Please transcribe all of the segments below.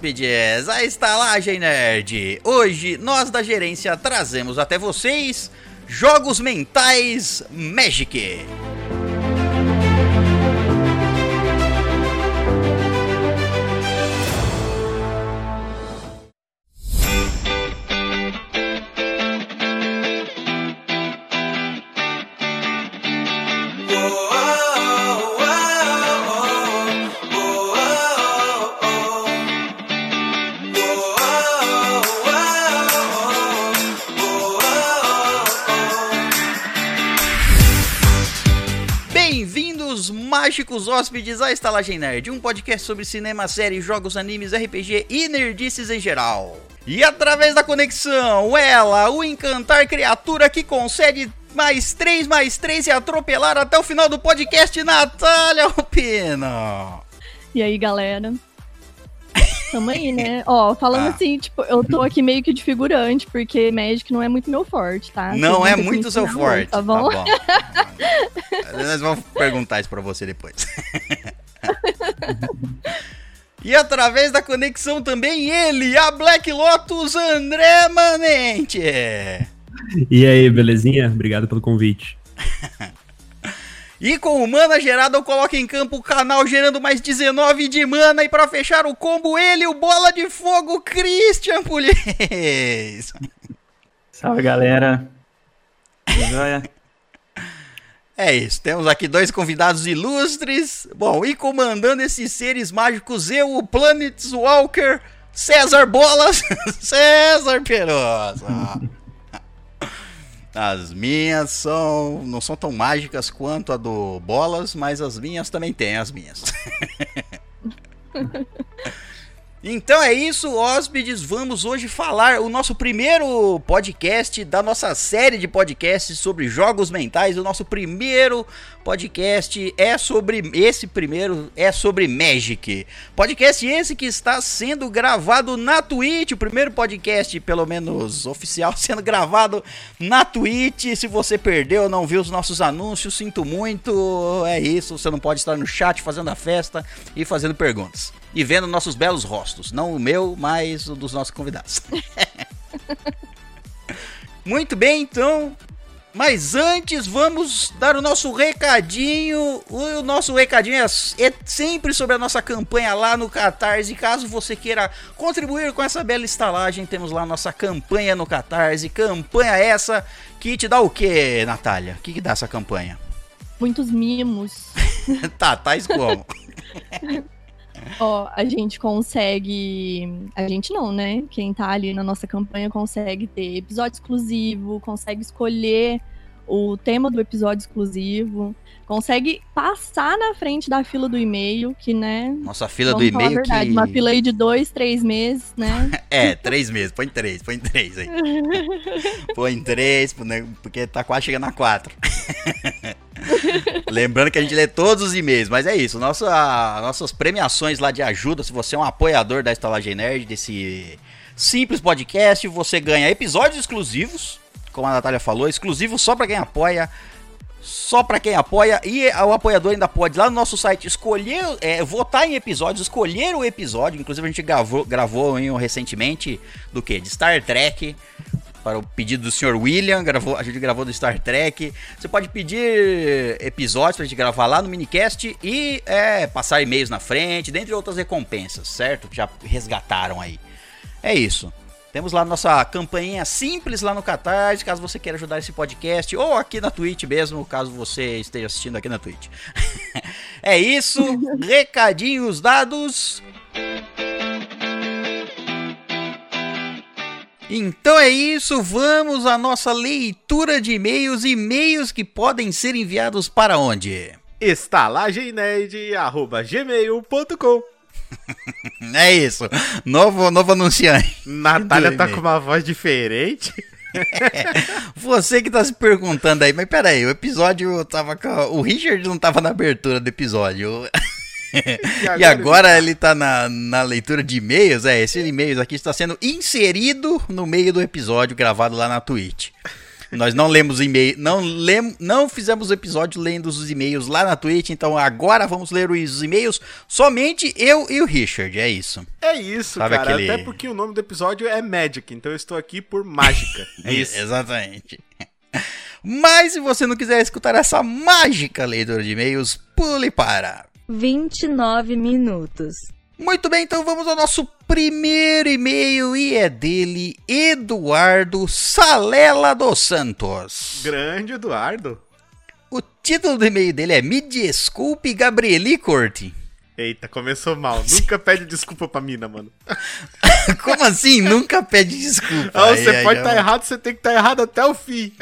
hóspedes, a Estalagem Nerd. Hoje, nós da gerência trazemos até vocês Jogos Mentais Magic. Mágicos hóspedes, à Estalagem Nerd, um podcast sobre cinema, séries, jogos, animes, RPG e nerdices em geral. E através da conexão, ela, o encantar criatura que concede mais 3 mais 3 e atropelar até o final do podcast, Natália Alpino. E aí, galera? Tamo aí, né? Ó, falando Ah. assim, tipo, eu tô aqui meio que de figurante, porque Magic não é muito meu forte, tá? Não é muito seu forte, muito, Tá bom? Nós vamos perguntar isso pra você depois. e através da conexão também ele, a Black Lotus André Manente. E aí, belezinha? Obrigado pelo convite. E com o mana gerado, eu coloco em campo o canal gerando mais 19 de mana. E pra fechar o combo, ele, o bola de fogo, Christian Pulis. Salve galera. Joia? É isso, temos aqui dois convidados ilustres. Bom, e comandando esses seres mágicos, eu, o Planet Walker, César Bolas, César Perosa. As minhas são não são tão mágicas quanto a do Bolas, mas as minhas também têm as minhas. Então é isso, hóspedes. Vamos hoje falar o nosso primeiro podcast da nossa série de podcasts sobre jogos mentais. O nosso primeiro podcast é sobre esse primeiro é sobre Magic. Podcast esse que está sendo gravado na Twitch, o primeiro podcast, pelo menos oficial, sendo gravado na Twitch. Se você perdeu, não viu os nossos anúncios, sinto muito. É isso, você não pode estar no chat fazendo a festa e fazendo perguntas e vendo nossos belos rostos. Não o meu, mas o dos nossos convidados. Muito bem, então. Mas antes, vamos dar o nosso recadinho. O nosso recadinho é, é sempre sobre a nossa campanha lá no Catarse. Caso você queira contribuir com essa bela estalagem, temos lá a nossa campanha no Catarse. Campanha essa que te dá o que, Natália? O que, que dá essa campanha? Muitos mimos. tá, tais como? Ó, a gente consegue. A gente não, né? Quem tá ali na nossa campanha consegue ter episódio exclusivo, consegue escolher o tema do episódio exclusivo, consegue passar na frente da fila do e-mail, que, né? Nossa fila do a e-mail verdade, que. Uma fila aí de dois, três meses, né? É, três meses. Põe três, põe três aí. Põe três, né, porque tá quase chegando a quatro. Lembrando que a gente lê todos os e-mails, mas é isso. Nossa, nossas premiações lá de ajuda, se você é um apoiador da Estalagem Nerd, desse simples podcast, você ganha episódios exclusivos, como a Natália falou, exclusivos só pra quem apoia. Só pra quem apoia e o apoiador ainda pode lá no nosso site escolher, é, votar em episódios, escolher o episódio. Inclusive a gente gravou, gravou um recentemente do que? De Star Trek para o pedido do Sr. William, gravou, a gente gravou do Star Trek. Você pode pedir episódios pra gente gravar lá no minicast e é, passar e-mails na frente, dentre outras recompensas, certo? Que já resgataram aí. É isso. Temos lá nossa campainha simples lá no Catarse, caso você queira ajudar esse podcast, ou aqui na Twitch mesmo, caso você esteja assistindo aqui na Twitch. é isso, recadinhos dados. Então é isso, vamos à nossa leitura de e-mails, e-mails que podem ser enviados para onde? estalagemnerd.gmail.com É isso, novo, novo anunciante. Natália tá com uma voz diferente. Você que tá se perguntando aí, mas peraí, o episódio tava com. O Richard não tava na abertura do episódio. E agora ele tá na, na leitura de e-mails. É, esse e-mails aqui está sendo inserido no meio do episódio gravado lá na Twitch. Nós não lemos e-mail, não lem, não fizemos o episódio lendo os e-mails lá na Twitch, então agora vamos ler os e-mails somente eu e o Richard, é isso. É isso, Sabe cara. aquele- Até porque o nome do episódio é Magic, então eu estou aqui por mágica. É isso. Exatamente. Mas se você não quiser escutar essa mágica leitura de e-mails, pule para 29 minutos. Muito bem, então vamos ao nosso primeiro e-mail e é dele, Eduardo Salela dos Santos. Grande Eduardo. O título do e-mail dele é Me Desculpe, Gabrieli Corte. Eita, começou mal. Nunca pede desculpa pra mina, mano. Como assim? Nunca pede desculpa. Ah, você aí, pode estar ó. errado, você tem que estar errado até o fim.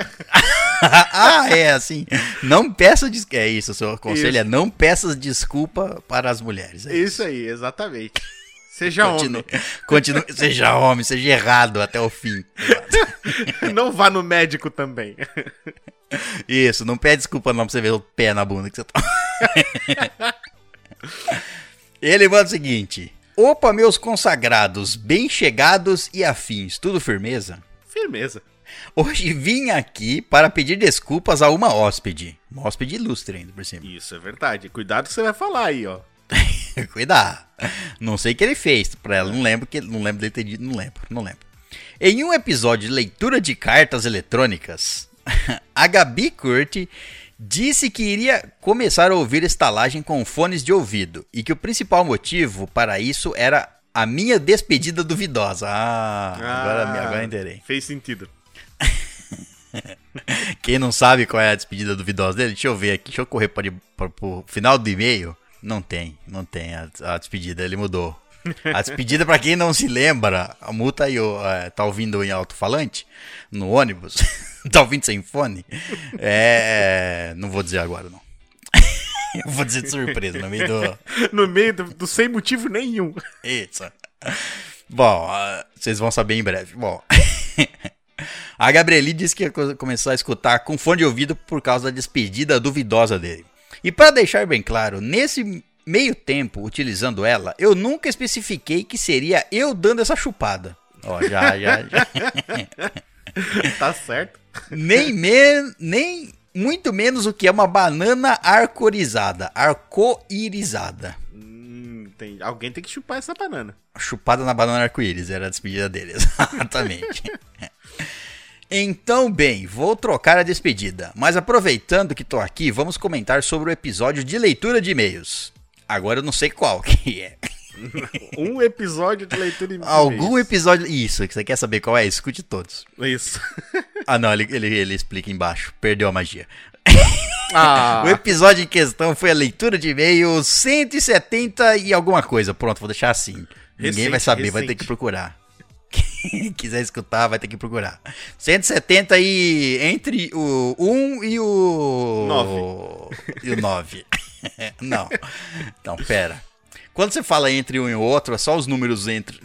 ah, é assim. Não peça desculpa. É isso, o seu conselho Isso. é não peça desculpa para as mulheres. É Isso aí, exatamente. Seja Continue, continue, seja homem, seja errado até o fim. homem. Não vá no médico também. Isso, não pede desculpa não pra você ver o pé na bunda que você tá. Ele manda o seguinte: Opa, meus consagrados, bem chegados e afins, tudo firmeza? Firmeza. Hoje vim aqui para pedir desculpas a uma hóspede. Uma hóspede ilustre ainda por cima. Isso é verdade. Cuidado que você vai falar aí, ó. Cuidado. Não sei o que ele fez pra ela. Não lembro que não lembro dele ter dito. Não lembro, não lembro. Em um episódio de leitura de cartas eletrônicas, a Gabi Curti disse que iria começar a ouvir estalagem com fones de ouvido e que o principal motivo para isso era a minha despedida duvidosa. Ah, agora, Ah, agora enterei. Fez sentido. Quem não sabe qual é a despedida duvidosa dele, deixa eu ver aqui, deixa eu correr para, para o final do e-mail. Não tem, não tem a, a despedida, ele mudou. A despedida, pra quem não se lembra, a multa aí, é, tá ouvindo em alto-falante, no ônibus, tá ouvindo sem fone, é. Não vou dizer agora, não. Eu vou dizer de surpresa, no meio do. No meio do, do sem motivo nenhum. Isso. Bom, ah, vocês vão saber em breve. Bom. A Gabrieli disse que ia co- começar a escutar com fone de ouvido por causa da despedida duvidosa dele. E para deixar bem claro, nesse meio tempo utilizando ela, eu nunca especifiquei que seria eu dando essa chupada. Ó, já, já, já. Tá certo. nem, me, nem muito menos o que é uma banana arcorizada, arco-irizada. Tem, alguém tem que chupar essa banana. Chupada na banana arco-íris, era a despedida dele, exatamente. então, bem, vou trocar a despedida, mas aproveitando que tô aqui, vamos comentar sobre o episódio de leitura de e-mails. Agora eu não sei qual que é. Um episódio de leitura de Algum e-mails. episódio. Isso, que você quer saber qual é? Escute todos. Isso. Ah, não, ele, ele, ele explica embaixo. Perdeu a magia. Ah, O episódio em questão foi a leitura de e-mails 170 e alguma coisa. Pronto, vou deixar assim. Ninguém Recente, vai saber, vai ter recente. que procurar. Quem quiser escutar, vai ter que procurar. 170 e entre o 1 e o Nove. E o 9. Não. Não, pera. Quando você fala entre um e o outro, é só os números entre.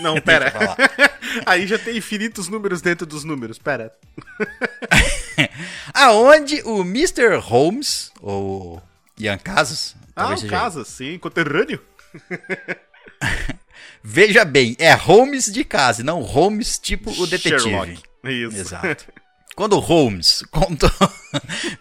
não, pera. Aí já tem infinitos números dentro dos números. Pera. Aonde o Mr. Holmes, ou Ian Casas, Ah, seja casa, sim, conterrâneo. Veja bem, é Holmes de casa, e não Holmes tipo o detetive. Sherlock. Isso. Exato. Quando Holmes contou,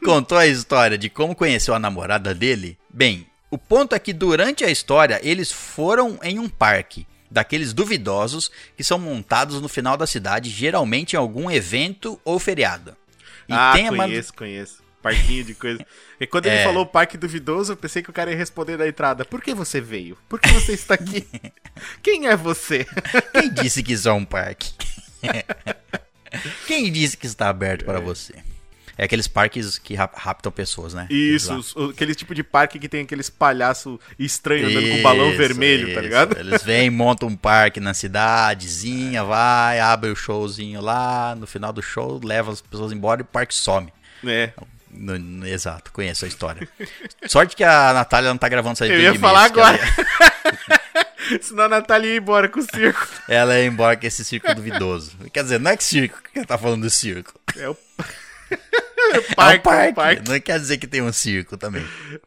contou a história de como conheceu a namorada dele, bem, o ponto é que durante a história eles foram em um parque, daqueles duvidosos que são montados no final da cidade, geralmente em algum evento ou feriado. E ah, tem a man- conheço, conheço. Parquinho de coisa. E quando ele É. falou parque duvidoso, eu pensei que o cara ia responder na entrada. Por que você veio? Por que você está aqui? Quem é você? Quem disse que isso é um parque? Quem disse que está aberto para você? É aqueles parques que rap- raptam pessoas, né? Isso, os- aquele tipo de parque que tem aqueles palhaços estranhos andando com balão Isso, vermelho, tá isso. ligado? Eles vêm, montam um parque na cidadezinha, vai, abre o showzinho lá, no final do show, leva as pessoas embora e o parque some. É. No- no- exato, conheço a história. Sorte que a Natália não tá gravando essa Eu ia de falar agora. Senão a Natália ia embora com o circo. Ela, ela ia embora com esse circo duvidoso. Quer dizer, não é que circo que ela tá falando do circo. É o. É um parque, parque. é um parque. Não quer dizer que tem um circo também.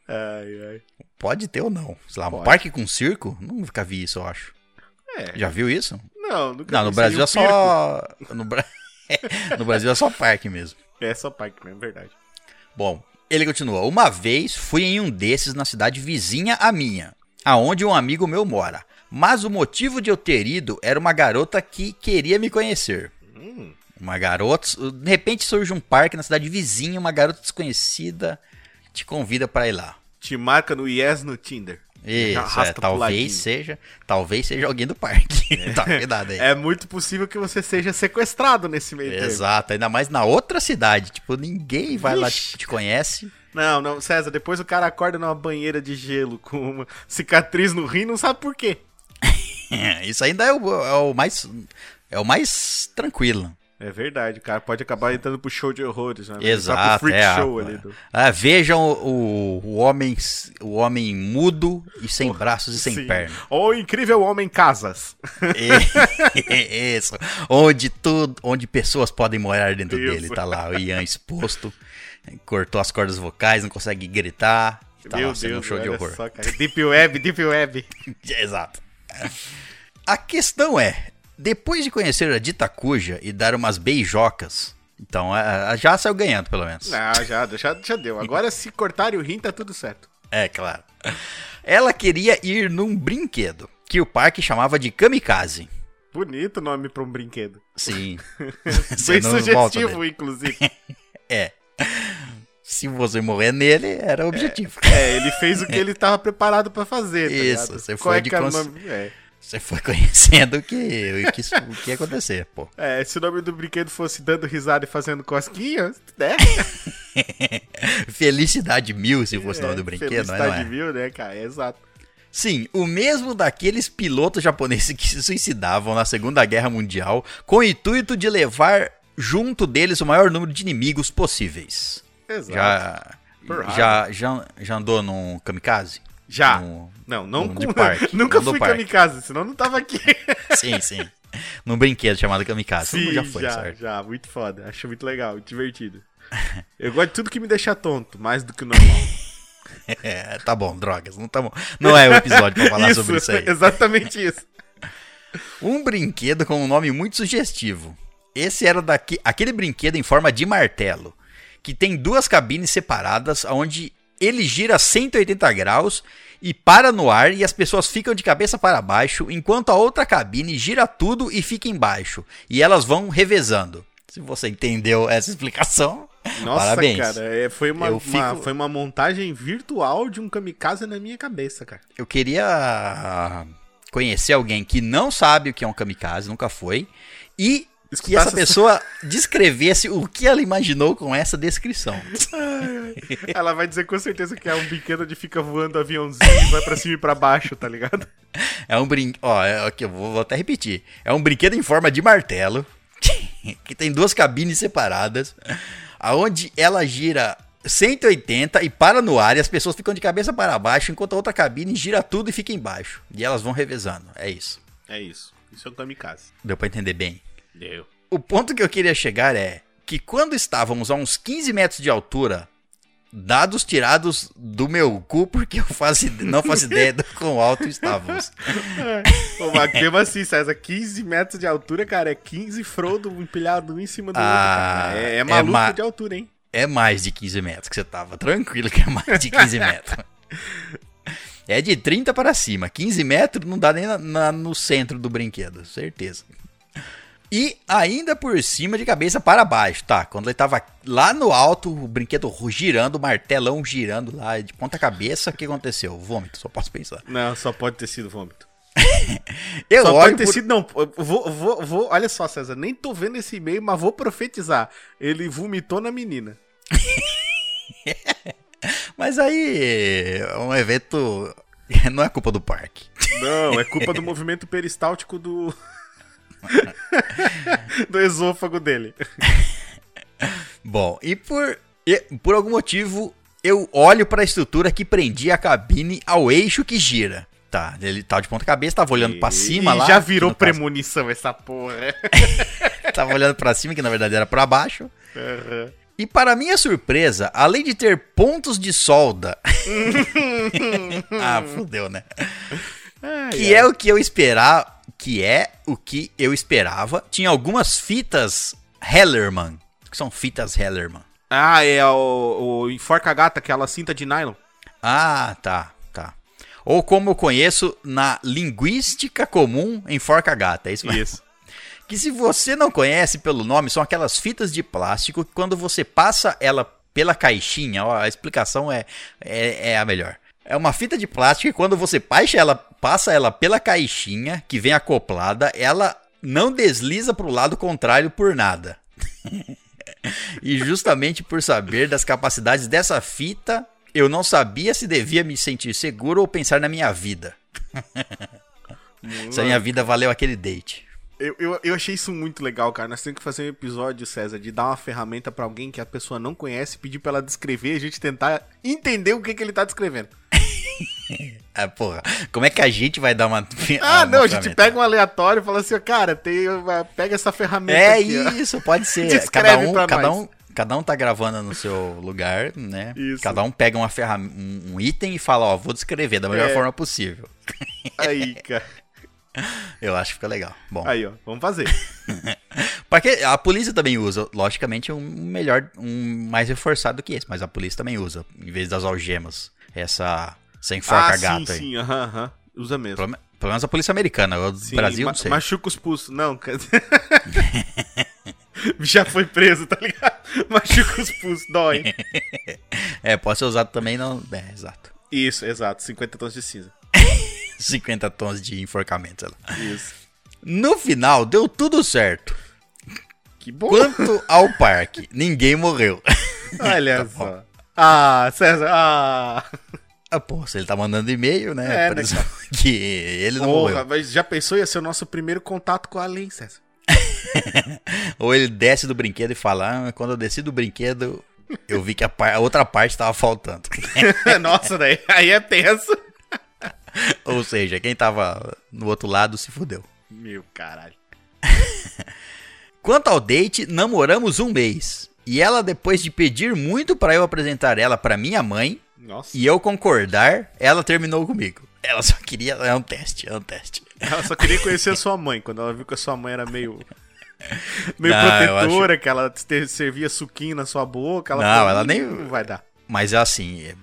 Ai, ai. Pode ter ou não. Sei lá, um Pode. parque com circo? Nunca vi isso, eu acho. É. Já viu isso? Não, nunca Não, vi no Brasil é só. No, Bra... No Brasil é só parque mesmo. É só parque mesmo, verdade. Bom, ele continua. Uma vez fui em um desses na cidade vizinha à minha, aonde um amigo meu mora. Mas o motivo de eu ter ido era uma garota que queria me conhecer. Hum, Uma garota. De repente surge um parque na cidade vizinha, uma garota desconhecida te convida para ir lá. te marca no Yes no Tinder. Isso, é, talvez seja, talvez seja alguém do parque. tá, cuidado aí. É muito possível que você seja sequestrado nesse meio tempo. Exato, ainda mais na outra cidade. Tipo, ninguém vai lá Vixe. te, te conhece. Não, não, César, depois o cara acorda numa banheira de gelo com uma cicatriz no rim, não sabe por quê. Isso ainda é o, é o mais é o mais tranquilo. É verdade, cara pode acabar entrando pro show de horrores, né? Exato, Pro freak é. show a- ali do... Ah, vejam o, o homem o homem mudo e sem braços e sem Sim. perna. Ou o incrível homem casas. Isso. Onde tudo, onde pessoas podem morar dentro Isso. dele, tá lá o Ian exposto, cortou as cordas vocais, não consegue gritar. Tá Meu lá sendo Deus, um show de horror. só. Deep Web, Deep Web. Exato. A questão é, depois de conhecer a dita cuja e dar umas beijocas, então a- a- já saiu ganhando, pelo menos. Não, já, já, já deu. Agora se cortarem o rim, tá tudo certo. É, claro. Ela queria ir num brinquedo, que o parque chamava de kamikaze. Bonito nome pra um brinquedo. Sim. Bem sugestivo, inclusive. É. Se você morrer nele, era o objetivo. É, ele fez o que ele tava preparado pra fazer, tá Isso, ligado? você Qual foi é de cons-? É. Você foi conhecendo o que, o que, o que ia acontecer, pô. É, se o nome do brinquedo fosse dando risada e fazendo cosquinhas, né? Felicidade mil, se fosse o nome do brinquedo, não é, Felicidade é? mil, né, cara? É exato. Sim, o mesmo daqueles pilotos japoneses que se suicidavam na Segunda Guerra Mundial com o intuito de levar junto deles o maior número de inimigos possíveis. Exato. Já, já, já, já andou num kamikaze? Já. Num- Não, não de com... parque, Nunca fui parque. kamikaze, senão não tava aqui. Sim, sim. Num brinquedo chamado kamikaze. Mundo já foi, já, certo? já, muito foda. Acho muito legal, divertido. Eu gosto de tudo que me deixa tonto, mais do que o normal. É, tá bom, drogas. Não, tá bom. não é o episódio pra falar sobre isso aí. exatamente isso. Um brinquedo com um nome muito sugestivo. Esse era daqui, aquele brinquedo em forma de martelo, que tem duas cabines separadas, onde ele gira 180 graus e para no ar e as pessoas ficam de cabeça para baixo, enquanto a outra cabine gira tudo e fica embaixo. E elas vão revezando. Se você entendeu essa explicação, Nossa, parabéns. cara, é, foi, uma, fico- foi uma montagem virtual de um kamikaze na minha cabeça, cara. Eu queria conhecer alguém que não sabe o que é um kamikaze, nunca foi, e que essa pessoa descrevesse o que ela imaginou com essa descrição. Ela vai dizer com certeza que é um brinquedo onde fica voando aviãozinho e vai pra cima e pra baixo, tá ligado? É um brinquedo. Ó, é, aqui, eu vou, vou até repetir. É um brinquedo em forma de martelo, que tem duas cabines separadas, aonde ela gira 180 e para no ar e as pessoas ficam de cabeça para baixo, enquanto a outra cabine gira tudo e fica embaixo. E elas vão revezando. É isso. É isso. Isso é um kamikaze. Deu pra entender bem? Deu. O ponto que eu queria chegar é que quando estávamos a uns 15 metros de altura, dados tirados do meu cu, porque eu faço, não faço ideia do quão alto estávamos. Pô, mas mesmo assim, César, 15 metros de altura, cara, é 15 Frodo empilhado um em cima do Ah, outro, cara. É, é é maluco ma- de altura, hein? É mais de 15 metros que você tava. Tranquilo que é mais de 15 metros. É de 30 para cima. 15 metros não dá nem na- na- no centro do brinquedo, certeza. E ainda por cima de cabeça para baixo, tá? Quando ele tava lá no alto, o brinquedo girando, o martelão girando lá de ponta cabeça, o que aconteceu? Vômito, só posso pensar. Não, só pode ter sido vômito. Eu só pode ter por- sido, não. Vou, vou, vou, olha só, César, nem tô vendo esse e-mail, mas vou profetizar. Ele vomitou na menina. Mas aí é um evento. Não é culpa do parque. Não, é culpa do movimento peristáltico do. do esôfago dele. Bom, e por, e por algum motivo eu olho para a estrutura que prendia a cabine ao eixo que gira. Tá, ele tava de ponta cabeça, tava olhando pra cima e lá. já virou no caso, premonição essa porra. Tava olhando pra cima, que na verdade era pra baixo. Aham. E para minha surpresa, além de ter pontos de solda. ah, fudeu, né? Ai, Que é o que eu esperava. Que é o que eu esperava. Tinha algumas fitas Hellerman. O que são fitas Hellerman? Ah, é o, o enforca gata, aquela cinta de nylon. Ah, tá, tá. Ou como eu conheço na linguística comum enforca gata, é isso mesmo? Isso. Que se você não conhece pelo nome, são aquelas fitas de plástico que quando você passa ela pela caixinha, ó, a explicação é, é, é a melhor. É uma fita de plástico e quando você passa ela, passa ela pela caixinha que vem acoplada, ela não desliza para o lado contrário por nada. e justamente por saber das capacidades dessa fita, eu não sabia se devia me sentir seguro ou pensar na minha vida. se a minha vida valeu aquele date. Eu, eu, eu achei isso muito legal, cara. Nós temos que fazer um episódio, César, de dar uma ferramenta pra alguém que a pessoa não conhece, pedir pra ela descrever e a gente tentar entender o que, que ele tá descrevendo. Ah, porra, como é que a gente vai dar uma. Ah, uma não, a gente ferramenta? pega um aleatório e fala assim, ó, cara, tem, pega essa ferramenta É aqui, ó. isso, pode ser. Cada um, cada nós. um, cada um tá gravando no seu lugar, né? Isso. Cada um pega uma ferram um, um item e fala, ó, vou descrever da melhor É. forma possível. Aí, cara. Eu acho que fica legal. Bom, Aí, ó, vamos fazer. porque a polícia também usa, logicamente, um melhor, um mais reforçado que esse, mas a polícia também usa, em vez das algemas, essa sem forca ah, gata sim, aí. sim, aham, aham. Usa mesmo. Pelo, pelo menos a polícia americana, o do Sim, Brasil, ma- não sei. Machuca os pulsos. Não, Já foi preso, tá ligado? Machuca os pulsos, dói. É, pode ser usado também, não. É, exato. Isso, exato. 50 tons de cinza. 50 tons de enforcamento, sei lá. Isso. No final, deu tudo certo. Que bom. Quanto ao parque, ninguém morreu. Olha Tá só. Ah, César. Ah. Ah, pô, se ele tá mandando e-mail, né? É, né, que ele não Porra, morreu. mas já pensou? Ia ser o nosso primeiro contato com a lei, César. Ou ele desce do brinquedo e fala: ah, quando eu desci do brinquedo, eu vi que a, a outra parte tava faltando. Nossa, daí aí é tenso. Ou seja, quem tava no outro lado se fudeu. Meu caralho. Quanto ao date, namoramos um mês. E ela, depois de pedir muito pra eu apresentar ela pra minha mãe Nossa. e eu concordar, ela terminou comigo. Ela só queria. É um teste, é um teste. Ela só queria conhecer a sua mãe. Quando ela viu que a sua mãe era meio. Meio Não, protetora, que ela te- servia suquinho na sua boca. Ela Não, falou, ela "Hum, nem- Não vai dar. Mas é assim, é-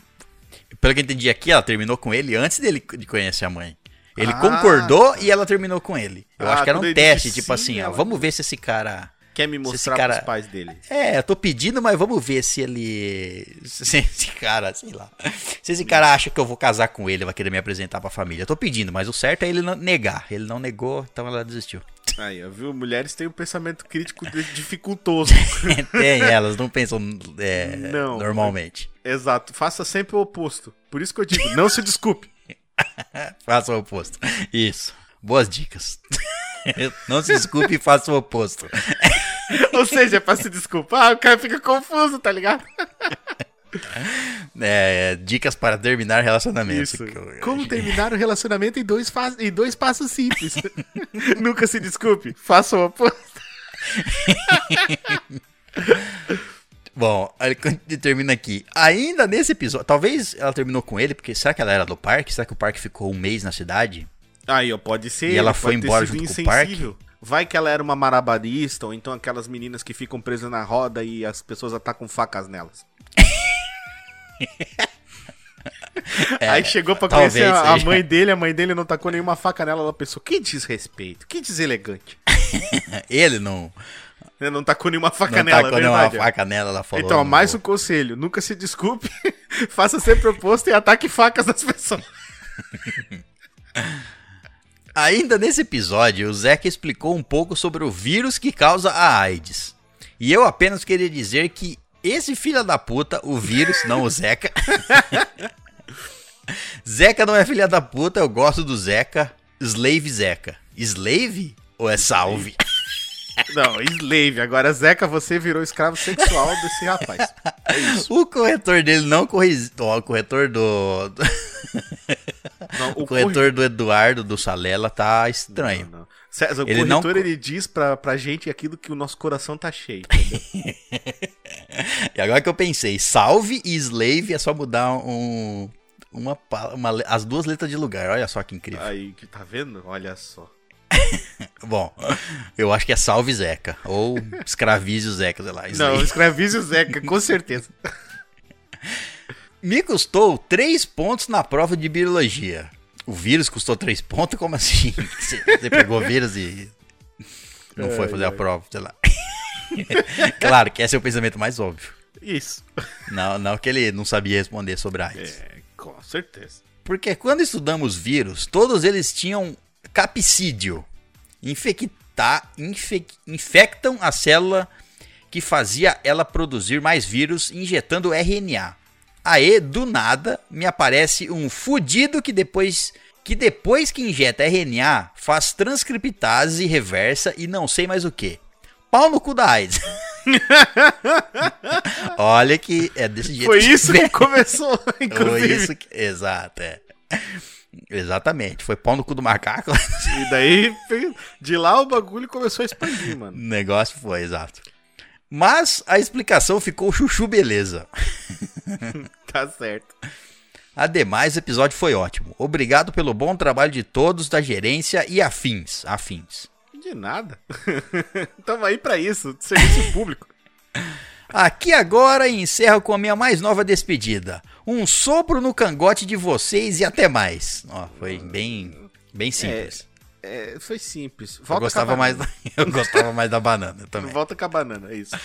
pelo que eu entendi aqui, ela terminou com ele antes dele de conhecer a mãe. Ele Ah, concordou e ela terminou com ele. Eu Ah, acho que era um teste, tipo sim, assim, ó, ela- vamos ver se esse cara. Quer me mostrar cara- pros pais dele. É, eu tô pedindo, mas vamos ver se ele. Se esse cara, sei lá. Se esse cara acha que eu vou casar com ele, vai querer me apresentar pra família. Eu tô pedindo, mas o certo é ele não negar. Ele não negou, então ela desistiu. Aí, viu? Mulheres têm um pensamento crítico dificultoso. Tem, elas não pensam é, Não. normalmente. Exato. Faça sempre o oposto. Por isso que eu digo, não se desculpe. Faça o oposto. Isso. Boas dicas. Não se desculpe e faça o oposto. Ou seja, é pra se desculpar, o cara fica confuso, tá ligado? É, dicas para terminar relacionamentos. Isso. Como terminar o relacionamento em dois, fa- em dois passos simples. Nunca se desculpe. Faça o oposto. Bom, ele termina aqui. Ainda nesse episódio. Talvez ela terminou com ele, porque será que ela era do parque? Será que o parque ficou um mês na cidade? Aí, ó, pode ser. E ela foi embora sido junto com o parque? Vai que ela era uma marabarista, ou então aquelas meninas que ficam presas na roda e as pessoas atacam facas nelas. Aí chegou pra É, conhecer a, a mãe dele, a mãe dele não tacou nenhuma faca nela, ela pensou, que desrespeito, que deselegante. Ele não, Né, Não tacou nenhuma faca não nela, tacou é nenhuma verdade. ó. faca nela, ela falou. Então, mais um conselho, nunca se desculpe, faça sempre o oposto e ataque facas nas pessoas. Ainda nesse episódio, o Zeca explicou um pouco sobre o vírus que causa a AIDS. E eu apenas queria dizer que esse filho da puta, o vírus, não o Zeca. Zeca não é filha da puta, eu gosto do Zeca. Slave Zeca. Slave? Ou é salve? Não, slave, agora Zeca, você virou escravo sexual desse rapaz. É isso. O corretor dele não corrigiu. O corretor do. Não, O corretor do Eduardo, do Salela, tá estranho. Não, não. César, o Ele não corretor co- ele diz pra, pra gente aquilo que o nosso coração tá cheio? E agora que eu pensei, salve e slave é só mudar um. Uma, uma as duas letras de lugar. Olha só que incrível. Aí, que tá vendo? Olha só. Bom, eu acho que é salve Zeca. Ou escravize o Zeca, sei lá. Não, aí. escravize o Zeca, com certeza. Me custou 3 pontos na prova de biologia. O vírus custou 3 pontos? Como assim? Você, pegou o vírus e não foi fazer a prova, sei lá. claro que esse é o pensamento mais óbvio. Isso. Não, não que ele não sabia responder sobre a AIDS. É, com certeza. Porque quando estudamos vírus, todos eles tinham capsídio. Infectar, infec- infectam a célula que fazia ela produzir mais vírus injetando RNA. Aí, do nada, me aparece um fudido que depois que depois que injeta RNA faz transcriptase reversa e não sei mais o que. Pau no cu da AIDS. Olha que é desse jeito. Foi isso que começou, Foi inclusive. isso que... Exato, é. Exatamente. Foi pau no cu do macaco. E daí, de lá o bagulho começou a expandir, o mano. negócio foi, exato. Mas a explicação ficou chuchu beleza. Tá certo. Ademais, o episódio foi ótimo. Obrigado pelo bom trabalho de todos da gerência e afins. Afins. De nada. Tamo aí pra isso, serviço público. Aqui agora encerro com a minha mais nova despedida. Um sopro no cangote de vocês e até mais. Ó, foi bem, bem simples. É, foi simples. eu, Volta gostava com a mais da, eu gostava mais da banana também. Volta com a banana, é isso.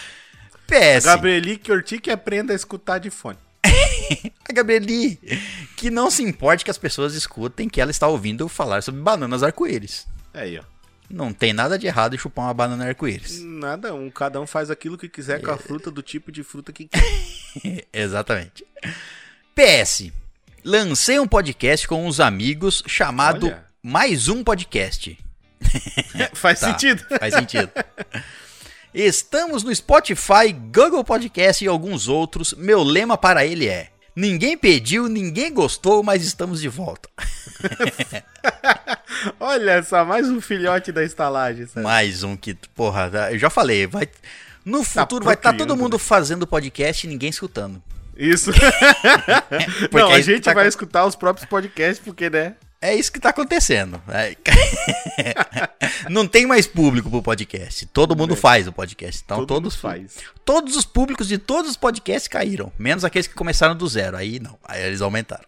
PS. Gabrielique Ortic aprenda a escutar de fone. A Gabrieli, que não se importe que as pessoas escutem que ela está ouvindo falar sobre bananas arco-íris. Aí, ó. Não tem nada de errado em chupar uma banana arco-íris. Nada, um, cada um faz aquilo que quiser com a fruta do tipo de fruta que quer. Exatamente. PS. Lancei um podcast com uns amigos chamado Olha. Mais Um Podcast. faz Tá, sentido. Faz sentido. Estamos no Spotify, Google Podcast e alguns outros. Meu lema para ele é: Ninguém pediu, ninguém gostou, mas estamos de volta. Olha só, mais um filhote da estalagem. sabe? Mais um que, porra, eu já falei, vai no futuro vai estar todo procriando, mundo fazendo podcast e ninguém escutando. Isso. Porque Não, é a gente tá vai escutar os próprios podcasts, porque, né? É isso que tá acontecendo. É. Não tem mais público pro podcast. Todo mundo faz o podcast. Então Todo todos faz. Todos os públicos de todos os podcasts caíram, menos aqueles que começaram do zero. Aí não, aí eles aumentaram.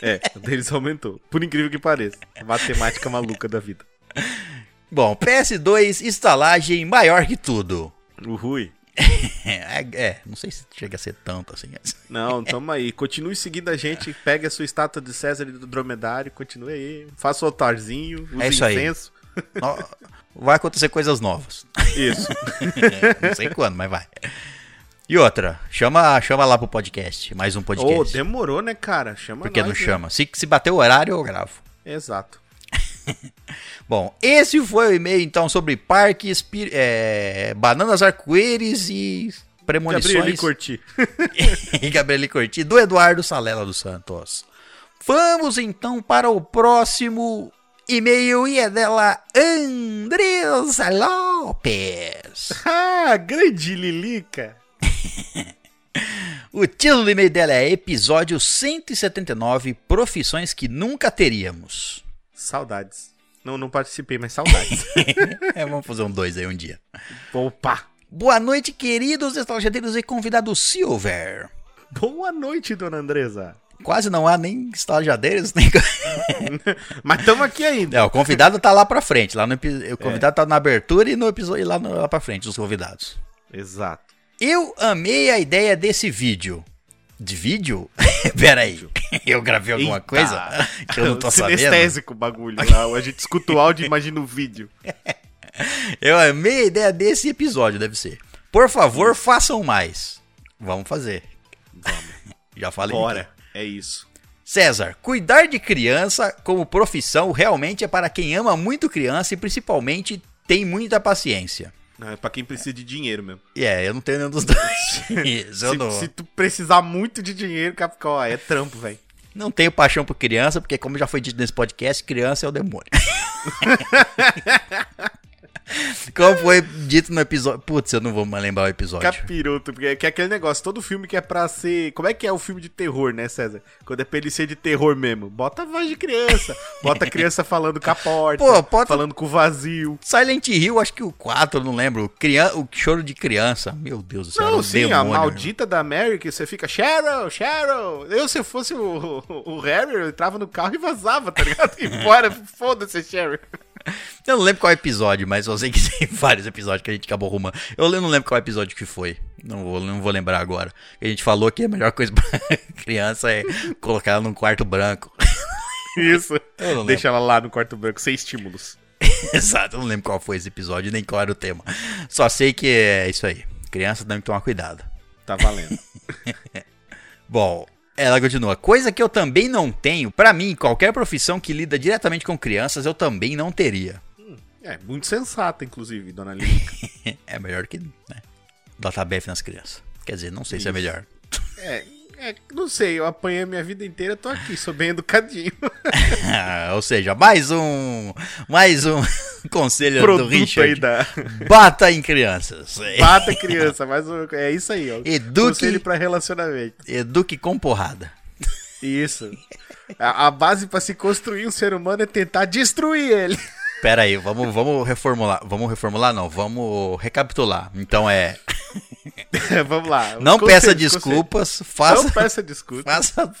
É, o deles aumentou. Por incrível que pareça. Matemática maluca da vida. Bom, PS2 estalagem maior que tudo. O Rui. É, é, não sei se chega a ser tanto assim. Não, tamo aí. Continue seguindo a gente. Pegue a sua estátua de César e do dromedário. Continue aí. Faça o altarzinho. Use É isso aí. incenso. Nó- Vai acontecer coisas novas. Isso. não sei quando, mas vai. E outra, chama, chama lá pro podcast, mais um Ô, podcast. demorou, né, cara? Chama Por que não nós, né? chama? Se, se bater o horário, eu gravo. Exato. Bom, esse foi o e-mail então sobre parques, é, bananas arco-íris e premonições. Gabriel Corti. e Gabriele Corti, do Eduardo Salela dos Santos. Vamos então para o próximo e-mail e é dela Andresa Lopes. Ah, grande Lilica. O título do e-mail dela é Episódio 179 Profissões que Nunca Teríamos. Saudades. Não, não participei, mas saudades. É, vamos fazer um dois aí um dia. Opa. Boa noite, queridos estalageiros e convidado Silver. Boa noite, dona Andresa. Quase não há nem estalajadeiros, nem. Mas estamos aqui ainda. É, o convidado tá lá pra frente. Lá no, o convidado tá na abertura e no episódio e lá, no- lá pra frente, os convidados. Exato. Eu amei a ideia desse vídeo. De vídeo? Pera aí. Eu gravei alguma Eita. coisa que eu não tô sabendo? Sinestésico o bagulho lá. A gente escuta o áudio e imagina o vídeo. Eu amei a ideia desse episódio, deve ser. Por favor, façam mais. Vamos fazer. Vamos. Já falei. Bora. É isso. César, cuidar de criança como profissão realmente é para quem ama muito criança e principalmente tem muita paciência. Não, é pra quem precisa de dinheiro mesmo. É, eu não tenho nenhum dos dois. Isso eu Se, não, se tu precisar muito de dinheiro, Capicó, é trampo, velho. não tenho paixão por criança, porque como já foi dito nesse podcast, criança é o demônio. como foi dito no episódio. Putz, eu não vou mais lembrar o episódio. Capiroto, porque que é aquele negócio, todo filme que é pra ser. Como é que é o filme de terror, né, César? Quando é pra ele ser de terror mesmo. Bota a voz de criança. Bota a criança falando com a porta. Pô, pode- Falando com o vazio. Silent Hill, acho que o 4, eu não lembro. Crian... O choro de criança. Meu Deus do céu. Não, sim, a demônio, maldita da Mary, que você fica, Cheryl, Cheryl. Eu, se eu fosse o, o, o Harry, eu entrava no carro e vazava, tá ligado? E bora, foda-se, Cheryl. Eu não lembro qual episódio, mas eu sei que tem vários episódios que a gente acabou arrumando. Eu não lembro qual episódio que foi. Não vou, não vou lembrar agora. A gente falou que a melhor coisa pra criança é colocar ela num quarto branco. Isso. Deixa ela lá no quarto branco, sem estímulos. Exato, eu não lembro qual foi esse episódio, nem qual era o tema. Só sei que é isso aí. Criança tem que tomar cuidado. Tá valendo. Bom, ela continua. Coisa que eu também não tenho. Pra mim, qualquer profissão que lida diretamente com crianças, eu também não teria. É, muito sensata, inclusive, dona Lírica. É melhor que, né? Data BF nas crianças. Quer dizer, não sei se é Isso. melhor. É, é, não sei, eu apanhei a minha vida inteira, tô aqui, sou bem educadinho. Ou seja, mais um. Mais um conselho do Produto Richard. aí da. Bata em crianças. Bata criança, mas o- é isso aí, ó. Eduque- Conselho pra relacionamento. Eduque com porrada. Isso. A, a base pra se construir um ser humano é tentar destruir ele. Pera aí, vamos, vamos reformular. Vamos reformular, não. Vamos recapitular. Então é. Vamos lá. Não Conselho, peça conselho. desculpas, faça, Não peça desculpas. faça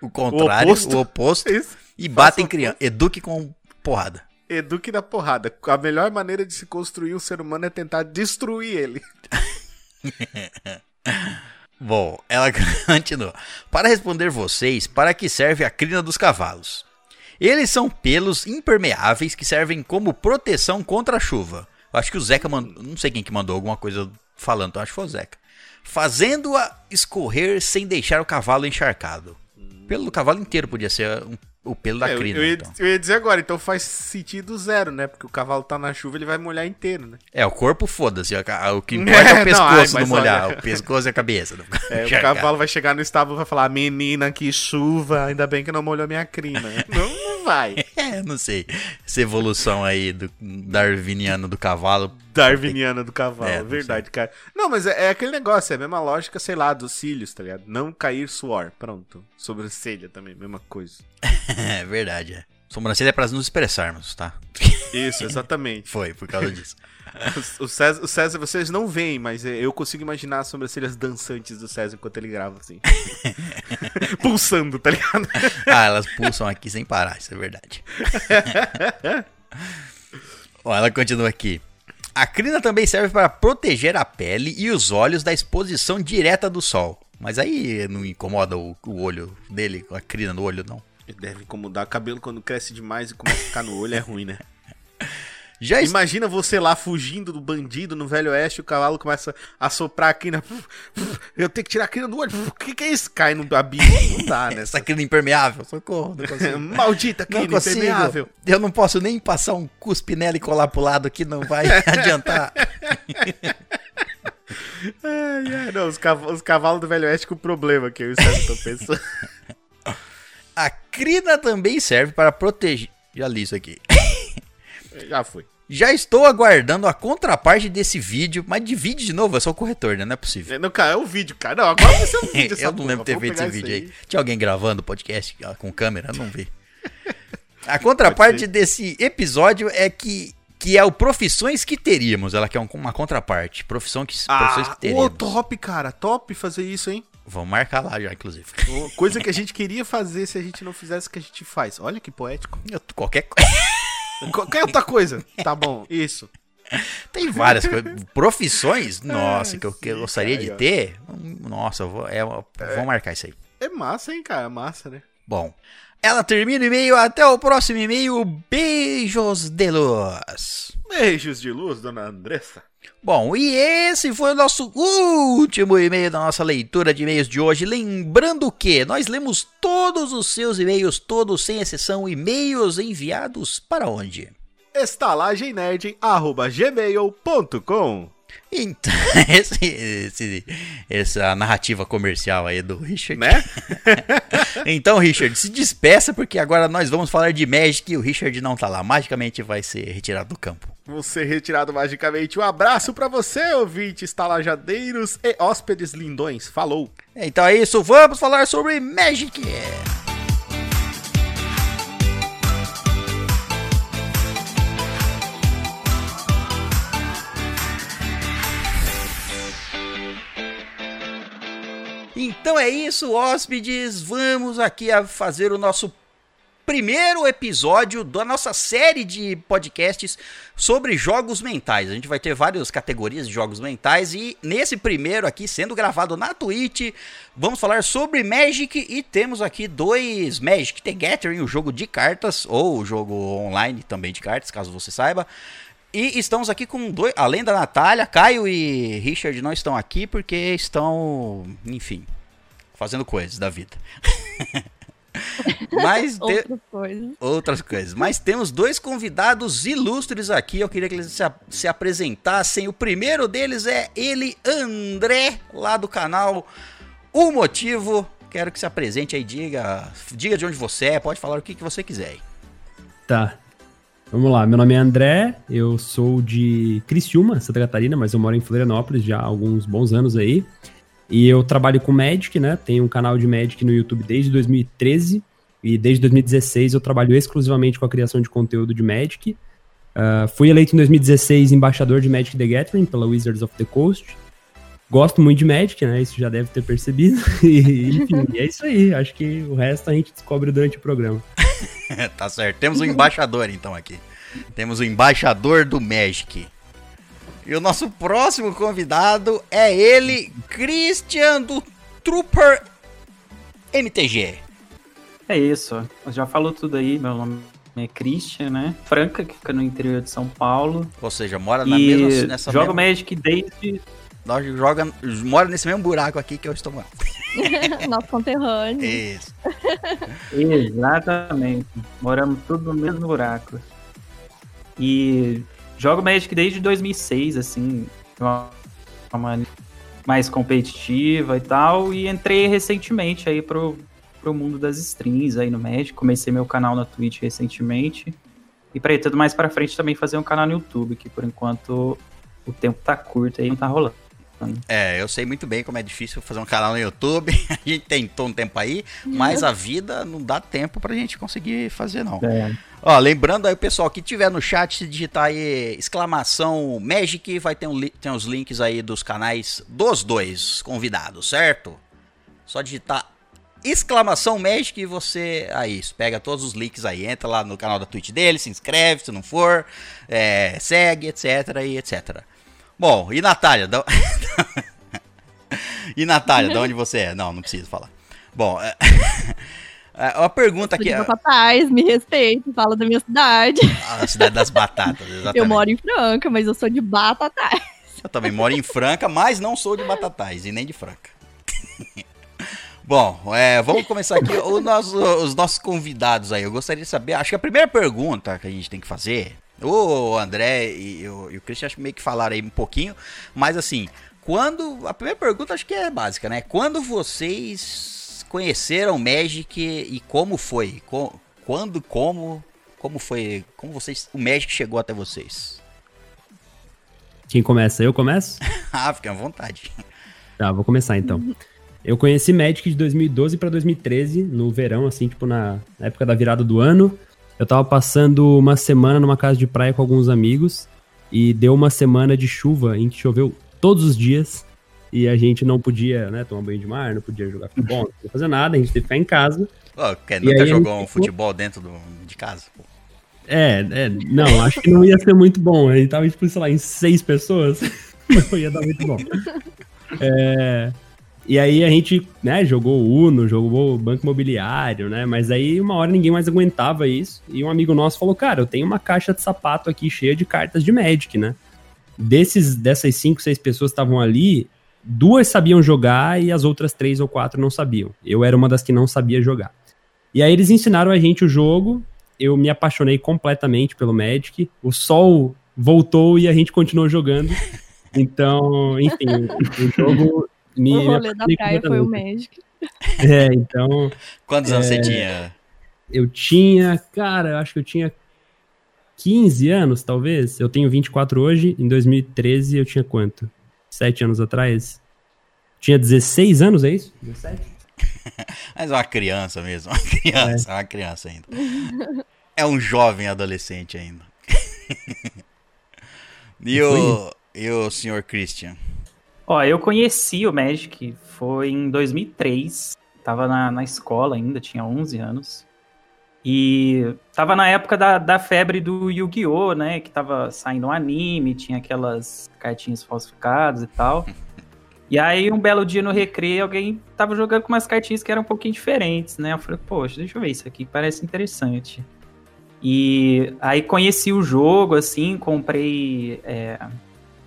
o contrário, o oposto, oposto. Isso. e bata em o criança. Eduque com porrada. Eduque na porrada. A melhor maneira de se construir um ser humano é tentar destruir ele. Bom, ela continua. Para responder vocês, para que serve a crina dos cavalos? Eles são pelos impermeáveis que servem como proteção contra a chuva. Eu acho que o Zeca mandou. Não sei quem que mandou alguma coisa falando, acho que foi o Zeca. Fazendo-a escorrer sem deixar o cavalo encharcado. O pelo do cavalo inteiro podia ser um- o pelo da É, crina. eu ia, então. eu ia dizer agora, então faz sentido zero, né? Porque o cavalo tá na chuva, ele vai molhar inteiro, né? É, o corpo foda-se. O que importa é, o pescoço ai, não mas molhar. olha- O pescoço e a cabeça. É, o cavalo vai chegar no estábulo e vai falar: Menina, que chuva, ainda bem que não molhou minha crina. não, não vai. É, não sei. Essa evolução aí do darwiniano do cavalo. Darwiniana do cavalo, É, não verdade, cara. Não, mas é, é aquele negócio, é a mesma lógica, sei lá, dos cílios, tá ligado? Não cair suor. Pronto. Sobrancelha também, mesma coisa. É verdade, é. Sobrancelha é pra nos expressarmos, tá? Isso, exatamente. Foi, por causa disso. O César, o César, vocês não veem, mas é, eu consigo imaginar as sobrancelhas dançantes do César enquanto ele grava, assim. Pulsando, tá ligado? Ah, elas pulsam aqui sem parar, isso é verdade. Ó, ela continua aqui. A crina também serve para proteger a pele e os olhos da exposição direta do sol. Mas aí não incomoda o, o olho dele, com a crina no olho, não. Deve incomodar. Cabelo quando cresce demais e começa a ficar no olho é ruim, né? Já Imagina você lá fugindo do bandido no Velho Oeste, o cavalo começa a soprar a crina. Eu tenho que tirar a crina do olho. O que, que é isso? Cai no abismo. Não dá, né? essa crina impermeável, socorro. Maldita crina impermeável. Eu não posso nem passar um cuspe nela e colar pro lado que não vai adiantar. Ai, ai, não, os, cav- os cavalos do Velho Oeste com problema que eu e o pensando. A crina também serve para proteger. Já li isso aqui. Já foi. Já estou aguardando a contraparte desse vídeo, mas divide de novo, é só o corretor, né? Não é possível. É, Não, cara, é o vídeo, cara. Não, agora vai ser um vídeo. Eu não lembro ter feito esse vídeo isso aí. Tinha alguém gravando podcast ah, com câmera? Não vi. A contraparte desse episódio é que, que é o profissões que teríamos. Ela quer um- uma contraparte. Profissão que, profissões que Ah, teríamos. ô, top, cara. Top fazer isso, hein? Vamos marcar lá já, inclusive. Coisa que a gente queria fazer se a gente não fizesse o que a gente faz. Olha que poético. Eu- qualquer coisa. Qualquer outra coisa. Tá bom, isso. Tem várias coisas. Profissões? Nossa, que eu, que eu gostaria cara, de ter? Nossa, vou, é, eu vou marcar isso aí. É massa, hein, cara? É massa, né? Bom, ela termina o e-mail. Até o próximo e-mail. Beijos de luz. Beijos de luz, dona Andressa. Bom, e esse foi o nosso último e-mail da nossa leitura de e-mails de hoje. Lembrando que nós lemos todos os seus e-mails, todos sem exceção, e-mails enviados para onde? estalagemnerd.gmail.com Então, esse, esse- essa narrativa comercial aí do Richard. Né? Então, Richard, se despeça, porque agora nós vamos falar de Magic e o Richard não tá lá. Magicamente vai ser retirado do campo. Você retirado magicamente. Um abraço pra você, ouvinte, estalajadeiros e hóspedes lindões. Falou! Então é isso, vamos falar sobre Magic! Então é isso, hóspedes. Vamos aqui a fazer o nosso primeiro episódio da nossa série de podcasts sobre jogos mentais. A gente vai ter várias categorias de jogos mentais e nesse primeiro aqui, sendo gravado na Twitch, vamos falar sobre Magic e temos aqui dois Magic The Gathering, o jogo de cartas ou o jogo online também de cartas, caso você saiba. E estamos aqui com dois, além da Natália, Caio e Richard não estão aqui porque estão, enfim, fazendo coisas da vida. Mas te- Outras coisas. outras coisas. Mas temos dois convidados ilustres aqui. Eu queria que eles se, a- se apresentassem. O primeiro deles é ele, André, lá do canal O Motivo. Quero que se apresente aí, diga, diga de onde você é, pode falar o que, que você quiser. aí. Tá. Vamos lá, meu nome é André, eu sou de Criciúma, Santa Catarina, mas eu moro em Florianópolis já há alguns bons anos aí. E eu trabalho com Magic, né? Tenho um canal de Magic no YouTube desde 2013. E desde 2016 eu trabalho exclusivamente com a criação de conteúdo de Magic. Ah, fui eleito em 2016 embaixador de Magic the Gathering pela Wizards of the Coast. Gosto muito de Magic, né? Isso já deve ter percebido. E, enfim, é isso aí. Acho que o resto a gente descobre durante o programa. tá certo. Temos um embaixador então aqui. Temos o embaixador do Magic. E o nosso próximo convidado é ele, Christian do Trooper MTG. É isso. Já falou tudo aí. Meu nome é Christian, né? Franca, que fica no interior de São Paulo. Ou seja, mora na E mesma nessa jogo mesma, Magic desde. nós joga, mora nesse mesmo buraco aqui que eu estou morando. Nosso conterrâneo. Isso. Exatamente. Moramos tudo no mesmo buraco. E jogo Magic desde 2006, assim, de uma forma mais competitiva e tal. E entrei recentemente aí pro, pro mundo das streams aí no Magic. Comecei meu canal na Twitch recentemente. E pretendo mais pra frente também fazer um canal no YouTube, que por enquanto o tempo tá curto aí, não tá rolando. É, eu sei muito bem como é difícil fazer um canal no YouTube. A gente tentou um tempo aí, mas a vida não dá tempo pra gente conseguir fazer, não. É, Ó, lembrando aí, pessoal que tiver no chat, se digitar aí exclamação Magic, vai ter, um tem os links aí dos canais dos dois convidados, certo? Só digitar exclamação Magic e você aí pega todos os links aí, entra lá no canal da Twitch dele, se inscreve se não for, é, segue, etc e etc. Bom, e Natália? Da... e Natália, de onde você é? Não, não preciso falar. Bom, uma pergunta Sou aqui. de Batatais, me respeito, fala da minha cidade. A cidade das batatas, exatamente. Eu moro em Franca, mas eu sou de Batatais. Eu também moro em Franca, mas não sou de Batatais e nem de Franca. Bom, é, vamos começar aqui nosso- os nossos convidados aí. Eu gostaria de saber, acho que a primeira pergunta que a gente tem que fazer, o André e, o, e o Christian acho que meio que falaram aí um pouquinho, mas assim, quando. A primeira pergunta acho que é básica, né? Quando vocês conheceram Magic e como foi? Co- quando, como, como foi? Como vocês. O Magic chegou até vocês? Quem começa? Eu começo? ah, fiquem à vontade. Tá, vou começar então. Eu conheci Magic de 2012 pra 2013, no verão, assim, tipo na época da virada do ano. Eu tava passando uma semana numa casa de praia com alguns amigos e deu uma semana de chuva em que choveu todos os dias e a gente não podia, né, tomar banho de mar, não podia jogar futebol, não podia fazer nada, a gente teve que ficar em casa. Ô, quer, nunca jogou um futebol dentro do, de casa? Pô. É, é, não, acho que não ia ser muito bom. A gente tava, tipo, sei lá, em seis pessoas. Não ia dar muito bom. É, e aí a gente, né, jogou Uno, jogou Banco Imobiliário, né? Mas aí uma hora ninguém mais aguentava isso. E um amigo nosso falou, cara, eu tenho uma caixa de sapato aqui cheia de cartas de Magic, né? Desses, dessas cinco, seis pessoas que estavam ali, duas sabiam jogar e as outras três ou quatro não sabiam. Eu era uma das que não sabia jogar. E aí eles ensinaram a gente o jogo, eu me apaixonei completamente pelo Magic. O sol voltou e a gente continuou jogando. Então, enfim, o jogo me. o me rolê da praia foi o. Magic. É, então. Quantos anos É. você tinha? Eu tinha, cara, eu acho que eu tinha 15 anos, talvez. Eu tenho 24 hoje. Em 2013 eu tinha quanto? 7 anos atrás? Tinha 16 anos, é isso? 17? Mas é uma criança mesmo, uma criança, é uma criança ainda. É um jovem adolescente ainda. e, o, e o senhor Christian? Ó, eu conheci o Magic, foi em 2003. Tava na, na escola ainda, tinha 11 anos. E tava na época da, da febre do Yu-Gi-Oh!, né? Que tava saindo um anime, tinha aquelas cartinhas falsificadas e tal. E aí, um belo dia no recreio, alguém tava jogando com umas cartinhas que eram um pouquinho diferentes, né? Eu falei, poxa, deixa eu ver isso aqui, parece interessante. E aí conheci o jogo, assim, comprei é,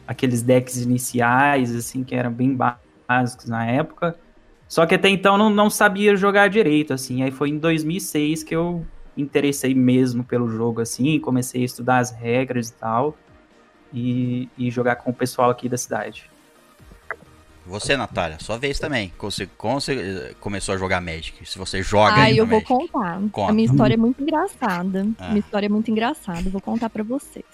aqueles decks iniciais, assim, que eram bem básicos na época. Só que até então não, não sabia jogar direito, assim. Aí foi em 2006 que eu interessei mesmo pelo jogo, assim, comecei a estudar as regras e tal. E, e jogar com o pessoal aqui da cidade. Você, Natália, sua vez também. Você, você começou a jogar Magic? Se você joga Ah, eu vou Magic. contar. Conta. A minha história é muito engraçada. Ah. Minha história é muito engraçada. Eu vou contar pra vocês.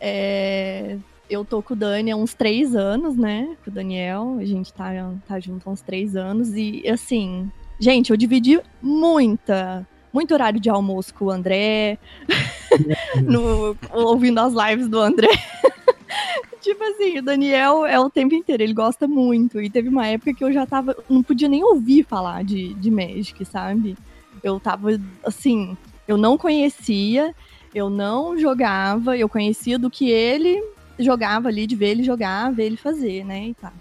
É, Eu tô com o Dani há uns três anos, né? Com o Daniel. A gente tá, tá junto há uns três anos. E, assim, gente, eu dividi muita. Muito horário de almoço com o André. no- ouvindo as lives do André. Tipo assim, o Daniel é o tempo inteiro, ele gosta muito. E teve uma época que eu já tava. Não podia nem ouvir falar de, de Magic, sabe? Eu tava assim, eu não conhecia, eu não jogava, eu conhecia do que ele jogava ali, de ver ele jogar, ver ele fazer, né? E tal.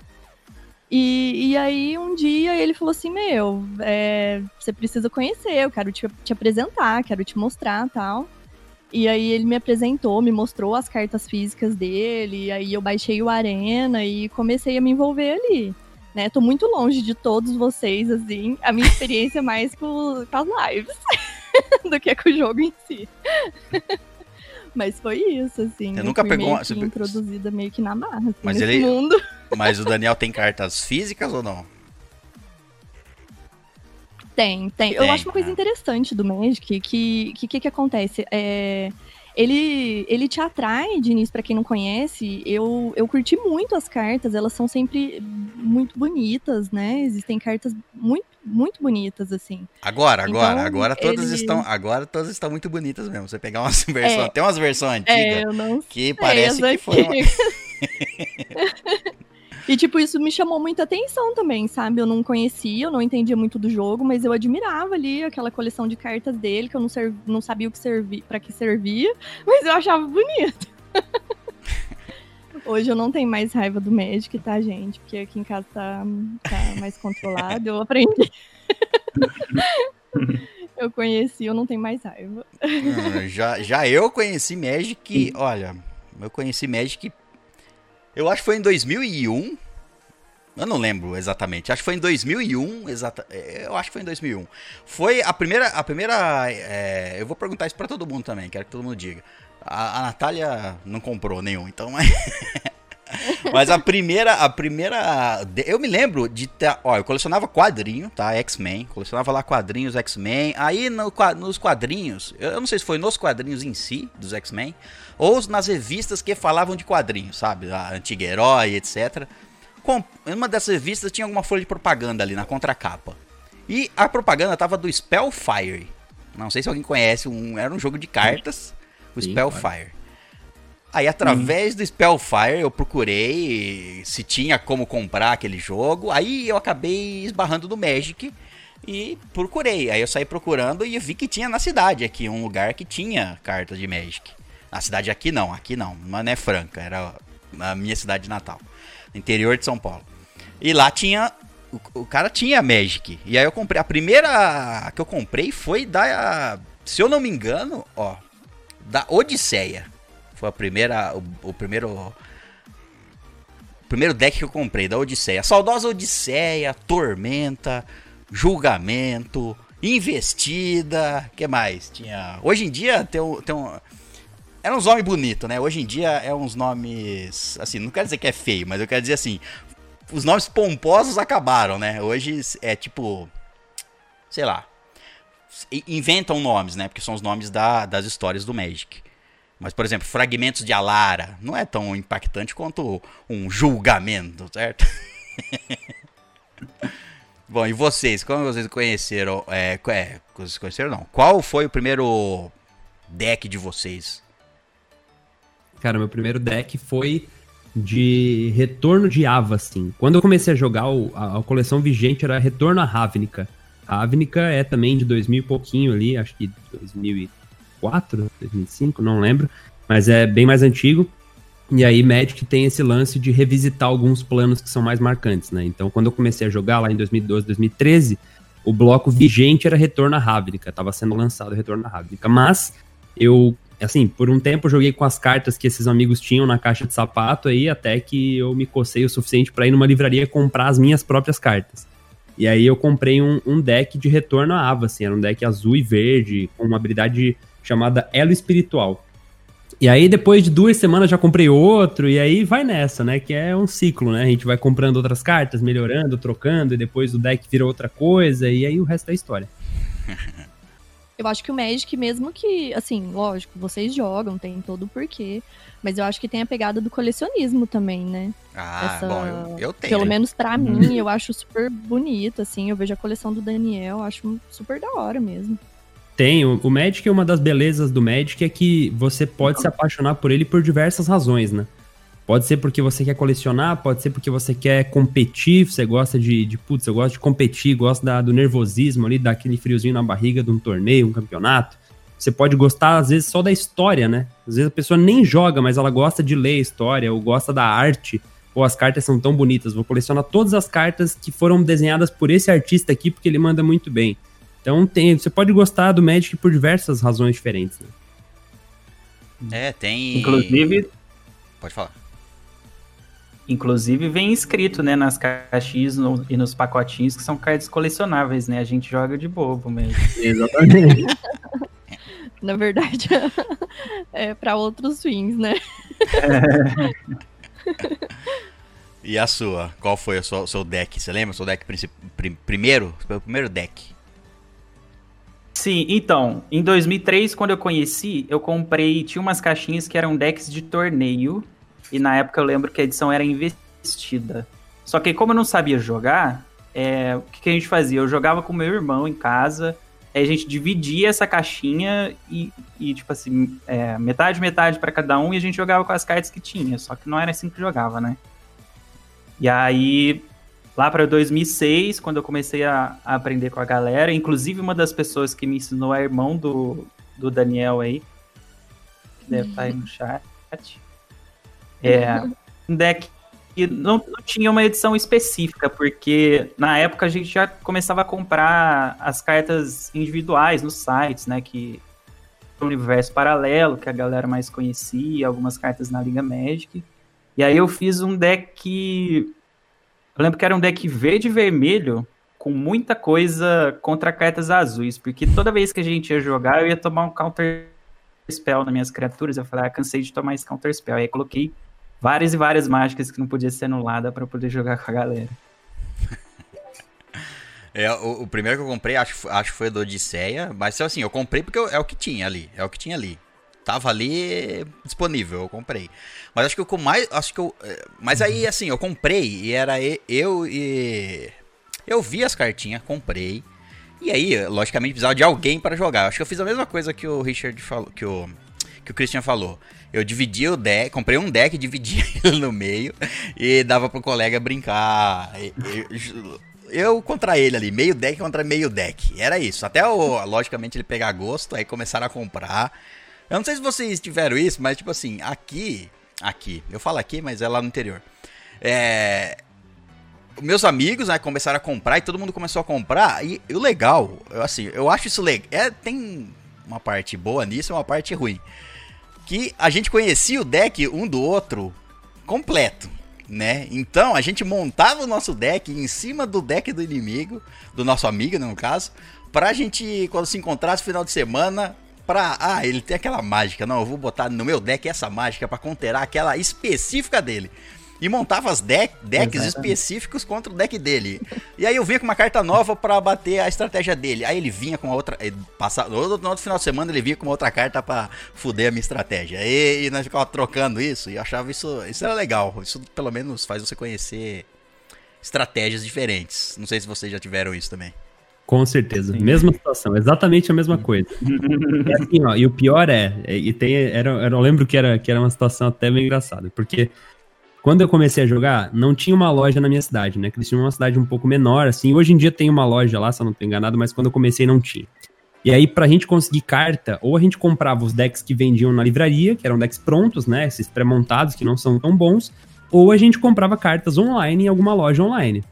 E, e aí um dia ele falou assim: Meu, é, você precisa conhecer, eu quero te, te apresentar, quero te mostrar tal. E aí ele me apresentou, me mostrou as cartas físicas dele, aí eu baixei o Arena e comecei a me envolver ali. Né? Tô muito longe de todos vocês, assim. A minha experiência é mais com, com as lives do que com o jogo em si. Mas foi isso, assim. Você eu nunca pegou meio uma- você- introduzida meio que na marra, assim, Mas ele- mundo. Mas o Daniel tem cartas físicas ou não? Tem, tem. Eu Tem, acho uma coisa é. interessante do Magic que que que, que acontece? É, ele, ele te atrai de início, pra quem não conhece. Eu, eu curti muito as cartas, elas são sempre muito bonitas, né? Existem cartas muito, muito bonitas, assim. Agora, agora, Então, agora todas ele- estão, agora todas estão muito bonitas mesmo. Você pegar umas versões, É. tem umas versões É, antigas eu não que parece que antigas. E, tipo, isso me chamou muita atenção também, sabe? Eu não conhecia, eu não entendia muito do jogo, mas eu admirava ali aquela coleção de cartas dele, que eu não, serv... não sabia o que servi... para que servia, mas eu achava bonito. Hoje eu não tenho mais raiva do Magic, tá, gente? Porque aqui em casa tá, tá mais controlado, eu aprendi. eu conheci, eu não tenho mais raiva. Ah, já, já eu conheci Magic, olha, eu conheci Magic, eu acho que foi em 2001, eu não lembro exatamente, acho que foi em 2001, exata, é, eu acho que foi em 2001. Foi a primeira, a primeira, é, eu vou perguntar isso pra todo mundo também, quero que todo mundo diga. A, a Natália não comprou nenhum, então... Mas a primeira, a primeira. Eu me lembro de ter. Ó, eu colecionava quadrinho, tá? X-Men. Colecionava lá quadrinhos X-Men. Aí no, nos quadrinhos, eu não sei se foi nos quadrinhos em si, dos X-Men, ou nas revistas que falavam de quadrinhos, sabe? A Antiga Herói, etc. Com, uma dessas revistas tinha alguma folha de propaganda ali na contracapa. E a propaganda tava do Spellfire. Não sei se alguém conhece, um, era um jogo de cartas, o Sim, Spellfire. Aí, através do Spellfire, eu procurei se tinha como comprar aquele jogo. Aí eu acabei esbarrando no Magic e procurei. Aí eu saí procurando e vi que tinha na cidade aqui, um lugar que tinha cartas de Magic. Na cidade aqui não, aqui não, Mané Franca, era na minha cidade de Natal, interior de São Paulo. E lá tinha. O, o cara tinha Magic. E aí eu comprei. A primeira que eu comprei foi da. Se eu não me engano, ó. Da Odisseia. Foi a primeira. O, o primeiro. O primeiro deck que eu comprei, da Odisseia. Saudosa Odisseia, Tormenta, Julgamento, Investida. que mais? Tinha. Hoje em dia tem um. Tem um Era uns nomes bonitos, né? Hoje em dia é uns nomes. Assim, não quero dizer que é feio, mas eu quero dizer assim. Os nomes pomposos acabaram, né? Hoje é tipo. Sei lá. Inventam nomes, né? Porque são os nomes da- das histórias do Magic. Mas, por exemplo, fragmentos de Alara não é tão impactante quanto um julgamento, certo? Bom, e vocês? Como vocês conheceram? É, é, vocês conheceram não? Qual foi o primeiro deck de vocês? Cara, meu primeiro deck foi de Retorno de Ava, assim. Quando eu comecei a jogar, a coleção vigente era Retorno a Ravnica. A é também de 2000 e pouquinho ali, acho que 2004, 2005, não lembro. Mas é bem mais antigo. E aí Magic tem esse lance de revisitar alguns planos que são mais marcantes, né? Então quando eu comecei a jogar lá em 2012, 2013, o bloco vigente era Retorno a Ravnica. Tava sendo lançado Retorno a Ravnica. Mas eu assim, por um tempo eu joguei com as cartas que esses amigos tinham na caixa de sapato aí, até que eu me cocei o suficiente pra ir numa livraria comprar as minhas próprias cartas. E aí eu comprei um, um deck de retorno à Ava, assim, era um deck azul e verde, com uma habilidade chamada Elo Espiritual. E aí depois de duas semanas já comprei outro, e aí vai nessa, né, que é um ciclo, né, a gente vai comprando outras cartas, melhorando, trocando, e depois o deck vira outra coisa, e aí o resto é história. Eu acho que o Magic, mesmo que, assim, lógico, vocês jogam, tem todo o porquê. Mas eu acho que tem a pegada do colecionismo também, né? Ah, Essa- bom, eu, eu tenho. Pelo menos pra mim, eu acho super bonito, assim. Eu vejo a coleção do Daniel, acho super da hora mesmo. Tem, o, o Magic é uma das belezas do Magic é que você pode se apaixonar por ele por diversas razões, né? Pode ser porque você quer colecionar, pode ser porque você quer competir, você gosta de, de putz, eu gosto de competir, gosto da- do nervosismo ali, daquele friozinho na barriga de um torneio, um campeonato. Você pode gostar, às vezes, só da história, né? Às vezes a pessoa nem joga, mas ela gosta de ler a história, ou gosta da arte, ou as cartas são tão bonitas. Vou colecionar todas as cartas que foram desenhadas por esse artista aqui, porque ele manda muito bem. Então tem, você pode gostar do Magic por diversas razões diferentes. Né? É, tem. Inclusive, Pode falar. Inclusive vem escrito, né, nas caixinhas no- e nos pacotinhos que são cartas colecionáveis, né? A gente joga de bobo mesmo. Exatamente. Na verdade, é pra outros fins, né? E a sua? Qual foi o seu, seu deck? Você lembra? O seu deck prim- primeiro? Foi o primeiro deck. Sim, então, em 2003, quando eu conheci, eu comprei, tinha umas caixinhas que eram decks de torneio, e na época eu lembro que a edição era investida. Só que como eu não sabia jogar, é, o que, que a gente fazia? Eu jogava com meu irmão em casa, aí a gente dividia essa caixinha e, e, tipo assim, é, metade, metade pra cada um, e a gente jogava com as cartas que tinha, só que não era assim que jogava, né? E aí, lá para 2006, quando eu comecei a, a aprender com a galera, inclusive uma das pessoas que me ensinou é irmão do, do Daniel aí, que deve estar aí no chat. É um deck que não, não tinha uma edição específica, porque na época a gente já começava a comprar as cartas individuais nos sites, né, que universo paralelo, que a galera mais conhecia, algumas cartas na Liga Magic. E aí eu fiz um deck. Eu lembro que era um deck verde e vermelho com muita coisa contra cartas azuis. Porque toda vez que a gente ia jogar, eu ia tomar um counter spell nas minhas criaturas. Eu falei, ah, cansei de tomar esse counter spell. Aí coloquei várias e várias mágicas que não podia ser anulada para poder jogar com a galera. É, o, o primeiro que eu comprei, acho, que foi- acho que foi do Odisseia, mas assim, eu comprei porque eu- é o que tinha ali, é o que tinha ali. Tava ali disponível, eu comprei. Mas acho que eu com mais, acho que eu, é, mas aí assim, eu comprei e era eu e eu vi as cartinhas, comprei. E aí, logicamente, precisava de alguém para jogar. Acho que eu fiz a mesma coisa que o Richard falou, que o que o Christian falou. Eu dividi o deck, comprei um deck, dividi ele no meio e dava pro colega brincar. E- e- eu contra ele ali, meio deck contra meio deck. Era isso. Até, o, logicamente, ele pegar gosto, aí começaram a comprar. Eu não sei se vocês tiveram isso, mas, tipo assim, aqui. Aqui. Eu falo aqui, mas é lá no interior. É. Meus amigos, né, começaram a comprar e todo mundo começou a comprar. E, e o legal, eu, assim, eu acho isso legal. É, tem uma parte boa nisso e uma parte ruim. Que a gente conhecia o deck um do outro completo né? Então a gente montava o nosso deck em cima do deck do inimigo, do nosso amigo, no caso, pra gente, quando se encontrasse no final de semana, pra. Ah, ele tem aquela mágica. Não, eu vou botar no meu deck essa mágica pra conterar aquela específica dele. E montava as deck, decks Exatamente. específicos contra o deck dele. E aí eu vinha com uma carta nova pra bater a estratégia dele. Aí ele vinha com uma outra. ele Passava, no, outro, final de semana ele vinha com uma outra carta pra fuder a minha estratégia. E, e nós ficávamos trocando isso. E eu achava isso. Isso era legal. Isso pelo menos faz você conhecer estratégias diferentes. Não sei se vocês já tiveram isso também. Com certeza. Sim. Mesma situação, exatamente a mesma coisa. E assim, ó, e o pior é, é, e tem, era, era- eu lembro que era, que era uma situação até bem engraçada, porque quando eu comecei a jogar, não tinha uma loja na minha cidade, né? Eles tinham uma cidade um pouco menor, assim. Hoje em dia tem uma loja lá, se eu não tô enganado, mas quando eu comecei não tinha. E aí, pra gente conseguir carta, ou a gente comprava os decks que vendiam na livraria, que eram decks prontos, né? Esses pré-montados que não são tão bons, ou a gente comprava cartas online em alguma loja online.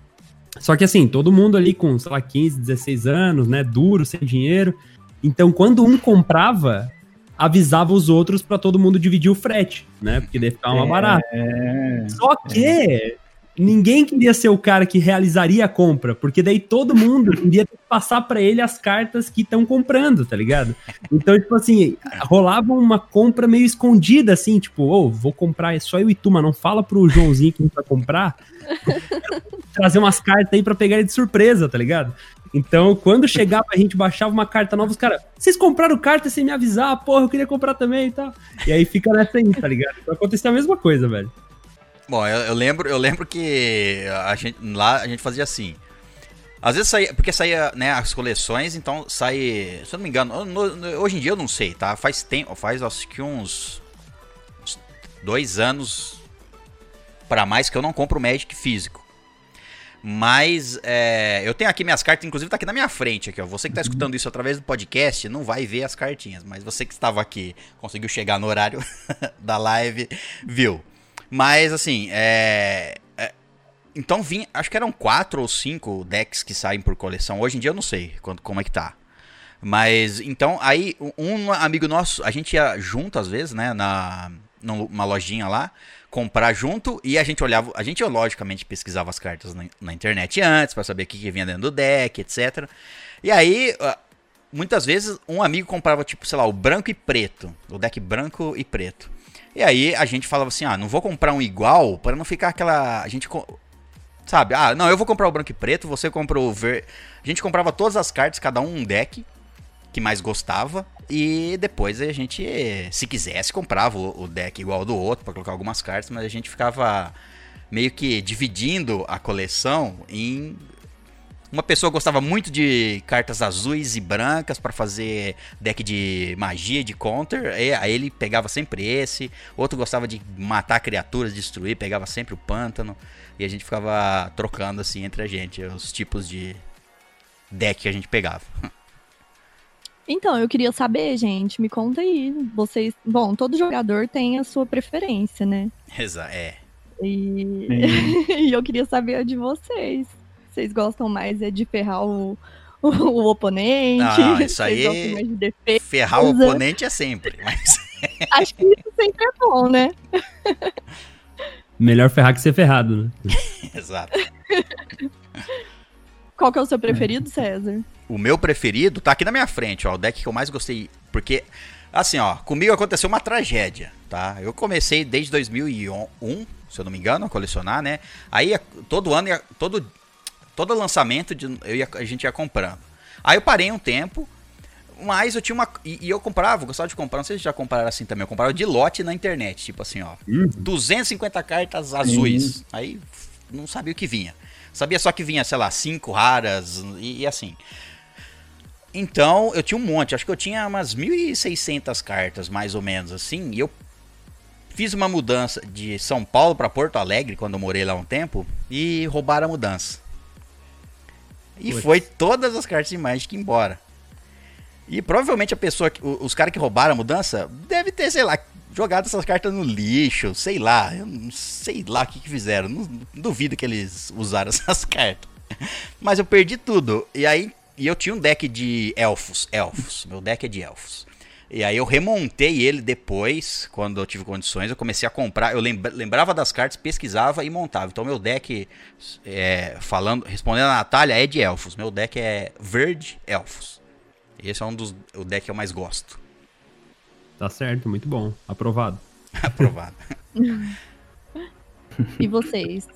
Só que assim, todo mundo ali com, sei lá, 15, 16 anos, né? Duro, sem dinheiro. Então, quando um comprava, avisava os outros pra todo mundo dividir o frete, né? Porque daí ficava mais barato. É. Só que ninguém queria ser o cara que realizaria a compra, porque daí todo mundo queria passar pra ele as cartas que estão comprando, tá ligado? Então, tipo assim, rolava uma compra meio escondida, assim, tipo, ô, vou comprar, é só eu e tu, mas não fala pro Joãozinho que a gente vai comprar. Trazer umas cartas aí pra pegar ele de surpresa, tá ligado? Então, quando chegava, a gente baixava uma carta nova, os caras, vocês compraram carta sem me avisar, porra, eu queria comprar também e tal. E aí fica nessa aí, tá ligado? Então acontecia a mesma coisa, velho. Bom, eu, eu lembro, eu lembro que a gente, lá a gente fazia assim. Às vezes saía, porque saía, né, as coleções, então sai, se eu não me engano, no- no- hoje em dia eu não sei, tá? Faz tempo, faz acho que uns, uns dois anos pra mais que eu não compro Magic físico. Mas é, eu tenho aqui minhas cartas, inclusive tá aqui na minha frente aqui, ó. Você que tá escutando isso através do podcast não vai ver as cartinhas, mas você que estava aqui, conseguiu chegar no horário da live, viu. Mas assim, é, é, então vim, acho que eram quatro ou cinco decks que saem por coleção. Hoje em dia eu não sei quando, como é que tá. Mas então aí um- amigo nosso, a gente ia junto às vezes, né, na numa lojinha lá, comprar junto e a gente olhava, a gente logicamente pesquisava as cartas na, na internet antes pra saber o que, que vinha dentro do deck, etc. E aí ah, muitas vezes um amigo comprava tipo, sei lá, o branco e preto, o deck branco e preto. E aí a gente falava assim: "Ah, não vou comprar um igual para não ficar aquela, a gente sabe? Ah, não, eu vou comprar o branco e preto, você compra o verde. A gente comprava todas as cartas, cada um um deck que mais gostava. E depois a gente, se quisesse, comprava o, deck igual ao do outro para colocar algumas cartas, mas a gente ficava meio que dividindo a coleção em. Uma pessoa gostava muito de cartas azuis e brancas para fazer deck de magia, de counter, e aí ele pegava sempre esse. Outro gostava de matar criaturas, destruir, pegava sempre o pântano. E a gente ficava trocando assim entre a gente os tipos de deck que a gente pegava. Então, eu queria saber, gente, me conta aí. Vocês. Bom, todo jogador tem a sua preferência, né? Exa é. E, e eu queria saber a de vocês. Vocês gostam mais é de ferrar o, o, o oponente? Não, isso Vocês aí- gostam mais de defesa? Ferrar o oponente é sempre. Mas Acho que isso sempre é bom, né? Melhor ferrar que ser ferrado, né? Exato. Qual que é o seu preferido, César? O meu preferido tá aqui na minha frente, ó. O deck que eu mais gostei. Porque, assim, ó, comigo aconteceu uma tragédia, tá? Eu comecei desde 2001, se eu não me engano, a colecionar, né? Aí todo ano, ia- todo, todo lançamento de, eu ia- a gente ia comprando. Aí eu parei um tempo, mas eu tinha uma. E, e eu comprava, gostava de comprar, não sei se já compraram assim também. Eu comprava de lote na internet, tipo assim, ó. 250 cartas azuis. Aí não sabia o que vinha. Sabia só que vinha, sei lá, cinco raras e, e assim. Então, eu tinha um monte, acho que eu tinha umas 1.600 cartas, mais ou menos assim, e eu fiz uma mudança de São Paulo para Porto Alegre, quando eu morei lá um tempo, e roubaram a mudança. E Putz. foi todas as cartas de Magic embora. E provavelmente a pessoa, os caras que roubaram a mudança, deve ter, sei lá, jogado essas cartas no lixo, sei lá, eu não sei lá o que, que fizeram, não, duvido que eles usaram essas cartas. Mas eu perdi tudo. E aí, e eu tinha um deck de elfos, elfos, meu deck é de elfos. E aí eu remontei ele depois, quando eu tive condições, eu comecei a comprar, eu lembra- lembrava das cartas, pesquisava e montava. Então meu deck, é, falando, respondendo a Natália, é de elfos. Meu deck é verde elfos. Esse é um dos o deck que eu mais gosto. Tá certo, muito bom. Aprovado. Aprovado. E vocês?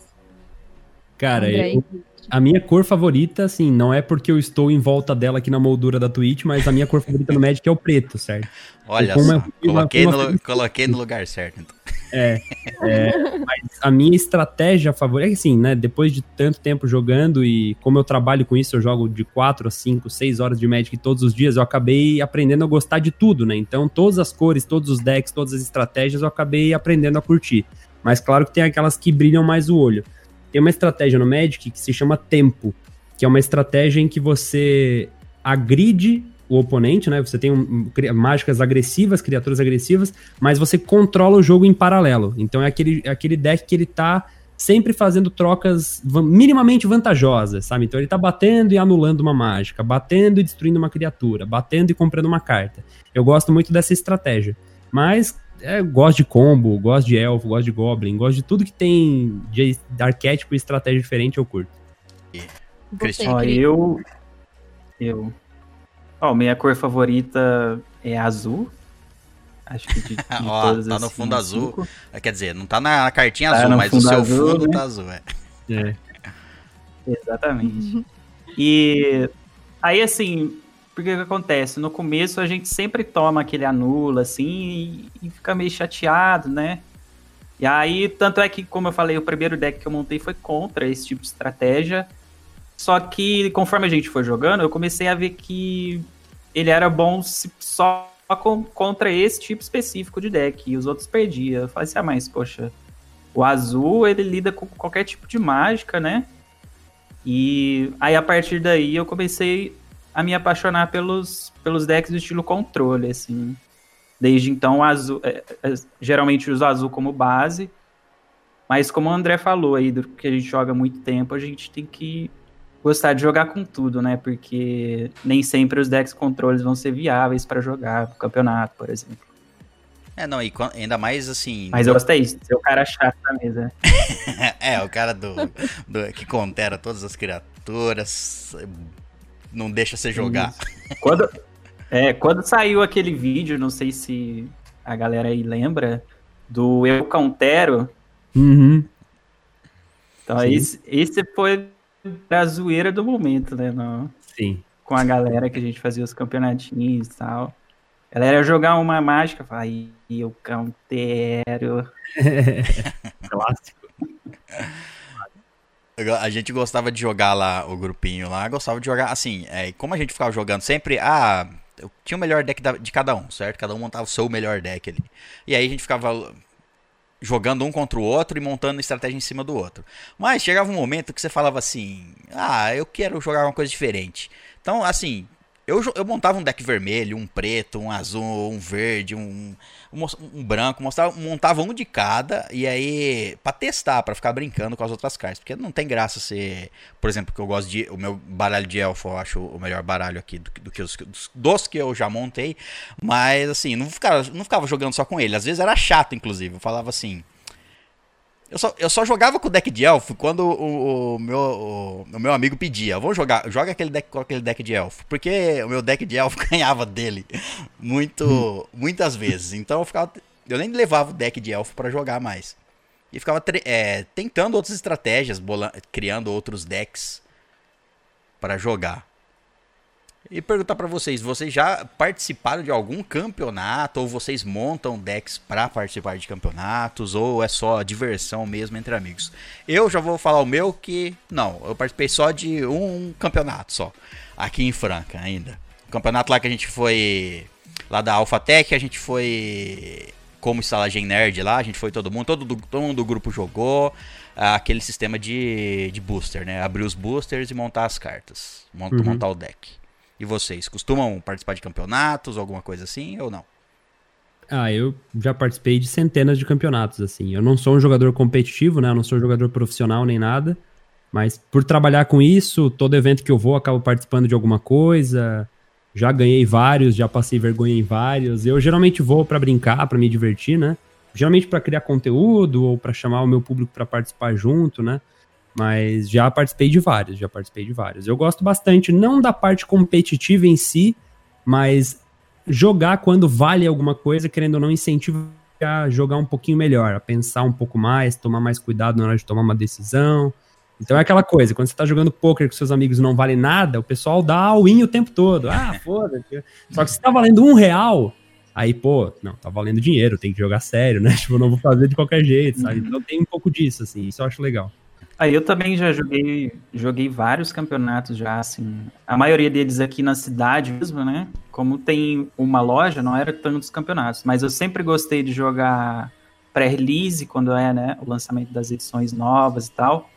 Cara, André? eu- a minha cor favorita, assim, não é porque eu estou em volta dela aqui na moldura da Twitch, mas a minha cor favorita no Magic é o preto, certo? Olha só, uma- coloquei, uma no, coloquei no lugar certo. Então. É, é, mas a minha estratégia favorita, é assim, né, depois de tanto tempo jogando e como eu trabalho com isso, eu jogo de 4 a 5, 6 horas de Magic todos os dias, eu acabei aprendendo a gostar de tudo, né? Então, todas as cores, todos os decks, todas as estratégias, eu acabei aprendendo a curtir. Mas claro que tem aquelas que brilham mais o olho. Tem uma estratégia no Magic que se chama Tempo, que é uma estratégia em que você agride o oponente, né? Você tem um- mágicas agressivas, criaturas agressivas, mas você controla o jogo em paralelo. Então é aquele, é aquele deck que ele tá sempre fazendo trocas minimamente vantajosas, sabe? Então ele tá batendo e anulando uma mágica, batendo e destruindo uma criatura, batendo e comprando uma carta. Eu gosto muito dessa estratégia. Mas é, gosto de combo, gosto de elfo, gosto de goblin, gosto de tudo que tem de arquétipo e estratégia diferente, eu curto. Cristian. Ó, eu. Eu. Ó, minha cor favorita é azul. Acho que de, de Ó, todas tá as no fundo azul. cinco. Quer dizer, não tá na cartinha Tá azul, mas o seu azul, fundo né? tá azul, é. É. Exatamente. E aí, assim, porque que acontece? No começo a gente sempre toma aquele anula, assim, e, e fica meio chateado, né? E aí, tanto é que, como eu falei, o primeiro deck que eu montei foi contra esse tipo de estratégia. Só que, conforme a gente foi jogando, eu comecei a ver que ele era bom só com- contra esse tipo específico de deck, e os outros perdia. Eu falei assim, ah, mas, poxa, o azul, ele lida com qualquer tipo de mágica, né? E aí, a partir daí, eu comecei a me apaixonar pelos, pelos decks do estilo controle, assim. Desde então, o azul, é, é, geralmente uso azul como base. Mas como o André falou aí, do que a gente joga há muito tempo, a gente tem que gostar de jogar com tudo, né? Porque nem sempre os decks controles vão ser viáveis para jogar no campeonato, por exemplo. É, não, e ainda mais assim. Mas eu gostei ser o cara chato da mesa. É, o cara do, do- que contera todas as criaturas. Não deixa você jogar. Quando, é, quando saiu aquele vídeo, não sei se a galera aí lembra, do Eu Countero, Uhum. então Sim. esse, esse foi a zoeira do momento, né? no- Sim. com a galera que a gente fazia os campeonatinhos e tal. A galera ia jogar uma mágica, fala, "Ih, Eu Countero. Clássico. A gente gostava de jogar lá, o grupinho lá, gostava de jogar, assim, é, como a gente ficava jogando sempre, ah, eu tinha o melhor deck de cada um, certo? Cada um montava o seu melhor deck ali. E aí a gente ficava jogando um contra o outro e montando estratégia em cima do outro. Mas chegava um momento que você falava assim, ah, eu quero jogar uma coisa diferente. Então, assim, eu, eu montava um deck vermelho, um preto, um azul, um verde, um, um, um branco, mostrava, montava um de cada e aí pra testar, pra ficar brincando com as outras cartas, porque não tem graça ser, por exemplo, que eu gosto de o meu baralho de elfo, eu acho o melhor baralho aqui do, do que os dos, dos que eu já montei, mas assim, não ficava, não ficava jogando só com ele, às vezes era chato inclusive, eu falava assim, eu só, eu só jogava com o deck de elfo quando o, o meu, o, o meu amigo pedia. Vamos jogar, joga aquele deck com aquele deck de elfo. Porque o meu deck de elfo ganhava dele muito, muitas vezes. Então eu ficava. Eu nem levava o deck de elfo pra jogar mais. E ficava é, tentando outras estratégias, criando outros decks pra jogar. E perguntar pra vocês, vocês já participaram de algum campeonato ou vocês montam decks pra participar de campeonatos ou é só diversão mesmo entre amigos? Eu já vou falar o meu que não, eu participei só de um campeonato só, aqui em Franca ainda. O campeonato lá que a gente foi lá da Alphatec, a gente foi como estalagem nerd lá, a gente foi todo mundo, todo, do- todo mundo do grupo jogou ah, aquele sistema de, de booster, né? Abrir os boosters e montar as cartas, Uhum. montar o deck. E vocês, costumam participar de campeonatos, alguma coisa assim, ou não? Ah, eu já participei de centenas de campeonatos, assim. Eu não sou um jogador competitivo, né? Eu não sou um jogador profissional nem nada. Mas por trabalhar com isso, todo evento que eu vou, acabo participando de alguma coisa. Já ganhei vários, já passei vergonha em vários. Eu geralmente vou pra brincar, pra me divertir, né? Geralmente pra criar conteúdo ou pra chamar o meu público pra participar junto, né? Mas já participei de vários, já participei de vários. Eu gosto bastante, não da parte competitiva em si, mas jogar quando vale alguma coisa, querendo ou não, incentiva a jogar um pouquinho melhor, a pensar um pouco mais, tomar mais cuidado na hora de tomar uma decisão. Então é aquela coisa, quando você tá jogando poker com seus amigos não vale nada, o pessoal dá all-in o tempo todo. Ah, foda-se. Só que se tá valendo um real, aí, pô, não, tá valendo dinheiro, tem que jogar sério, né? Tipo, não vou fazer de qualquer jeito, sabe? Então tem um pouco disso, assim, isso eu acho legal. Aí eu também já joguei, joguei vários campeonatos já, assim. A maioria deles aqui na cidade mesmo, né? Como tem uma loja, não era tantos campeonatos. Mas eu sempre gostei de jogar pré-release, quando é, né, o lançamento das edições novas e tal.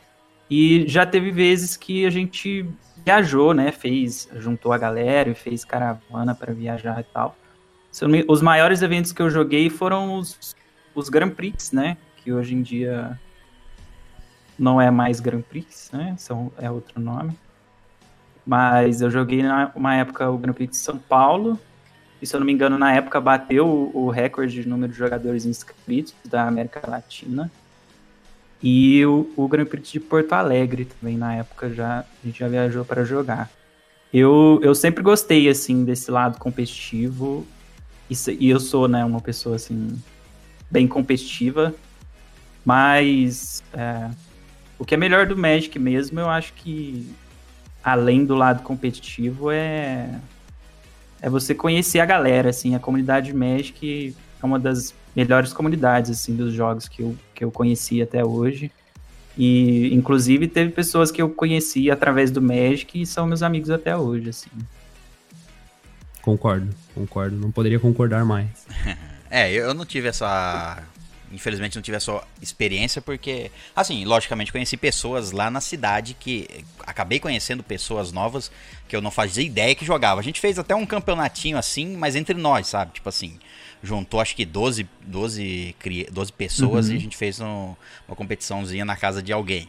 E já teve vezes que a gente viajou, né? Fez, juntou a galera e fez caravana para viajar e tal. Os maiores eventos que eu joguei foram os, os Grand Prix, né? Que hoje em dia não é mais Grand Prix, né? São, é outro nome. Mas eu joguei na uma época o Grand Prix de São Paulo. E se eu não me engano, na época bateu o, o recorde de número de jogadores inscritos da América Latina. E o, o Grand Prix de Porto Alegre também, na época, já, a gente já viajou para jogar. Eu, eu sempre gostei, assim, desse lado competitivo. E, e eu sou, né, uma pessoa, assim, bem competitiva. Mas é, o que é melhor do Magic mesmo, eu acho que além do lado competitivo é é você conhecer a galera, assim, a comunidade Magic é uma das melhores comunidades assim dos jogos que eu, que eu conheci até hoje. E inclusive teve pessoas que eu conheci através do Magic e são meus amigos até hoje, assim. Concordo, concordo. Não poderia concordar mais. é, eu não tive essa Infelizmente não tive essa experiência porque, assim, logicamente conheci pessoas lá na cidade que acabei conhecendo pessoas novas que eu não fazia ideia que jogava. A gente fez até um campeonatinho assim, mas entre nós, sabe? Tipo assim, juntou acho que 12, 12, 12 pessoas uhum. e a gente fez um, uma competiçãozinha na casa de alguém.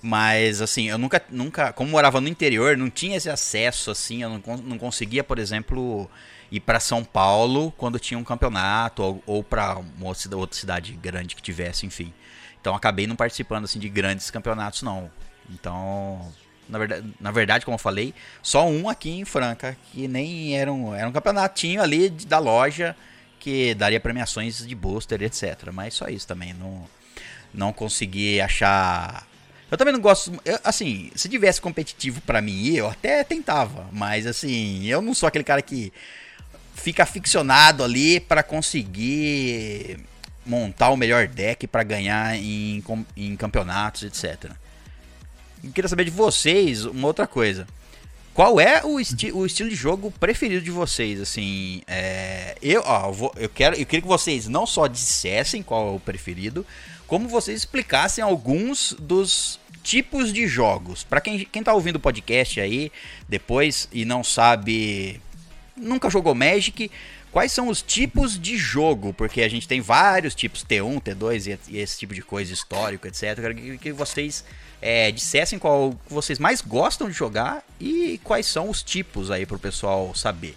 Mas assim, eu nunca, nunca, como morava no interior, não tinha esse acesso assim, eu não, não conseguia, por exemplo, ir para São Paulo quando tinha um campeonato ou, ou para uma outra cidade grande que tivesse, enfim. Então acabei não participando assim de grandes campeonatos não. Então, na verdade, na verdade, como eu falei, só um aqui em Franca que nem era um, era um campeonatinho ali da loja que daria premiações de booster, etc. Mas só isso também, não não consegui achar eu também não gosto. Eu, assim, se tivesse competitivo para mim, eu até tentava. Mas assim, eu não sou aquele cara que fica ficcionado ali para conseguir montar o melhor deck para ganhar em, em campeonatos, etc. Eu queria saber de vocês uma outra coisa. Qual é o, esti o estilo de jogo preferido de vocês? Assim, é, eu, ó, eu, vou, eu, quero, eu queria que vocês não só dissessem qual é o preferido, como vocês explicassem alguns dos tipos de jogos. Para quem, quem tá ouvindo o podcast aí depois e não sabe nunca jogou Magic, quais são os tipos de jogo? Porque a gente tem vários tipos, T1, T2 e, esse tipo de coisa, histórico, etc. Eu quero que, vocês é, dissessem qual vocês mais gostam de jogar e quais são os tipos aí pro pessoal saber.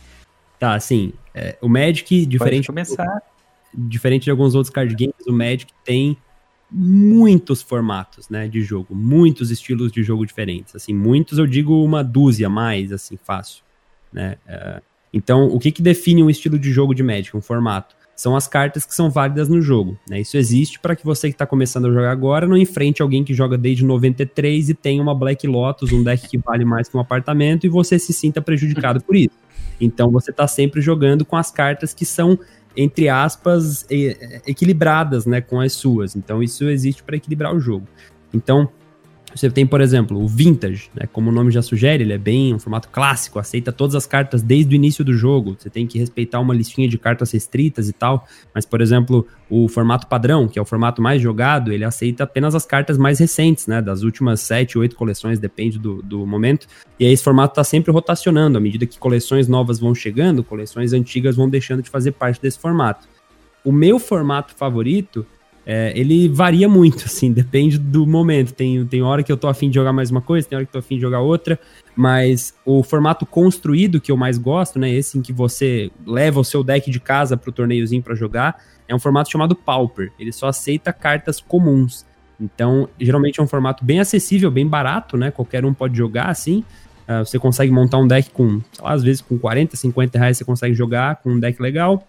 Tá, assim, é, o Magic, diferente, começar. diferente de alguns outros card games, o Magic tem muitos formatos, né, de jogo, muitos estilos de jogo diferentes, assim, muitos eu digo uma dúzia mais, assim, fácil, né, é, então, o que, que define um estilo de jogo de Magic, um formato? São as cartas que são válidas no jogo. Né? Isso existe para que você que está começando a jogar agora não enfrente alguém que joga desde 93 e tem uma Black Lotus, um deck que vale mais que um apartamento, e você se sinta prejudicado por isso. Então você está sempre jogando com as cartas que são, entre aspas, equilibradas né, com as suas. Então isso existe para equilibrar o jogo. Então, você tem, por exemplo, o Vintage, né? Como o nome já sugere, ele é bem um formato clássico, aceita todas as cartas desde o início do jogo. Você tem que respeitar uma listinha de cartas restritas e tal. Mas, por exemplo, o formato padrão, que é o formato mais jogado, ele aceita apenas as cartas mais recentes, né? Das últimas sete, oito coleções, depende do, do momento. E aí esse formato está sempre rotacionando. À medida que coleções novas vão chegando, coleções antigas vão deixando de fazer parte desse formato. O meu formato favorito é, ele varia muito, assim, depende do momento. Tem, tem hora que eu tô afim de jogar mais uma coisa, tem hora que eu tô afim de jogar outra, mas o formato construído que eu mais gosto, né, esse em que você leva o seu deck de casa pro torneiozinho para jogar, é um formato chamado Pauper. Ele só aceita cartas comuns. Então, geralmente é um formato bem acessível, bem barato, né, qualquer um pode jogar, assim, Uh, você consegue montar um deck com, lá, às vezes com 40, 50 reais você consegue jogar com um deck legal.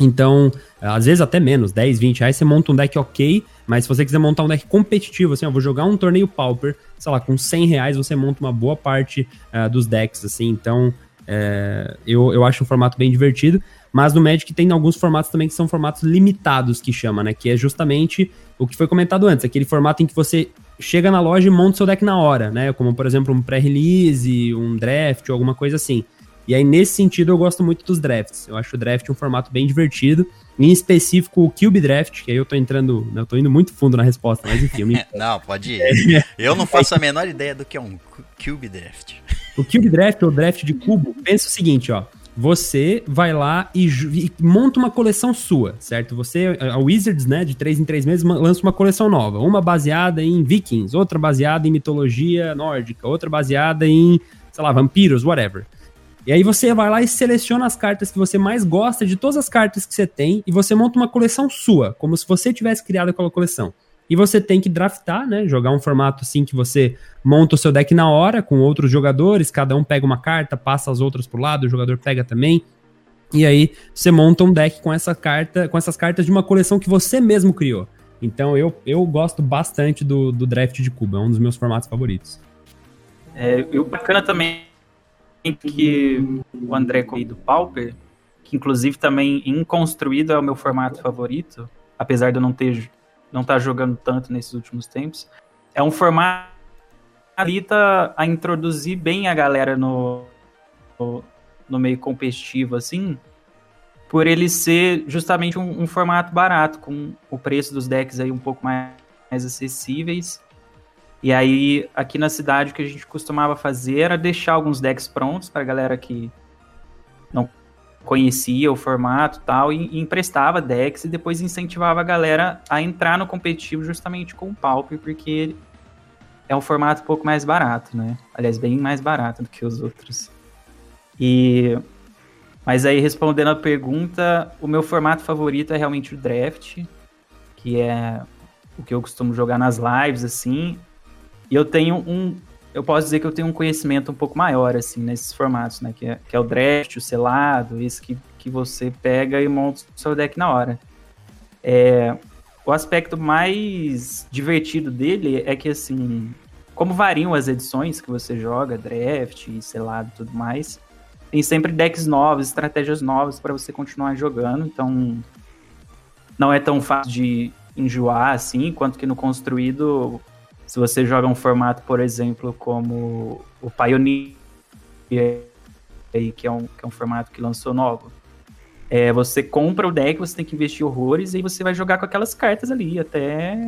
Então, às vezes até menos, 10, 20 reais você monta um deck ok, mas se você quiser montar um deck competitivo, assim, ó, vou jogar um torneio Pauper, sei lá, com 100 reais você monta uma boa parte uh, dos decks, assim, então é, eu, eu acho um formato bem divertido. Mas no Magic tem alguns formatos também que são formatos limitados, que chama, né? Que é justamente o que foi comentado antes, aquele formato em que você chega na loja e monta seu deck na hora, né? Como, por exemplo, um pré-release, um draft ou alguma coisa assim. E aí, nesse sentido, eu gosto muito dos drafts. Eu acho o draft um formato bem divertido. Em específico, o Cube Draft, que aí eu tô entrando. Né, eu tô indo muito fundo na resposta, mas enfim. Me... não, pode ir. Eu não faço a menor ideia do que é um Cube Draft. O Cube Draft, ou draft de cubo, pensa o seguinte, ó você vai lá e, e, monta uma coleção sua, certo? Você, a Wizards, né, de três em três meses, lança uma coleção nova. Uma baseada em vikings, outra baseada em mitologia nórdica, outra baseada em, sei lá, vampiros, whatever. E aí você vai lá e seleciona as cartas que você mais gosta de todas as cartas que você tem e você monta uma coleção sua, como se você tivesse criado aquela coleção. E você tem que draftar, né? Jogar um formato assim que você monta o seu deck na hora com outros jogadores, cada um pega uma carta, passa as outras pro lado, o jogador pega também. E aí você monta um deck com essa carta, com essas cartas de uma coleção que você mesmo criou. Então eu, eu gosto bastante do, do draft de Cuba, é um dos meus formatos favoritos. É, e o bacana também que o André comentou do Pauper, que inclusive também em construído é o meu formato favorito, apesar de eu não ter não tá jogando tanto nesses últimos tempos. É um formato habilita a introduzir bem a galera no, no, no, meio competitivo, assim, por ele ser justamente um, um, formato barato, com o preço dos decks aí um pouco mais, mais acessíveis. E aí, aqui na cidade, o que a gente costumava fazer era deixar alguns decks prontos para galera que não conhecia o formato tal, e, e emprestava decks e depois incentivava a galera a entrar no competitivo justamente com o Pauper, porque é um formato um pouco mais barato, né? Aliás, bem mais barato do que os outros. E mas aí respondendo a pergunta, o meu formato favorito é realmente o draft, que é o que eu costumo jogar nas lives assim. E eu tenho um eu posso dizer que eu tenho um conhecimento um pouco maior, assim, nesses formatos, né? Que é, que é o draft, o selado, esse que, que você pega e monta o seu deck na hora. É, o aspecto mais divertido dele é que, assim, como variam as edições que você joga, draft, selado e tudo mais, tem sempre decks novos, estratégias novas para você continuar jogando, então não é tão fácil de enjoar assim, quanto que no construído se você joga um formato, por exemplo, como o Pioneer, que é um, que é um formato que lançou novo, é, você compra o deck, você tem que investir horrores e você vai jogar com aquelas cartas ali até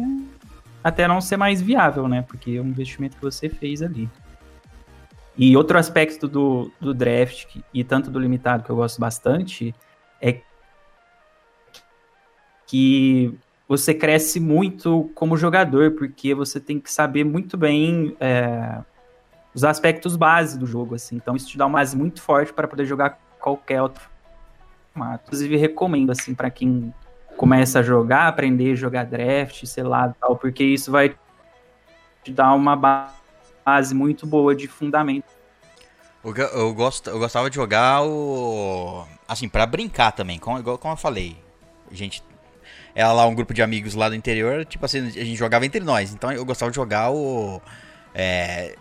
até não ser mais viável, né? Porque é um investimento que você fez ali. E outro aspecto do, do draft, e tanto do limitado, que eu gosto bastante, é que você cresce muito como jogador, porque você tem que saber muito bem é, os aspectos básicos do jogo, assim. Então isso te dá uma base muito forte para poder jogar qualquer outro formato. Inclusive recomendo assim para quem começa a jogar, aprender a jogar draft, sei lá, tal, porque isso vai te dar uma base muito boa de fundamento. Eu, gosto, eu gostava de jogar o assim para brincar também, como, igual como eu falei. Gente ela lá, um grupo de amigos lá do interior, tipo assim, a gente jogava entre nós. Então eu gostava de jogar o. É,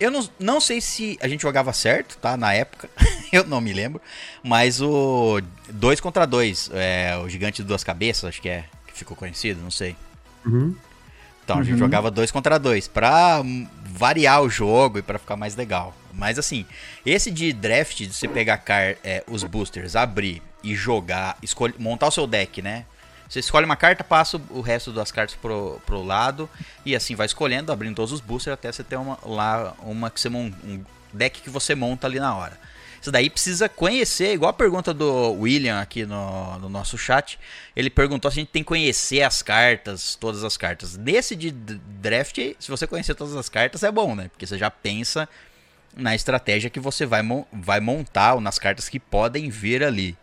eu não, não sei se a gente jogava certo, tá? Na época, eu não me lembro. Mas o 2 contra 2, é, o gigante de duas cabeças, acho que é, que ficou conhecido, não sei. Uhum. Então a gente uhum. jogava 2 contra 2 pra variar o jogo e pra ficar mais legal. Mas assim, esse de draft, de você pegar car é, os boosters, abrir e jogar, escolher, montar o seu deck, né? Você escolhe uma carta, passa o resto das cartas pro, pro lado e assim vai escolhendo, abrindo todos os boosters até você ter uma, lá uma que você um deck que você monta ali na hora. Isso daí precisa conhecer, igual a pergunta do William aqui no, no nosso chat. Ele perguntou se a gente tem que conhecer as cartas, todas as cartas. Nesse de draft, se você conhecer todas as cartas, é bom, né? Porque você já pensa na estratégia que você vai, vai montar ou nas cartas que podem vir ali.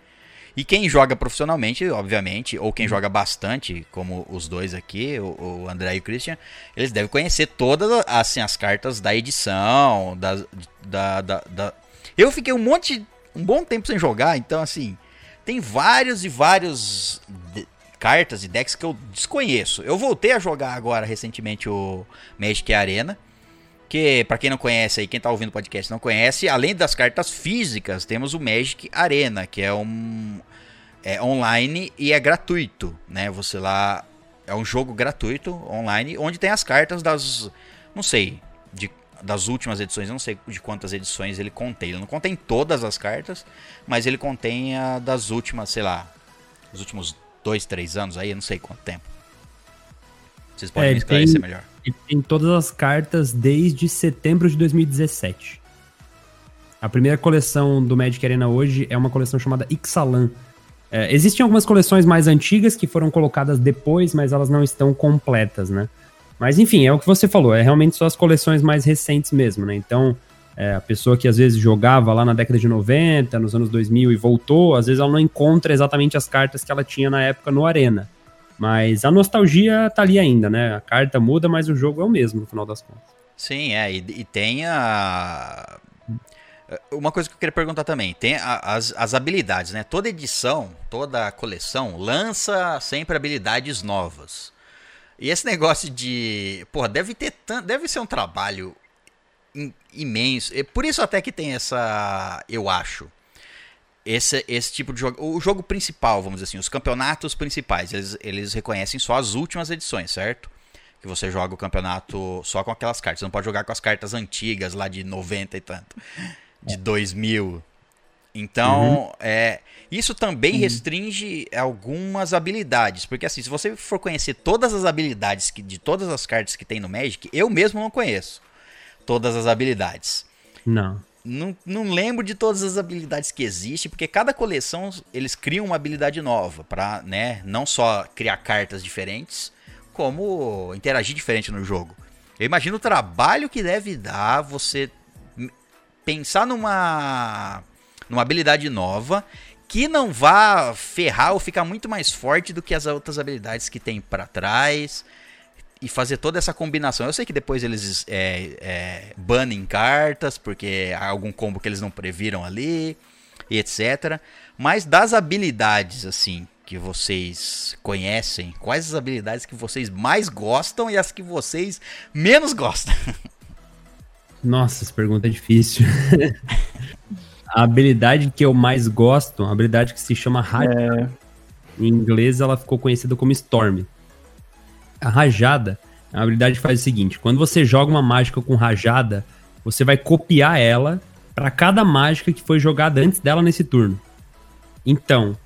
E quem joga profissionalmente, obviamente, ou quem joga bastante, como os dois aqui, o, o André e o Christian, eles devem conhecer todas assim, as cartas da edição, da, da, da, da... Eu fiquei um monte, um bom tempo sem jogar, então assim, tem vários e vários cartas e decks que eu desconheço. Eu voltei a jogar agora recentemente o Magic Arena. Que, pra quem não conhece aí, quem tá ouvindo o podcast não conhece, além das cartas físicas, temos o Magic Arena, que é um é online e é gratuito, né? Você lá é um jogo gratuito online onde tem as cartas das não sei, de das últimas edições, eu não sei de quantas edições ele contém. Ele não contém todas as cartas, mas ele contém a das últimas, sei lá, os últimos dois, três anos aí, eu não sei quanto tempo. Vocês podem É, me esclarecer tem- melhor. E tem todas as cartas desde setembro de 2017. A primeira coleção do Magic Arena hoje é uma coleção chamada Ixalan. É, existem algumas coleções mais antigas que foram colocadas depois, mas elas não estão completas, né? Mas enfim, é o que você falou, é realmente só as coleções mais recentes mesmo, né? Então, é, a pessoa que às vezes jogava lá na década de 90, nos anos 2000 e voltou, às vezes ela não encontra exatamente as cartas que ela tinha na época no Arena. Mas a nostalgia tá ali ainda, né? A carta muda, mas o jogo é o mesmo no final das contas. Sim, é, e, e tem a. Uma coisa que eu queria perguntar também, tem a- as, as habilidades, né? Toda edição, toda coleção lança sempre habilidades novas. E esse negócio de. Porra, deve ter tanto. Deve ser um trabalho im- imenso. E por isso até que tem essa. Eu acho. Esse, esse tipo de jogo. O jogo principal, vamos dizer assim, os campeonatos principais, eles, eles reconhecem só as últimas edições, certo? Que você joga o campeonato só com aquelas cartas. Você não pode jogar com as cartas antigas lá de 90 e tanto. De 2000. Então, é, isso também restringe algumas habilidades. Porque assim, se você for conhecer todas as habilidades que, de todas as cartas que tem no Magic, eu mesmo não conheço todas as habilidades. Não. Não, não lembro de todas as habilidades que existem, porque cada coleção eles criam uma habilidade nova para, né, não só criar cartas diferentes, como interagir diferente no jogo. Eu imagino o trabalho que deve dar você pensar numa numa habilidade nova que não vá ferrar ou ficar muito mais forte do que as outras habilidades que tem para trás e fazer toda essa combinação. Eu sei que depois eles é, é, banem cartas, porque há algum combo que eles não previram ali, e etc. Mas das habilidades, assim, que vocês conhecem, quais as habilidades que vocês mais gostam e as que vocês menos gostam? Nossa, essa pergunta é difícil. a habilidade que eu mais gosto, uma habilidade que se chama Rajada. Em inglês ela ficou conhecida como Storm. A Rajada uma habilidade faz o seguinte: quando você joga uma mágica com Rajada, você vai copiar ela para cada mágica que foi jogada antes dela nesse turno. Então,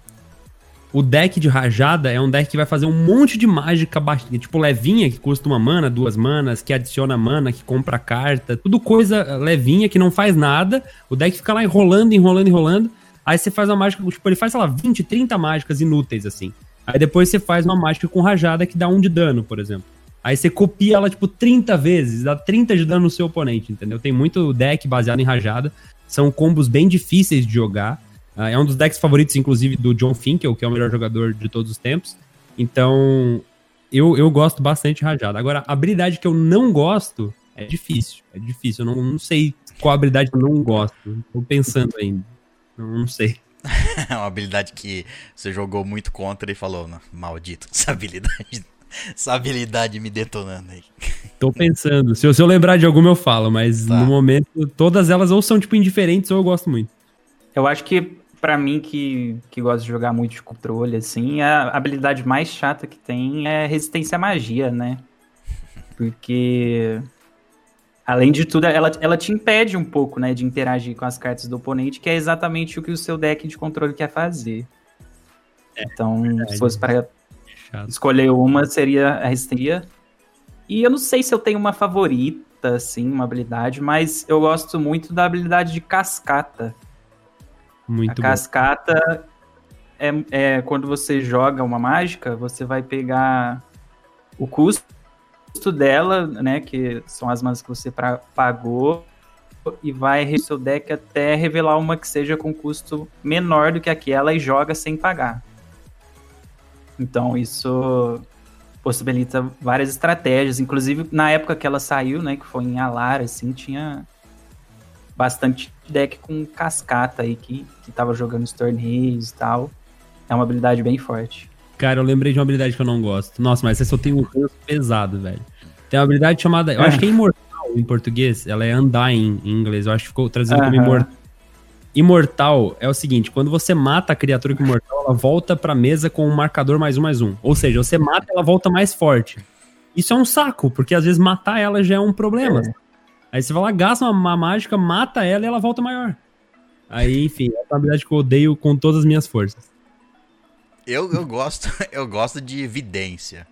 o deck de Rajada é um deck que vai fazer um monte de mágica, ba- tipo levinha, que custa uma mana, duas manas, que adiciona mana, que compra carta, tudo coisa levinha que não faz nada. O deck fica lá enrolando, enrolando, enrolando. Aí você faz uma mágica, tipo, ele faz, sei lá, 20, 30 mágicas inúteis, assim. Aí depois você faz uma mágica com rajada que dá um de dano, por exemplo. Aí você copia ela, tipo, 30 vezes, dá 30 de dano no seu oponente, entendeu? Tem muito deck baseado em rajada. São combos bem difíceis de jogar. Ah, é um dos decks favoritos, inclusive, do John Finkel, que é o melhor jogador de todos os tempos. Então, eu, eu gosto bastante de rajada. Agora, a habilidade que eu não gosto é difícil. É difícil. Eu não, não sei qual habilidade eu não gosto. Tô pensando ainda. Não sei. É uma habilidade que você jogou muito contra e falou, "Não, maldito, essa habilidade, essa habilidade me detonando aí. Tô pensando. Se eu, se eu lembrar de alguma, eu falo, mas Tá. no momento, todas elas ou são, tipo, indiferentes ou eu gosto muito. Eu acho que, pra mim, que, que gosta de jogar muito de controle, assim, a habilidade mais chata que tem é resistência à magia, né? Porque, além de tudo, ela, ela te impede um pouco, né, de interagir com as cartas do oponente, que é exatamente o que o seu deck de controle quer fazer. então, se fosse para escolher uma, seria a resistência. E eu não sei se eu tenho uma favorita, assim, uma habilidade, mas eu gosto muito da habilidade de cascata. Muito a bom. cascata é, é quando você joga uma mágica, você vai pegar o custo dela, né? Que são as manas que você pra- pagou, e vai seu deck até revelar uma que seja com custo menor do que aquela e joga sem pagar. Então isso possibilita várias estratégias, inclusive na época que ela saiu, né, que foi em Alara, assim, tinha bastante deck com cascata aí que, que tava jogando os torneios e tal. É uma habilidade bem forte. Cara, eu lembrei de uma habilidade que eu não gosto. Nossa, mas essa eu tenho um ranço pesado, velho. Tem uma habilidade chamada. Eu acho que é imortal em português. Ela é Undying em inglês. Eu acho que ficou traduzido como imortal. Imortal é o seguinte: quando você mata a criatura com imortal, ela volta pra mesa com um marcador mais um mais um. Ou seja, você mata ela volta mais forte. Isso é um saco, porque às vezes matar ela já é um problema. Aí você vai lá, gasta uma, uma mágica, mata ela e ela volta maior. Aí, enfim, é uma habilidade que eu odeio com todas as minhas forças. Eu, eu gosto, eu gosto de evidência.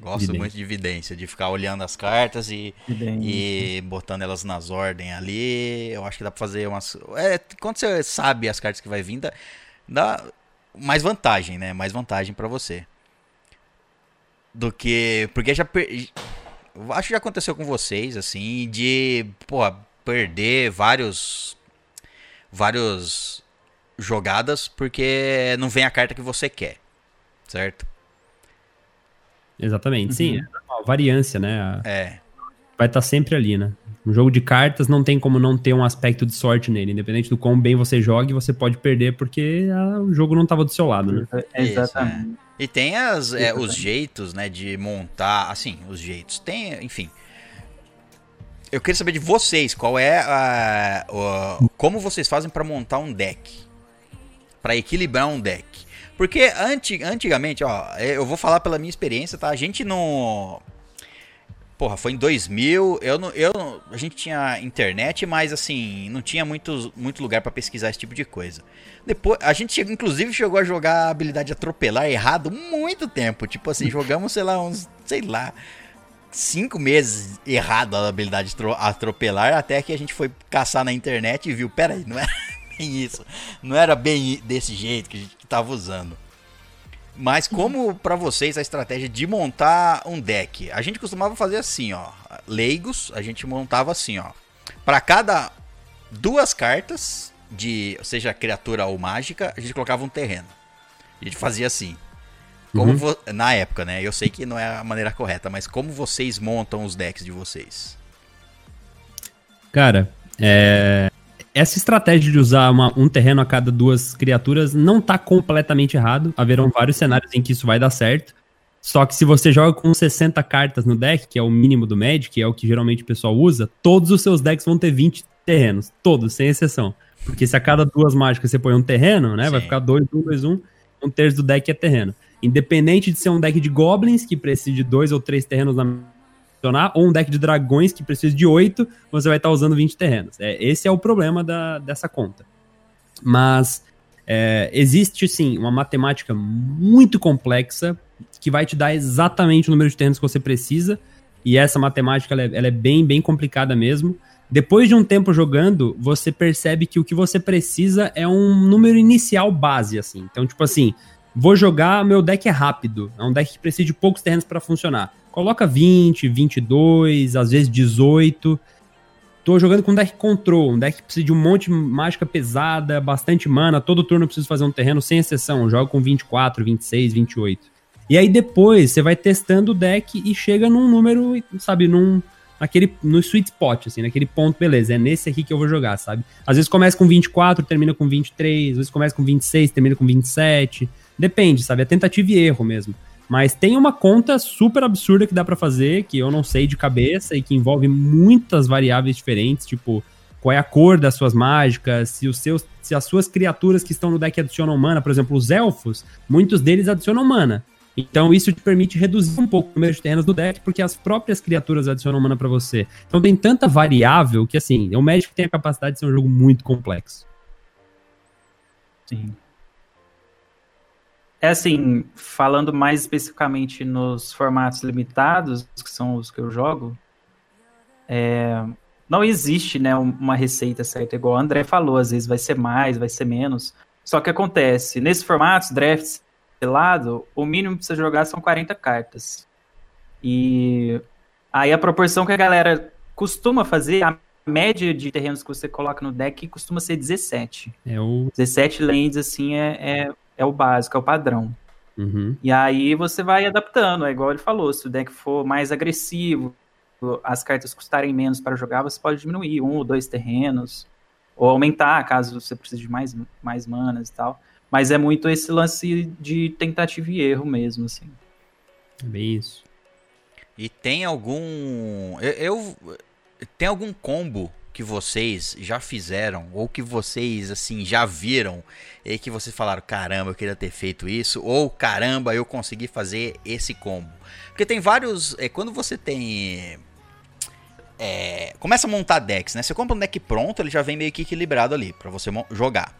Gosto Vidência. muito de evidência, de ficar olhando as cartas e, e botando elas nas ordens ali. Eu acho que dá pra fazer umas. É, quando você sabe as cartas que vai vir, dá, dá mais vantagem, né? Mais vantagem pra você. Do que. Porque já. per- Acho que já aconteceu com vocês, assim, de. Porra, perder vários. Vários. Jogadas porque não vem a carta que você quer. Certo? Exatamente. Sim, é. Variância, né? A- É. vai estar sempre ali, né? Um jogo de cartas não tem como não ter um aspecto de sorte nele. Independente do quão bem você jogue, você pode perder porque ah, o jogo não estava do seu lado, né? Exatamente. E tem as, é, os jeitos, né, de montar, assim, os jeitos. Tem, enfim. Eu queria saber de vocês, qual é a, o- como vocês fazem pra montar um deck, Pra equilibrar um deck. Porque anti, antigamente, ó, é, eu vou falar pela minha experiência, tá? A gente não Porra, foi em 2000, eu não, eu não- a gente tinha internet, mas assim, não tinha muito, muito lugar pra pesquisar esse tipo de coisa. Depois, a gente chegou, inclusive chegou a jogar a habilidade de atropelar errado muito tempo. Tipo assim, jogamos, sei lá, uns, sei lá, cinco meses errado a habilidade de tro- atropelar, até que a gente foi caçar na internet e viu, peraí, não era bem isso. Não era bem desse jeito que a gente tava usando. Mas como pra vocês a estratégia de montar um deck? A gente costumava fazer assim, ó. Leigos, a gente montava assim, ó. Pra cada duas cartas de, seja criatura ou mágica, a gente colocava um terreno. A gente fazia assim. Como Uhum. vo- na época, né? Eu sei que não é a maneira correta, mas como vocês montam os decks de vocês? Cara, é, essa estratégia de usar uma- um terreno a cada duas criaturas não tá completamente errado. Haverão vários cenários em que isso vai dar certo. Só que se você joga com 60 cartas no deck, que é o mínimo do Magic, que é o que geralmente o pessoal usa, todos os seus decks vão ter 20 terrenos. Todos, sem exceção. Porque se a cada duas mágicas você põe um terreno, né? Vai Sim. ficar 2, 1, 2, 1. Um terço do deck é terreno. Independente de ser um deck de goblins, que precisa de dois ou três terrenos na funcionar, ou um deck de dragões que precisa de 8, você vai estar usando 20 terrenos. É, esse é o problema da, dessa conta. Mas é, existe, sim, uma matemática muito complexa que vai te dar exatamente o número de terrenos que você precisa, e essa matemática ela é, ela é bem, bem complicada mesmo. Depois de um tempo jogando, você percebe que o que você precisa é um número inicial base, assim. Então, tipo assim, vou jogar, meu deck é rápido. É um deck que precisa de poucos terrenos para funcionar. Coloca 20, 22, às vezes 18. Tô jogando com um deck control, um deck que precisa de um monte de mágica pesada, bastante mana, todo turno eu preciso fazer um terreno sem exceção. Eu jogo com 24, 26, 28. E aí depois você vai testando o deck e chega num número, sabe, num naquele no sweet spot assim, naquele ponto, beleza, é nesse aqui que eu vou jogar, sabe? Às vezes começa com 24, termina com 23, às vezes começa com 26, termina com 27. Depende, sabe? É tentativa e erro mesmo. Mas tem uma conta super absurda que dá pra fazer, que eu não sei de cabeça e que envolve muitas variáveis diferentes, tipo, qual é a cor das suas mágicas, se os seus se as suas criaturas que estão no deck adicionam mana, por exemplo, os elfos, muitos deles adicionam mana. Então isso te permite reduzir um pouco o número de terrenos do deck, porque as próprias criaturas adicionam mana pra você. Então tem tanta variável que assim, o Magic tem a capacidade de ser um jogo muito complexo. Sim. É assim, falando mais especificamente nos formatos limitados, que são os que eu jogo, é, não existe né, um- uma receita certa, igual o André falou, às vezes vai ser mais, vai ser menos. Só que acontece, nesses formatos, draft selado, o mínimo pra você jogar são 40 cartas. E aí a proporção que a galera costuma fazer, a média de terrenos que você coloca no deck costuma ser 17. É o. 17 lands, assim, é, é, é o básico, é o padrão. Uhum. E aí você vai adaptando, é igual ele falou, se o deck for mais agressivo, as cartas custarem menos para jogar, você pode diminuir um ou dois terrenos, ou aumentar, caso você precise de mais, mais manas e tal. Mas é muito esse lance de tentativa e erro mesmo, assim. É bem isso. E tem algum. Eu, eu- Tem algum combo que vocês já fizeram, ou que vocês, assim, já viram, e que vocês falaram: caramba, eu queria ter feito isso, ou caramba, eu consegui fazer esse combo. Porque tem vários. É, quando você tem. é, começa a montar decks, né? Você compra um deck pronto, ele já vem meio que equilibrado ali, pra você jogar.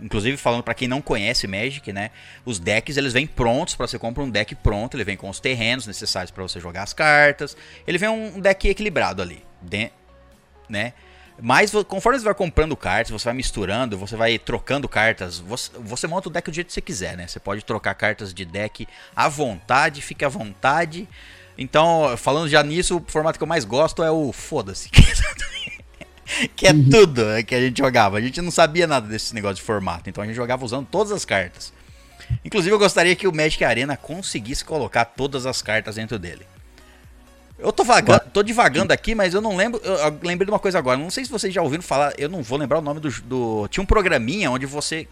Inclusive, falando pra quem não conhece Magic, né? Os decks eles vêm prontos para você comprar um deck pronto, ele vem com os terrenos necessários para você jogar as cartas. Ele vem um deck equilibrado ali, de- né? Mas conforme você vai comprando cartas, você vai misturando, você vai trocando cartas, você, você monta o deck do jeito que você quiser, né? Você pode trocar cartas de deck à vontade, fique à vontade. Então, falando já nisso, o formato que eu mais gosto é o foda-se. que é tudo né, que a gente jogava. A gente não sabia nada desse negócio de formato, então a gente jogava usando todas as cartas. Inclusive, eu gostaria que o Magic Arena conseguisse colocar todas as cartas dentro dele. Eu tô, vaga tô divagando aqui, mas eu não lembro. Eu, lembrei de uma coisa agora. Não sei se vocês já ouviram falar. Eu não vou lembrar o nome do. do tinha um programinha onde você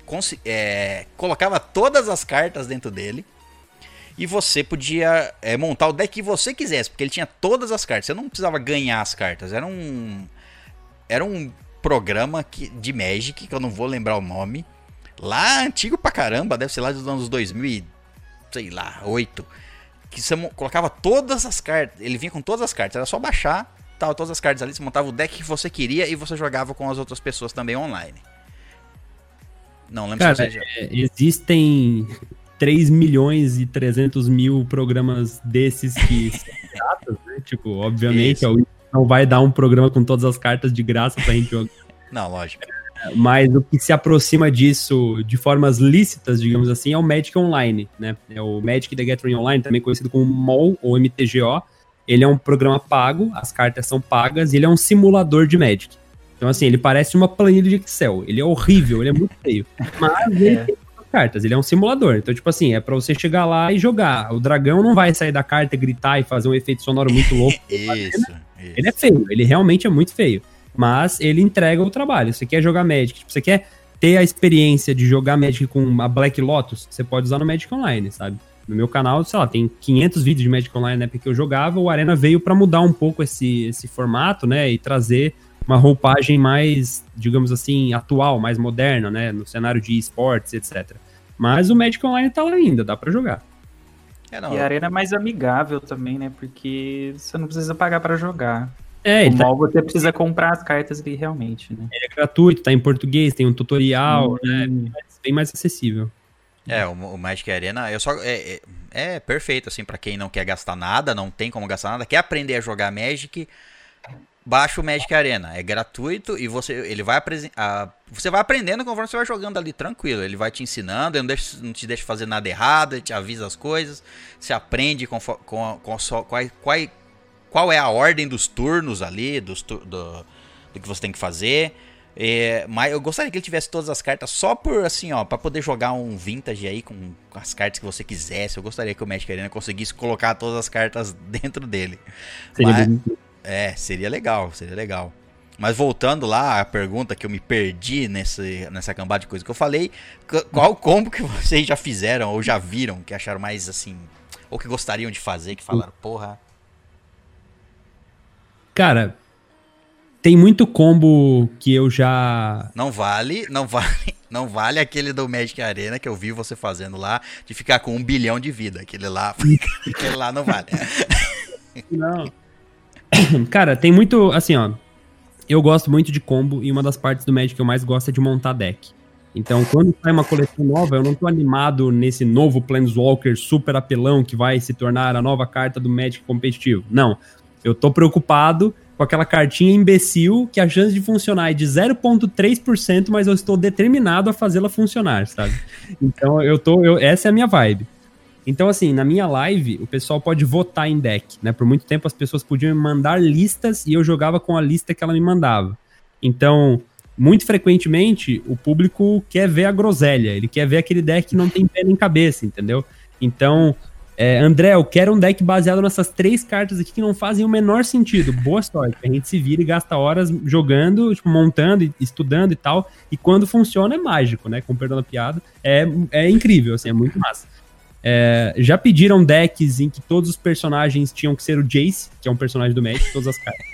é, colocava todas as cartas dentro dele. E você podia é, montar o deck que você quisesse, porque ele tinha todas as cartas. Você não precisava ganhar as cartas. Era um. Era um programa que, de Magic, que eu não vou lembrar o nome. Lá antigo pra caramba, deve ser lá dos anos 2000 e, sei lá, 8. Que você colocava todas as cartas. Ele vinha com todas as cartas. Era só baixar, tava todas as cartas ali, você montava o deck que você queria e você jogava com as outras pessoas também online. Não lembro Cara, se você é, existem 3 milhões e 300 mil programas desses que são gratos, né? Tipo, obviamente, Isso. não vai dar um programa com todas as cartas de graça pra gente jogar. Não, lógico. Mas o que se aproxima disso de formas lícitas, digamos assim, é o Magic Online, né? É o Magic The Gathering Online, também conhecido como MOL ou MTGO. Ele é um programa pago, as cartas são pagas e ele é um simulador de Magic. Então, assim, ele parece uma planilha de Excel. Ele é horrível, ele é muito feio. Mas ele É. tem as cartas, ele é um simulador. Então, tipo assim, é pra você chegar lá e jogar. O dragão não vai sair da carta, gritar e fazer um efeito sonoro muito louco. Isso, isso. Ele é feio, ele realmente é muito feio. Mas ele entrega o trabalho. Você quer jogar Magic, tipo, você quer ter a experiência de jogar Magic com a Black Lotus, você pode usar no Magic Online, sabe? No meu canal, sei lá, tem 500 vídeos de Magic Online na época que eu jogava, o Arena veio pra mudar um pouco esse, esse formato, né, e trazer uma roupagem mais, digamos assim, atual, mais moderna, né, no cenário de esportes, etc. Mas o Magic Online tá lá ainda, dá pra jogar. É, não, E a arena é mais amigável também, né? Porque você não precisa pagar pra jogar. É, o ele tá você precisa comprar as cartas ali realmente, né? é gratuito, tá em português, tem um tutorial, né, Hum, bem mais acessível. É, o, o Magic Arena, eu só é, é, é perfeito assim para quem não quer gastar nada, não tem como gastar nada, quer aprender a jogar Magic, baixa o Magic Arena, é gratuito e você ele vai a- você vai aprendendo conforme você vai jogando ali tranquilo, ele vai te ensinando, ele não, deixa- não te deixa fazer nada errado, ele te avisa as coisas, você aprende com, com, com só- qual, é a ordem dos turnos ali, dos, do, do que você tem que fazer. É, mas eu gostaria que ele tivesse todas as cartas só por assim, ó, para poder jogar um vintage aí com as cartas que você quisesse. Eu gostaria que o Magic Arena conseguisse colocar todas as cartas dentro dele. Seria Mas- bem- É, seria legal, seria legal. Mas voltando lá à pergunta que eu me perdi nesse, nessa cambada de coisa que eu falei, qu- qual combo que vocês já fizeram ou já viram que acharam mais assim, ou que gostariam de fazer, que falaram, porra, Cara, tem muito combo que eu já. Não vale, não vale, não vale aquele do Magic Arena que eu vi você fazendo lá, de ficar com um bilhão de vida. Aquele lá, aquele lá não vale. Não. Cara, tem muito. Assim, ó. Eu gosto muito de combo e uma das partes do Magic que eu mais gosto é de montar deck. Então, quando sai uma coleção nova, eu não tô animado nesse novo Planeswalker super apelão que vai se tornar a nova carta do Magic competitivo. Não. Eu tô preocupado com aquela cartinha imbecil que a chance de funcionar é de 0,3%, mas eu estou determinado a fazê-la funcionar, sabe? Então, eu tô. eu- essa é a minha vibe. Então, assim, na minha live, o pessoal pode votar em deck, né? Por muito tempo as pessoas podiam me mandar listas e eu jogava com a lista que ela me mandava. Então, muito frequentemente, o público quer ver a groselha, ele quer ver aquele deck que não tem pé nem cabeça, entendeu? Então, é, André, eu quero um deck baseado nessas três cartas aqui que não fazem o menor sentido. Boa sorte. A gente se vira e gasta horas jogando, tipo, montando, estudando e tal. E quando funciona é mágico, né? Com perdão da piada. É, é incrível, assim, é muito massa. É, já pediram decks em que todos os personagens tinham que ser o Jace, que é um personagem do Magic, todas as cartas.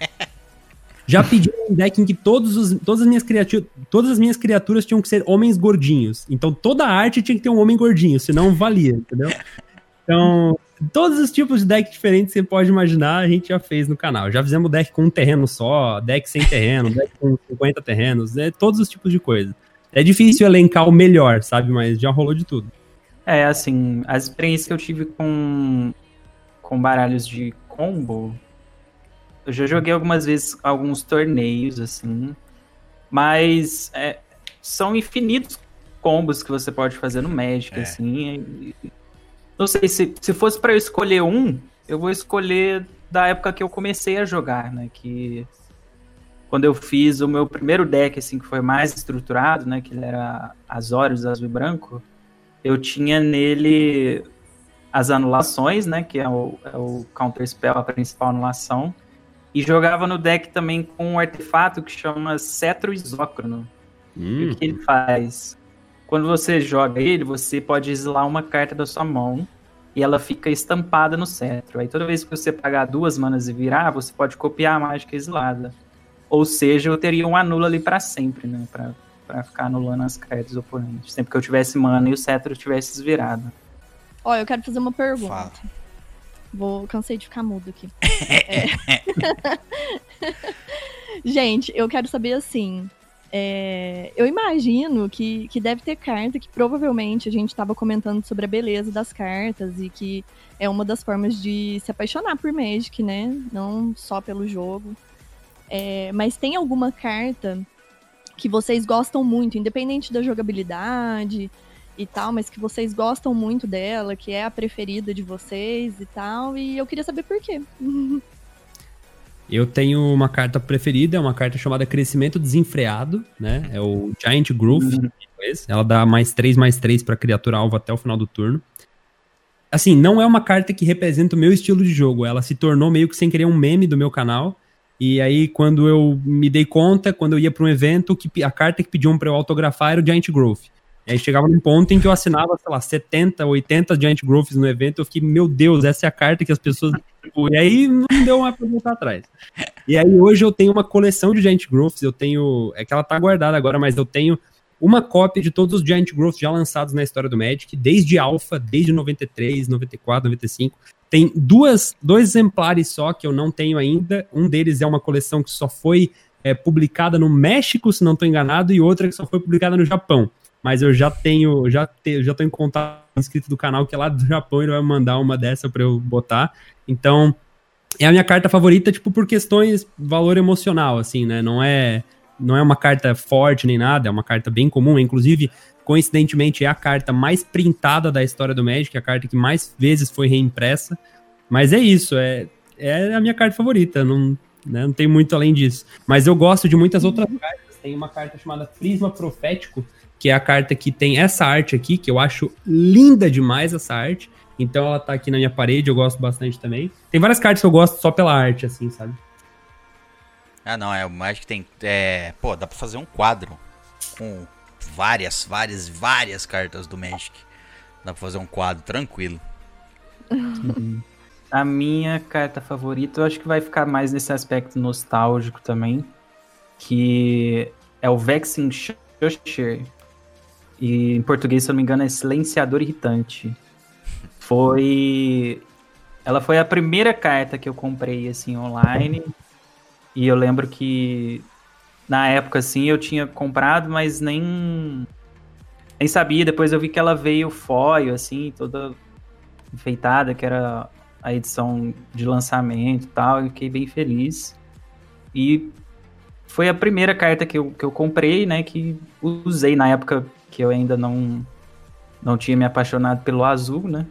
Já pediram um deck em que todos os, todas, as minhas todas as minhas criaturas tinham que ser homens gordinhos. Então toda a arte tinha que ter um homem gordinho, senão valia, entendeu? Então, todos os tipos de deck diferentes que você pode imaginar, a gente já fez no canal. Já fizemos deck com um terreno só, deck sem terreno, deck com 50 terrenos, né? todos os tipos de coisa. É difícil elencar o melhor, sabe? Mas já rolou de tudo. É, assim, as experiências que eu tive com, com baralhos de combo, eu já joguei algumas vezes alguns torneios, assim, mas é, são infinitos combos que você pode fazer no Magic, É. assim. e- não sei, se, se fosse pra eu escolher um, eu vou escolher da época que eu comecei a jogar, né, que quando eu fiz o meu primeiro deck, assim, que foi mais estruturado, né, que ele era Azorius azul e branco, eu tinha nele as anulações, né? Que é o, é o Counter Spell, a principal anulação. E jogava no deck também com um artefato que chama Cetro Isócrono. E Hum, o que ele faz? Quando você joga ele, você pode exilar uma carta da sua mão e ela fica estampada no cetro. Aí toda vez que você pagar duas manas e virar, você pode copiar a mágica exilada. Ou seja, eu teria um anula ali pra sempre, né? Pra, pra ficar anulando as cartas dos oponentes. Sempre que eu tivesse mana e o cetro tivesse desvirado. Ó, eu quero fazer uma pergunta. Fala. Vou, cansei de ficar mudo aqui. É. Gente, eu quero saber assim. É, eu imagino que, que deve ter carta que provavelmente a gente estava comentando sobre a beleza das cartas e que é uma das formas de se apaixonar por Magic, né? Não só pelo jogo. É, mas tem alguma carta que vocês gostam muito, independente da jogabilidade e tal, mas que vocês gostam muito dela, que é a preferida de vocês e tal, e eu queria saber por quê. Eu tenho uma carta preferida, é uma carta chamada Crescimento Desenfreado, né? É o Giant Growth. inglês. Ela dá mais 3, mais 3 pra criatura alvo até o final do turno. Assim, não é uma carta que representa o meu estilo de jogo. Ela se tornou meio que sem querer um meme do meu canal. E aí, quando eu me dei conta, quando eu ia pra um evento, que a carta que pediam pra eu autografar era o Giant Growth. E aí chegava num ponto em que eu assinava, sei lá, 70, 80 Giant Growths no evento. Eu fiquei, meu Deus, essa é a carta que as pessoas. Tipo, E aí não deu pra voltar atrás. E aí hoje eu tenho uma coleção de Giant Growths. Eu tenho. É que ela tá guardada agora, mas eu tenho uma cópia de todos os Giant Growths já lançados na história do Magic, desde Alpha, desde 93, 94, 95. Tem duas, dois exemplares só que eu não tenho ainda. Um deles é uma coleção que só foi é, publicada no México, se não estou enganado, e outra que só foi publicada no Japão. Mas eu já tenho, já, te, já tô em contato com inscrito do canal que é lá do Japão, ele vai mandar uma dessa para eu botar. Então, é a minha carta favorita, tipo, por questões valor emocional, assim, né? Não é, não é uma carta forte nem nada, é uma carta bem comum. Inclusive, coincidentemente, é a carta mais printada da história do Magic, é a carta que mais vezes foi reimpressa. Mas é isso, é, é a minha carta favorita, não, né, não tem muito além disso. Mas eu gosto de muitas outras cartas. Tem uma carta chamada Prisma Profético, que é a carta que tem essa arte aqui, que eu acho linda demais essa arte. Então ela tá aqui na minha parede, eu gosto bastante também. Tem várias cartas que eu gosto só pela arte, assim, sabe? Ah, não, é o Magic tem. É, pô, dá pra fazer um quadro com várias, várias, várias cartas do Magic. Dá pra fazer um quadro tranquilo. A minha carta favorita, eu acho que vai ficar mais nesse aspecto nostálgico também, que é o Vexing Shusher. E em português, se eu não me engano, é Silenciador Irritante. Foi. Ela foi a primeira carta que eu comprei assim online. E eu lembro que na época assim eu tinha comprado, mas nem nem sabia. Depois eu vi que ela veio foil assim, toda enfeitada, que era a edição de lançamento e tal, e fiquei bem feliz. E foi a primeira carta que eu, que eu comprei, né, que usei na época que eu ainda não não tinha me apaixonado pelo azul, né?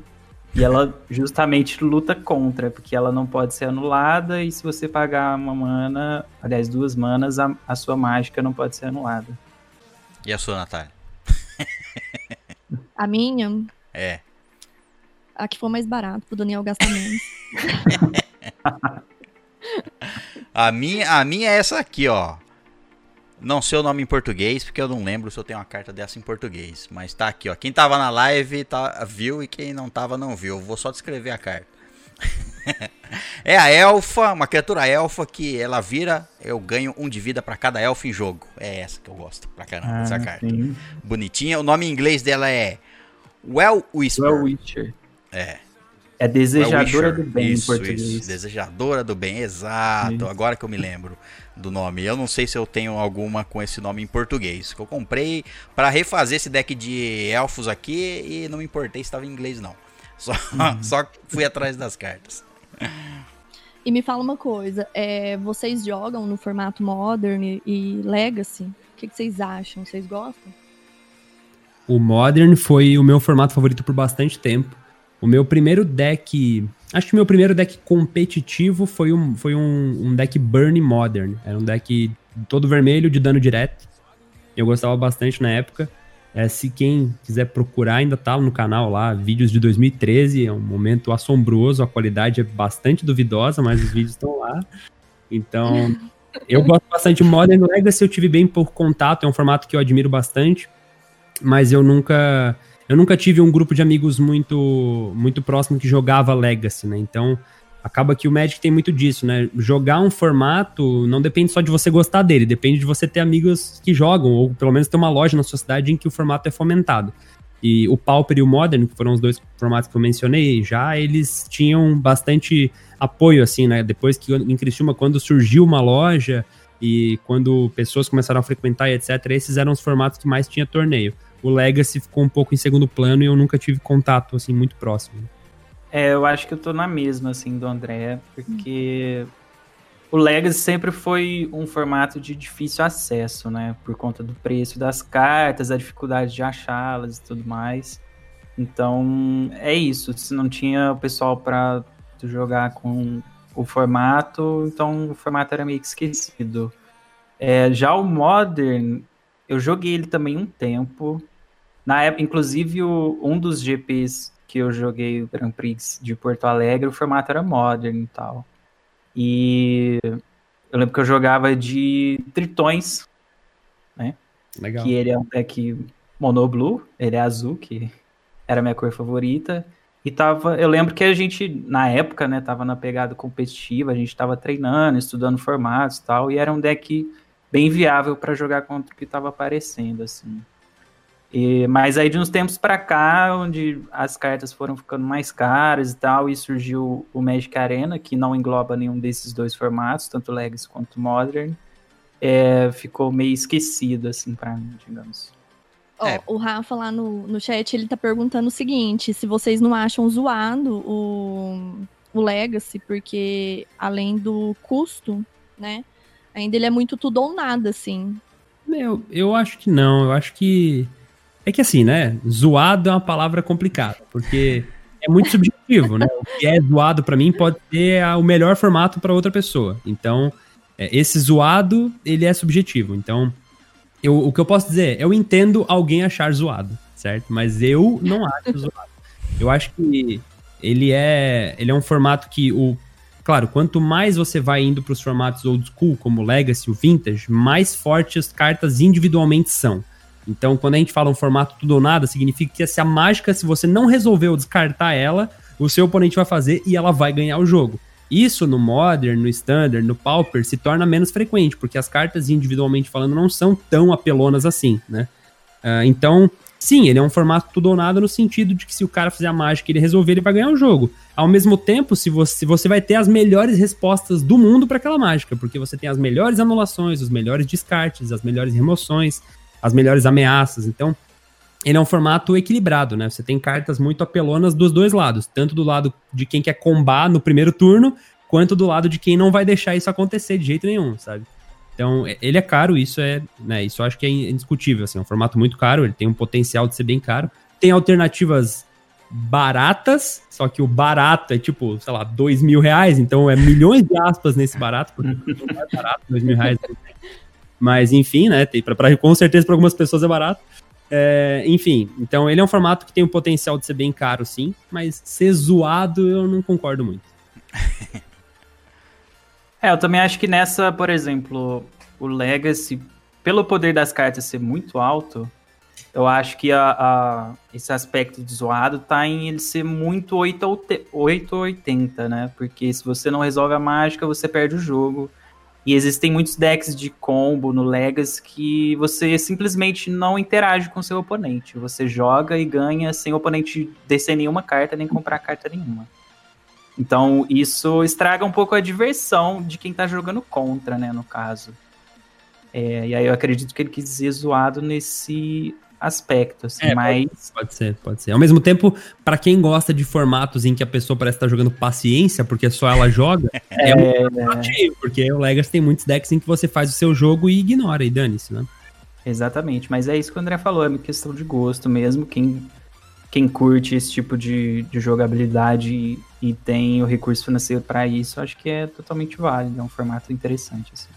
E ela justamente luta contra, porque ela não pode ser anulada, e se você pagar uma mana, aliás, duas manas, a, a sua mágica não pode ser anulada. E a sua, Natália? A minha, É. a que for mais barato, pro Daniel gastar menos. A minha, a minha é essa aqui, ó. Não sei o nome em português, porque eu não lembro se eu tenho uma carta dessa em português. Mas tá aqui, ó. Quem tava na live tá, viu e quem não tava não viu. Eu vou só descrever a carta. é a elfa, uma criatura elfa que ela vira, eu ganho um de vida pra cada elfa em jogo. É essa que eu gosto pra caramba dessa carta. Ah, sim. Bonitinha. O nome em inglês dela é Well Whisper. Well Witcher. É. É desejadora Well do bem isso, em português. Isso, desejadora do bem, exato. Isso. Agora que eu me lembro do nome. Eu não sei se eu tenho alguma com esse nome em português. Que eu comprei pra refazer esse deck de elfos aqui e não me importei se estava em inglês não. Só, Uhum. só fui atrás das cartas. E me fala uma coisa, é, vocês jogam no formato Modern e Legacy? O que, que vocês acham? Vocês gostam? O Modern foi o meu formato favorito por bastante tempo. O meu primeiro deck. Acho que meu primeiro deck competitivo foi um, foi um, um deck Burn Modern. Era um deck todo vermelho de dano direto. Eu gostava bastante na época. É, se quem quiser procurar, ainda tá no canal lá, vídeos de 2013. É um momento assombroso, a qualidade é bastante duvidosa, mas os vídeos estão lá. Então, eu gosto bastante de Modern Legacy, eu tive bem pouco contato, é um formato que eu admiro bastante mas eu nunca eu nunca tive um grupo de amigos muito muito próximo que jogava Legacy, né? Então acaba que o Magic tem muito disso, né? Jogar um formato não depende só de você gostar dele, depende de você ter amigos que jogam ou pelo menos ter uma loja na sua cidade em que o formato é fomentado. E o Pauper e o Modern, que foram os dois formatos que eu mencionei, já eles tinham bastante apoio, assim, né? Depois que em Criciúma, quando surgiu uma loja e quando pessoas começaram a frequentar e etc., esses eram os formatos que mais tinha torneio. O Legacy ficou um pouco em segundo plano e eu nunca tive contato, assim, muito próximo. É, eu acho que eu tô na mesma, assim, do André, porque o Legacy sempre foi um formato de difícil acesso, né? Por conta do preço das cartas, a dificuldade de achá-las e tudo mais. Então, é isso. Se não tinha o pessoal pra tu jogar com o formato, então o formato era meio que esquecido. É, já o Modern, eu joguei ele também um tempo. Na época, inclusive, o- um dos GPs que eu joguei o Grand Prix de Porto Alegre, o formato era Modern e tal. E eu lembro que eu jogava de Tritões, Legal. que ele é um deck monoblue, ele é azul, que era a minha cor favorita. E tava, eu lembro que a gente, na época, né, tava na pegada competitiva, a gente tava treinando, estudando formatos e tal, e era um deck bem viável para jogar contra o que tava aparecendo, assim. E, mas aí de uns tempos pra cá, onde as cartas foram ficando mais caras e tal, e surgiu o Magic Arena, que não engloba nenhum desses dois formatos, tanto Legacy quanto Modern, é, ficou meio esquecido, assim, pra mim, digamos. Ó, É. O Rafa lá no, no chat, ele tá perguntando o seguinte, se vocês não acham zoado o, o Legacy, porque além do custo, né, ainda ele é muito tudo ou nada, assim. Eu, eu acho que não, eu acho que. É que assim, né? Zoado é uma palavra complicada, porque é muito subjetivo, né? O que é zoado pra mim pode ser o melhor formato pra outra pessoa. Então, é, esse zoado, ele é subjetivo. Então, eu, o que eu posso dizer, eu entendo alguém achar zoado, certo? Mas eu não acho zoado. Eu acho que ele é, ele é um formato que o Claro, quanto mais você vai indo para os formatos old school, como o Legacy, o Vintage, mais fortes as cartas individualmente são. Então, quando a gente fala um formato tudo ou nada, significa que se a mágica, se você não resolveu descartar ela, o seu oponente vai fazer e ela vai ganhar o jogo. Isso no Modern, no Standard, no Pauper se torna menos frequente, porque as cartas individualmente falando não são tão apelonas assim, né? Ah, então, sim, ele é um formato tudo ou nada no sentido de que se o cara fizer a mágica e ele resolver, ele vai ganhar o jogo. Ao mesmo tempo, se você, você vai ter as melhores respostas do mundo para aquela mágica, porque você tem as melhores anulações, os melhores descartes, as melhores remoções, as melhores ameaças. Então, ele é um formato equilibrado, né? Você tem cartas muito apelonas dos dois lados, tanto do lado de quem quer combar no primeiro turno, quanto do lado de quem não vai deixar isso acontecer de jeito nenhum, sabe? Então, é- ele é caro, isso é, né, isso eu acho que é indiscutível, assim, é um formato muito caro, ele tem um potencial de ser bem caro. Tem alternativas baratas, só que o barato é tipo, sei lá, dois mil reais, então é milhões de aspas nesse barato, porque não é barato, dois mil reais. Mas enfim, né? Tem pra, pra- com certeza para algumas pessoas é barato. É, enfim, então ele é um formato que tem o potencial de ser bem caro, sim, mas ser zoado eu não concordo muito. É, eu também acho que nessa, por exemplo, o Legacy, pelo poder das cartas ser muito alto, eu acho que a, a- esse aspecto de zoado tá em ele ser muito 8 ou te- 8 ou 80, né? Porque se você não resolve a mágica, você perde o jogo. E existem muitos decks de combo no Legacy que você simplesmente não interage com seu oponente. Você joga e ganha sem o oponente descer nenhuma carta, nem comprar carta nenhuma. Então, isso estraga um pouco a diversão de quem tá jogando contra, né, no caso. É, e aí eu acredito que ele quis dizer zoado nesse aspecto, assim, É, mas... Pode ser, pode ser. Ao mesmo tempo, pra quem gosta de formatos em que a pessoa parece estar jogando paciência, porque só ela joga, é, um desafio, porque o Legacy tem muitos decks em que você faz o seu jogo e ignora, e dane-se, né? Exatamente, mas é isso que o André falou, é uma questão de gosto mesmo. Quem, quem curte esse tipo de, de jogabilidade e, e tem o recurso financeiro pra isso, acho que é totalmente válido, é um formato interessante. Assim.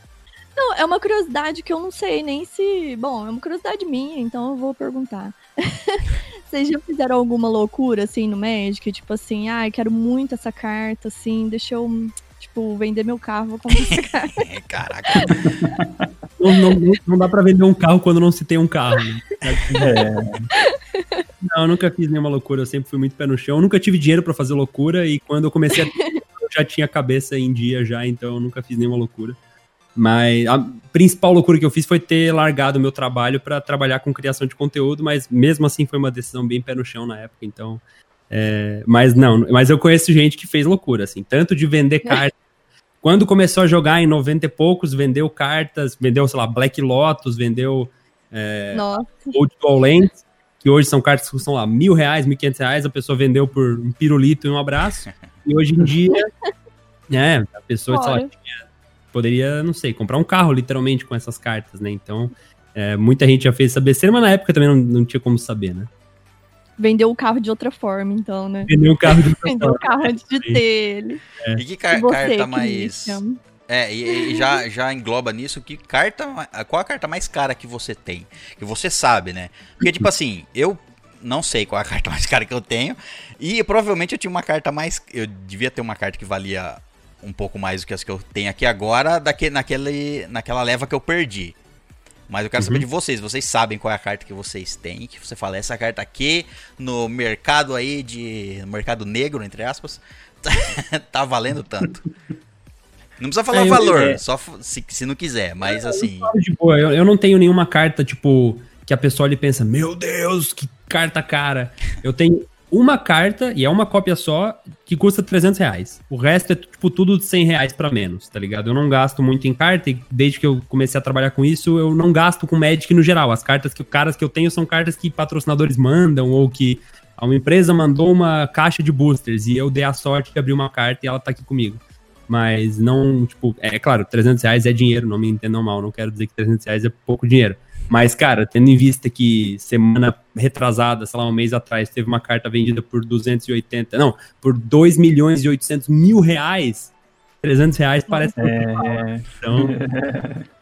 Não, é uma curiosidade que eu não sei nem se. Bom, é uma curiosidade minha, então eu vou perguntar. Vocês já fizeram alguma loucura, assim, no Magic? Tipo assim, ai, quero muito essa carta, assim, deixa eu, tipo, vender meu carro, vou comprar essa carta. É, caraca. Não, não, não- dá pra vender um carro quando não se tem um carro. né? Não, eu nunca fiz nenhuma loucura, eu sempre fui muito pé no chão. Eu nunca tive dinheiro pra fazer loucura e quando eu comecei a eu já tinha a cabeça em dia já, então eu nunca fiz nenhuma loucura. Mas a principal loucura que eu fiz foi ter largado o meu trabalho pra trabalhar com criação de conteúdo, mas mesmo assim foi uma decisão bem pé no chão na época, então. é, mas não, mas eu conheço gente que fez loucura, assim, tanto de vender cartas. Quando começou a jogar em 90 e poucos, vendeu cartas, vendeu, sei lá, Black Lotus, vendeu Nossa. Old Dual Lands, que hoje são cartas que custam lá mil reais, mil e quinhentos reais, a pessoa vendeu por um pirulito e um abraço. E hoje em dia, né, a pessoa, sei lá, tinha- poderia, não sei, comprar um carro literalmente com essas cartas, né? Então, é, muita gente já fez essa besteira, mas na época também não, não tinha como saber, né? Vendeu o carro de outra forma, então, né? Vendeu um carro de Vendeu o carro antes de ter ele. E que car- e você, carta mais. Christian? É, e, e já, já engloba nisso que carta. Qual a carta mais cara que você tem? Que você sabe, né? Porque, tipo assim, eu não sei qual é a carta mais cara que eu tenho. E provavelmente eu tinha uma carta mais. Eu devia ter uma carta que valia um pouco mais do que as que eu tenho aqui agora, daque, naquele, naquela leva que eu perdi. Mas eu quero saber de vocês. Vocês sabem qual é a carta que vocês têm? Que você fala, essa carta aqui no mercado aí de. no mercado negro, entre aspas, tá valendo tanto. Não precisa falar É, eu- valor, é. só se, se não quiser, mas assim. De boa, eu, eu não tenho nenhuma carta, tipo, que a pessoa ali pensa, meu Deus, que carta cara. Eu tenho uma carta, e é uma cópia só, que custa 300 reais. O resto é, tipo, tudo de 100 reais pra menos, tá ligado? Eu não gasto muito em carta, e desde que eu comecei a trabalhar com isso, eu não gasto com Magic no geral. As cartas que, caras que eu tenho são cartas que patrocinadores mandam, ou que uma empresa mandou uma caixa de boosters, e eu dei a sorte de abrir uma carta e ela tá aqui comigo. Mas não, tipo, é claro, 300 reais é dinheiro, não me entendam mal, não quero dizer que 300 reais é pouco dinheiro. Mas, cara, tendo em vista que semana retrasada, sei lá, um mês atrás, teve uma carta vendida por 280, não, por 2 milhões e 800 mil reais, 300 reais parece É, então,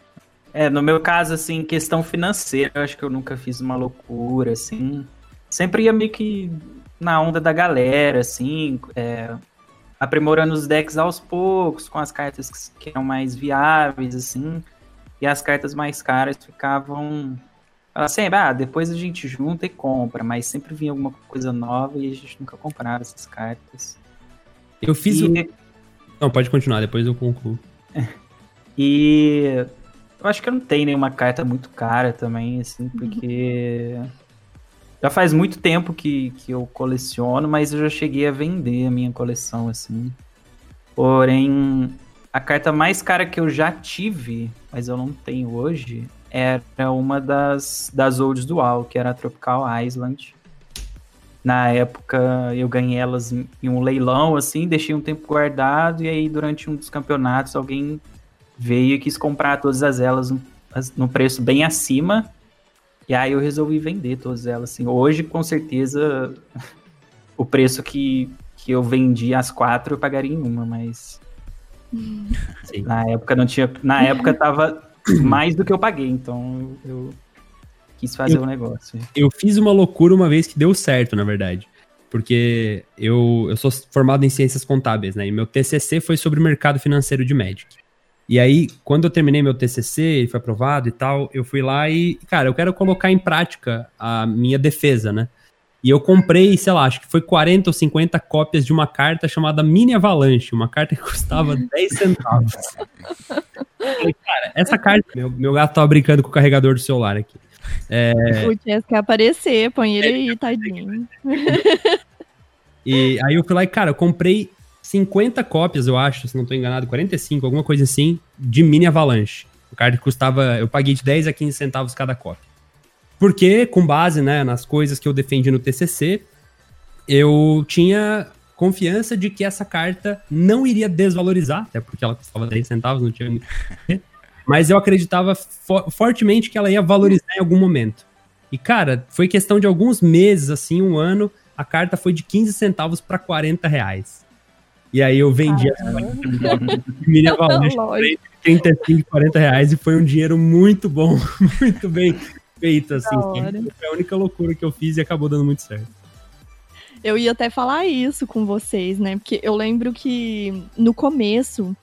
É, no meu caso, assim, questão financeira, eu acho que eu nunca fiz uma loucura, assim. Sempre ia meio que na onda da galera, assim, é, aprimorando os decks aos poucos, com as cartas que eram mais viáveis, assim. E as cartas mais caras ficavam. Ela sempre, ah, depois a gente junta e compra, mas sempre vinha alguma coisa nova e a gente nunca comprava essas cartas. eu fiz o... E- Não, pode continuar, depois eu concluo. E eu acho que eu não tenho nenhuma carta muito cara também, assim, porque já faz muito tempo que, que eu coleciono, mas eu já cheguei a vender a minha coleção, assim. Porém, a carta mais cara que eu já tive, mas eu não tenho hoje, era uma das, das Olds Dual, que era a Tropical Island. Na época eu ganhei elas em um leilão, assim, deixei um tempo guardado, e aí durante um dos campeonatos alguém veio e quis comprar todas as elas no, as- no preço bem acima. E aí eu resolvi vender todas elas. Assim. Hoje, com certeza, o preço que, que eu vendi as quatro, eu pagaria em uma, mas Sim. na época não tinha. Na época tava mais do que eu paguei, então eu quis fazer o negócio. Eu fiz uma loucura uma vez que deu certo, na verdade. Porque eu, eu sou formado em ciências contábeis, né? E meu TCC foi sobre o mercado financeiro de Magic. E aí, quando eu terminei meu TCC, ele foi aprovado e tal, eu fui lá e, cara, eu quero colocar em prática a minha defesa, né? E eu comprei, sei lá, acho que foi 40 ou 50 cópias de uma carta chamada Mini Avalanche, uma carta que custava 10 centavos. Falei, cara, essa carta. Meu, meu gato tava brincando com o carregador do celular aqui. É, O Chess quer aparecer, põe ele aí, tadinho. E aí eu fui lá e, cara, eu comprei 50 cópias, eu acho, se não tô enganado, 45, alguma coisa assim, de Mini Avalanche. O card custava, eu paguei de 10 a 15 centavos cada cópia. Porque, com base, né, nas coisas que eu defendi no TCC, eu tinha confiança de que essa carta não iria desvalorizar, até porque ela custava 10 centavos, não tinha muito. Mas eu acreditava fo- fortemente que ela ia valorizar em algum momento. E, cara, foi questão de alguns meses, assim, um ano, a carta foi de 15 centavos para 40 reais. E aí eu vendi essa mini avalanche por Lógico. 35, 40 reais e foi um dinheiro muito bom, muito bem feito, assim. Foi a única loucura que eu fiz e acabou dando muito certo. Eu ia até falar isso com vocês, né? Porque eu lembro que no começo,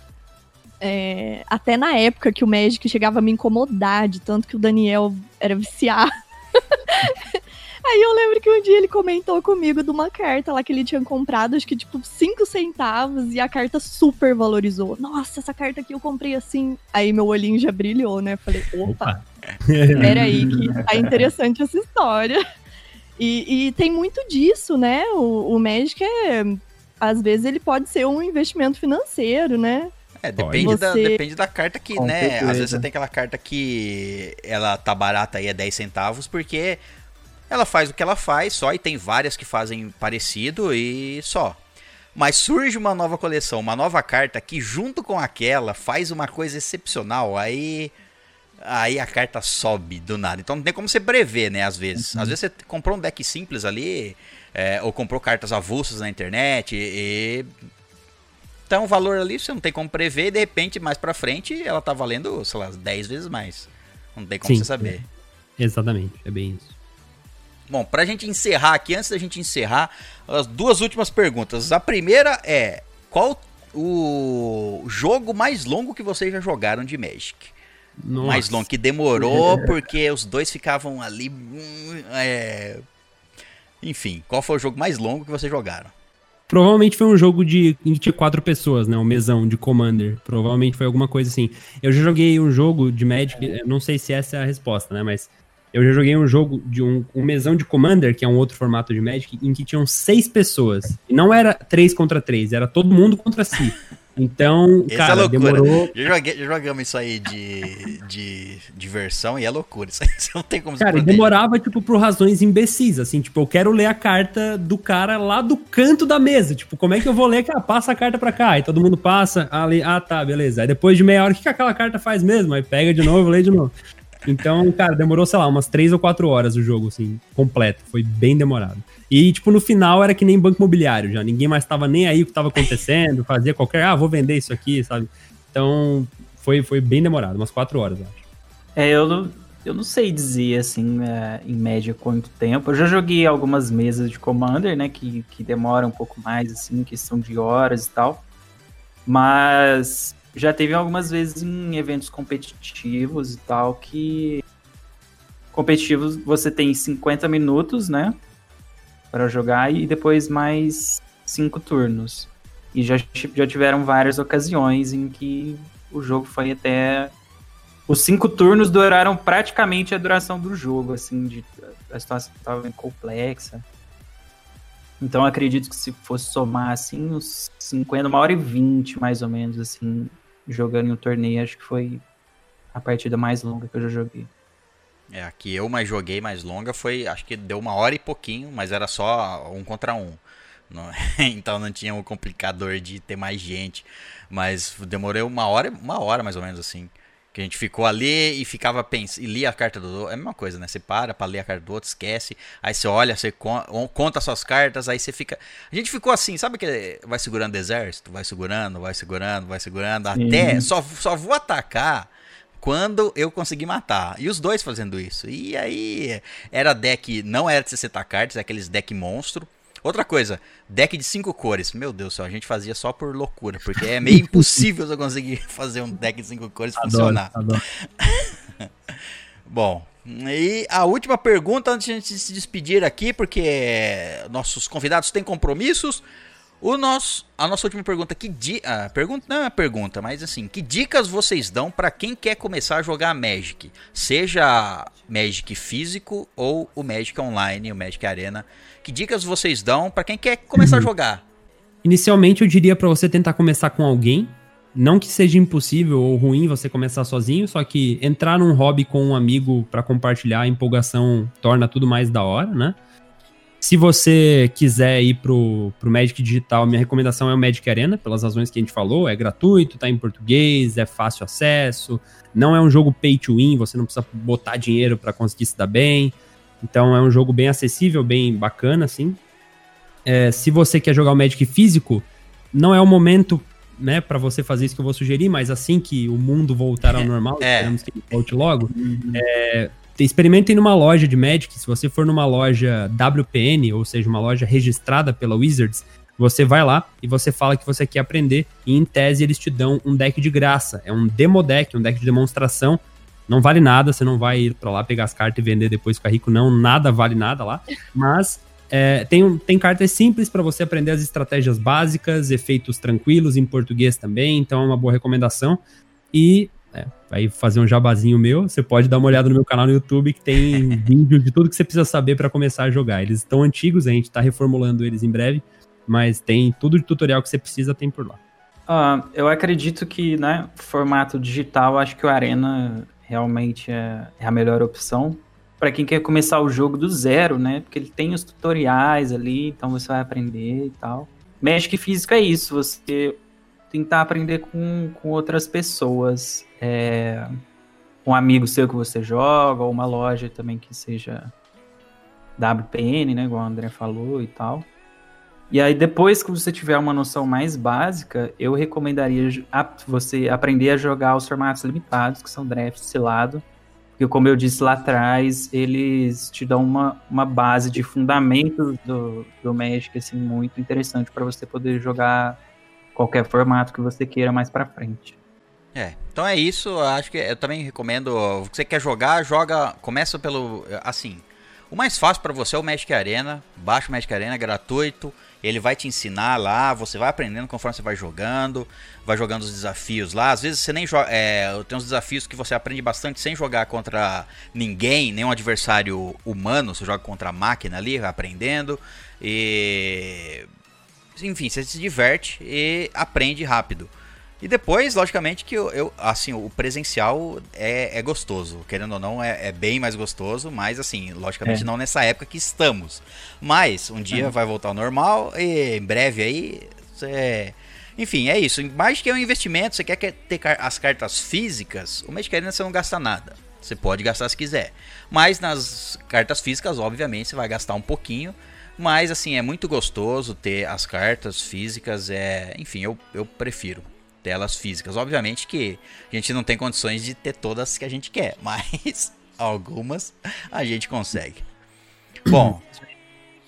é, até na época que o Magic chegava a me incomodar, de tanto que o Daniel era viciado. Aí eu lembro que um dia ele comentou comigo de uma carta lá que ele tinha comprado, acho que tipo 5 centavos, e a carta super valorizou. Nossa, essa carta aqui eu comprei assim. Aí meu olhinho já brilhou, né? Falei, opa, Peraí, que tá interessante essa história. E, e tem muito disso, né? O, o Magic é. Às vezes ele pode ser um investimento financeiro, né? É, depende, da, depende da carta que, Com né? certeza. Às vezes você tem aquela carta que ela tá barata aí é 10 centavos, porque ela faz o que ela faz só, e tem várias que fazem parecido e só. Mas surge uma nova coleção, uma nova carta que junto com aquela faz uma coisa excepcional, aí aí a carta sobe do nada. Então não tem como você prever, né, às vezes. Às vezes você comprou um deck simples ali, é, ou comprou cartas avulsas na internet e então o valor ali você não tem como prever e de repente mais pra frente ela tá valendo, sei lá, 10 vezes mais. Não tem como Sim, você saber. Exatamente, é bem isso. Bom, pra gente encerrar aqui, antes da gente encerrar, as duas últimas perguntas. A primeira é: qual o jogo mais longo que vocês já jogaram de Magic? Nossa. Mais longo, que demorou porque os dois ficavam ali. é, Enfim, qual foi o jogo mais longo que vocês jogaram? Provavelmente foi um jogo de, de quatro pessoas, né? Um mesão de Commander. Provavelmente foi alguma coisa assim. Eu já joguei um jogo de Magic, não sei se essa é a resposta, né? Mas eu já joguei um jogo de um, um mesão de Commander, que é um outro formato de Magic, em que tinham seis pessoas. E não era três contra três, era todo mundo contra si. Então, Essa é cara, loucura. demorou. Já, joguei- já jogamos isso aí de, de diversão e é loucura. Isso aí você não tem como Cara, demorava, tipo, por razões imbecis, assim, tipo, eu quero ler a carta do cara lá do canto da mesa, tipo, como é que eu vou ler? Cara, passa a carta pra cá, aí todo mundo passa, ali, ah, tá, beleza. Aí depois de meia hora, o que, que aquela carta faz mesmo? Aí pega de novo, lê de novo. Então, cara, demorou, sei lá, umas três ou quatro horas o jogo, assim, completo, foi bem demorado. E, tipo, no final era que nem banco imobiliário já, ninguém mais tava nem aí o que tava acontecendo, fazia qualquer, ah, vou vender isso aqui, sabe? Então, foi, foi bem demorado, umas quatro horas, eu acho. É, eu não, eu não sei dizer, assim, é, em média quanto tempo. Eu já joguei algumas mesas de Commander, né, que, que demoram um pouco mais, assim, questão de horas e tal. Mas já teve algumas vezes em eventos competitivos e tal que... Competitivos você tem 50 minutos, né, para jogar e depois mais cinco turnos. E já, já tiveram várias ocasiões em que o jogo foi até os cinco turnos duraram praticamente a duração do jogo, assim, de, a situação estava bem complexa. Então acredito que se fosse somar, assim, uns 50, uma hora e 20, mais ou menos, assim, jogando um torneio, acho que foi a partida mais longa que eu já joguei. É, a que eu mais joguei mais longa foi, acho que deu uma hora e pouquinho, mas era só um contra um. Não- então não tinha um complicador de ter mais gente. Mas demorei uma hora, uma hora mais ou menos assim. Que a gente ficou ali e ficava pensando, e lia a carta do outro. É a mesma coisa, né? Você para pra ler a carta do outro, esquece. Aí você olha, você con- conta suas cartas, aí você fica. A gente ficou assim, sabe que vai segurando o exército? Vai segurando, vai segurando, vai segurando. Até. Só, só vou atacar quando eu conseguir matar. E os dois fazendo isso. E aí, era deck, não era de 60 cartas, é aqueles deck monstro. Outra coisa, deck de cinco cores. Meu Deus do céu, a gente fazia só por loucura, porque é meio impossível eu conseguir fazer um deck de cinco cores Adoro, funcionar. adoro. Bom, e a última pergunta antes de a gente se despedir aqui, porque nossos convidados têm compromissos. O nosso, a nossa última pergunta, que di, ah, pergunta não é uma pergunta, mas assim, que dicas vocês dão pra quem quer começar a jogar Magic, seja Magic físico ou o Magic online, o Magic Arena? Que dicas vocês dão pra quem quer começar a jogar? Inicialmente eu diria pra você tentar começar com alguém. Não que seja impossível ou ruim você começar sozinho, só que entrar num hobby com um amigo pra compartilhar a empolgação torna tudo mais da hora, né? Se você quiser ir pro, pro Magic Digital, minha recomendação é o Magic Arena, pelas razões que a gente falou. É gratuito, tá em português, é fácil acesso, não é um jogo pay to win, você não precisa botar dinheiro pra conseguir se dar bem. Então é um jogo bem acessível, bem bacana, assim. É, se você quer jogar o Magic físico, não é o momento né, para você fazer isso que eu vou sugerir, mas assim que o mundo voltar ao normal, É. esperamos que ele volte logo, é, te- experimentem numa loja de Magic, se você for numa loja WPN, ou seja, uma loja registrada pela Wizards, você vai lá e você fala que você quer aprender. E em tese eles te dão um deck de graça, é um demo deck, um deck de demonstração, não vale nada, você não vai ir pra lá pegar as cartas e vender depois ficar rico, não, nada vale nada lá, mas é, tem, tem cartas simples para você aprender as estratégias básicas, efeitos tranquilos em português também, então é uma boa recomendação. E é, vai fazer um jabazinho meu, você pode dar uma olhada no meu canal no YouTube que tem vídeo de tudo que você precisa saber para começar a jogar. Eles estão antigos, a gente tá reformulando eles em breve, mas tem tudo de tutorial que você precisa, tem por lá. Ah, eu acredito que, né, formato digital, acho que o Arena realmente é, é a melhor opção. Para quem quer começar o jogo do zero, né? Porque ele tem os tutoriais ali, então você vai aprender e tal. Magic físico é isso, você tentar aprender com, com outras pessoas. É, um amigo seu que você joga, ou uma loja também que seja WPN, né? Igual o André falou e tal. E aí, depois que você tiver uma noção mais básica, eu recomendaria você aprender a jogar os formatos limitados, que são draft selado. Porque, como eu disse lá atrás, eles te dão uma, uma base de fundamentos do, do Magic, assim, muito interessante para você poder jogar qualquer formato que você queira mais pra frente. É, então é isso. Acho que eu também recomendo. Você quer jogar, joga. Começa pelo. Assim. O mais fácil pra você é o Magic Arena. Baixa o Magic Arena, é gratuito. Ele vai te ensinar lá. Você vai aprendendo conforme você vai jogando. Vai jogando os desafios lá. Às vezes você nem joga. É, tem uns desafios que você aprende bastante sem jogar contra ninguém, nenhum adversário humano. Você joga contra a máquina ali, vai aprendendo. E. Enfim, você se diverte e aprende rápido. E depois, logicamente, que eu, eu- assim, o presencial é, é gostoso. Querendo ou não, é, é bem mais gostoso, mas assim, logicamente É. não nessa época que estamos. Mas um dia vai voltar ao normal e em breve aí. Cê... Enfim, é isso. Mais que é um investimento, você quer que- ter as cartas físicas, o Magic Arena você não gasta nada. Você pode gastar se quiser. Mas nas cartas físicas, obviamente, você vai gastar um pouquinho. Mas assim, é muito gostoso ter as cartas físicas. É, enfim, eu, eu prefiro telas físicas. Obviamente que a gente não tem condições de ter todas que a gente quer, mas algumas a gente consegue. Bom,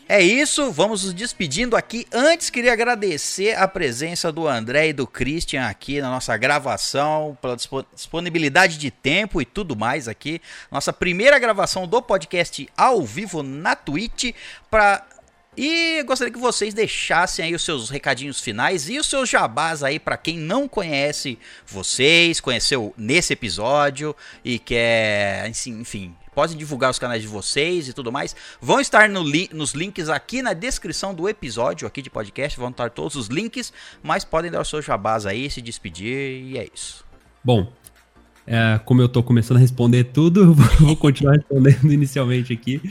é isso, vamos nos despedindo aqui. Antes, queria agradecer a presença do André e do Christian aqui na nossa gravação, pela dispo- disponibilidade de tempo e tudo mais aqui. Nossa primeira gravação do podcast ao vivo na Twitch. Pra... E gostaria que vocês deixassem aí os seus recadinhos finais e os seus jabás aí para quem não conhece vocês, conheceu nesse episódio e quer, assim, enfim, podem divulgar os canais de vocês e tudo mais. Vão estar no li- nos links aqui na descrição do episódio aqui de podcast, vão estar todos os links, mas podem dar os seus jabás aí, se despedir e é isso. Bom, é, como eu tô começando a responder tudo, vou continuar respondendo inicialmente aqui.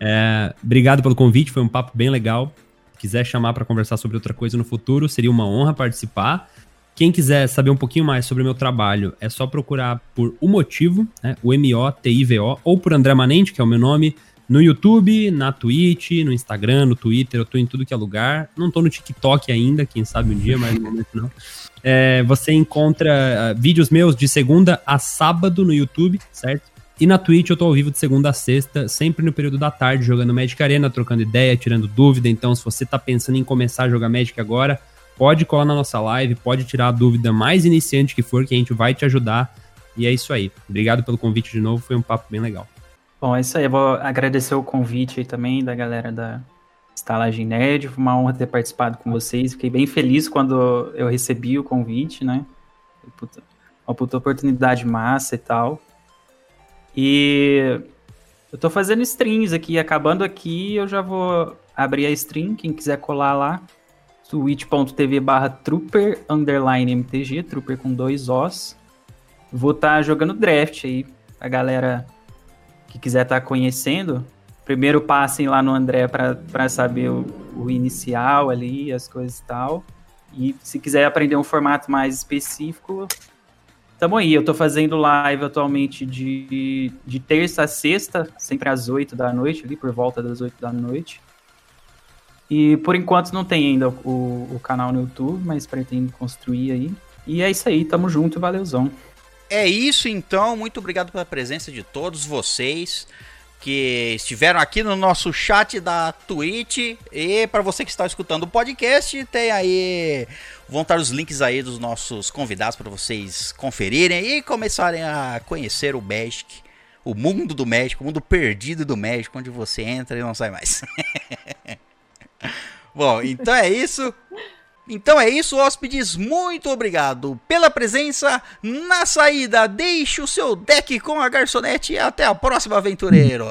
É, obrigado pelo convite, foi um papo bem legal. Se quiser chamar para conversar sobre outra coisa no futuro, seria uma honra participar. Quem quiser saber um pouquinho mais sobre o meu trabalho, é só procurar por O Motivo, né, o M-O-T-I-V-O, ou por André Manente, que é o meu nome, no YouTube, na Twitch, no Instagram, no Twitter, eu tô em tudo que é lugar. Não tô no TikTok ainda, quem sabe um dia, mas no momento não. É, você encontra uh, vídeos meus de segunda a sábado no YouTube, certo? E na Twitch eu tô ao vivo de segunda a sexta, sempre no período da tarde, jogando Magic Arena, trocando ideia, tirando dúvida. Então, se você tá pensando em começar a jogar Magic agora, pode colar na nossa live, pode tirar a dúvida mais iniciante que for, que a gente vai te ajudar. E é isso aí. Obrigado pelo convite de novo, foi um papo bem legal. Bom, é isso aí. Eu vou agradecer o convite aí também da galera da Estalagem Nerd. Foi uma honra ter participado com vocês. Fiquei bem feliz quando eu recebi o convite, né? Uma puta oportunidade massa e tal. E eu tô fazendo streams aqui. Acabando aqui, eu já vou abrir a stream. Quem quiser colar lá, twitch.tv barra trooper underline mtg, trooper com dois Os. Vou estar tá jogando draft aí, a galera que quiser estar tá conhecendo. Primeiro passem lá no André para saber o, o, inicial ali, as coisas e tal. E se quiser aprender um formato mais específico, tamo aí. Eu tô fazendo live atualmente de, de terça a sexta, sempre às 8 da noite, ali por volta das 8 da noite. E por enquanto não tem ainda o, o canal no YouTube, mas pretendo construir aí. E é isso aí, tamo junto, valeuzão. É isso então, muito obrigado pela presença de todos vocês que estiveram aqui no nosso chat da Twitch e para você que está escutando o podcast, tem aí vão estar os links aí dos nossos convidados para vocês conferirem e começarem a conhecer o Magic, o mundo do Magic, o mundo perdido do Magic, onde você entra e não sai mais. Bom, então é isso. Então é isso, hóspedes. Muito obrigado pela presença. Na saída, deixe o seu deck com a garçonete até a próxima, aventureiro.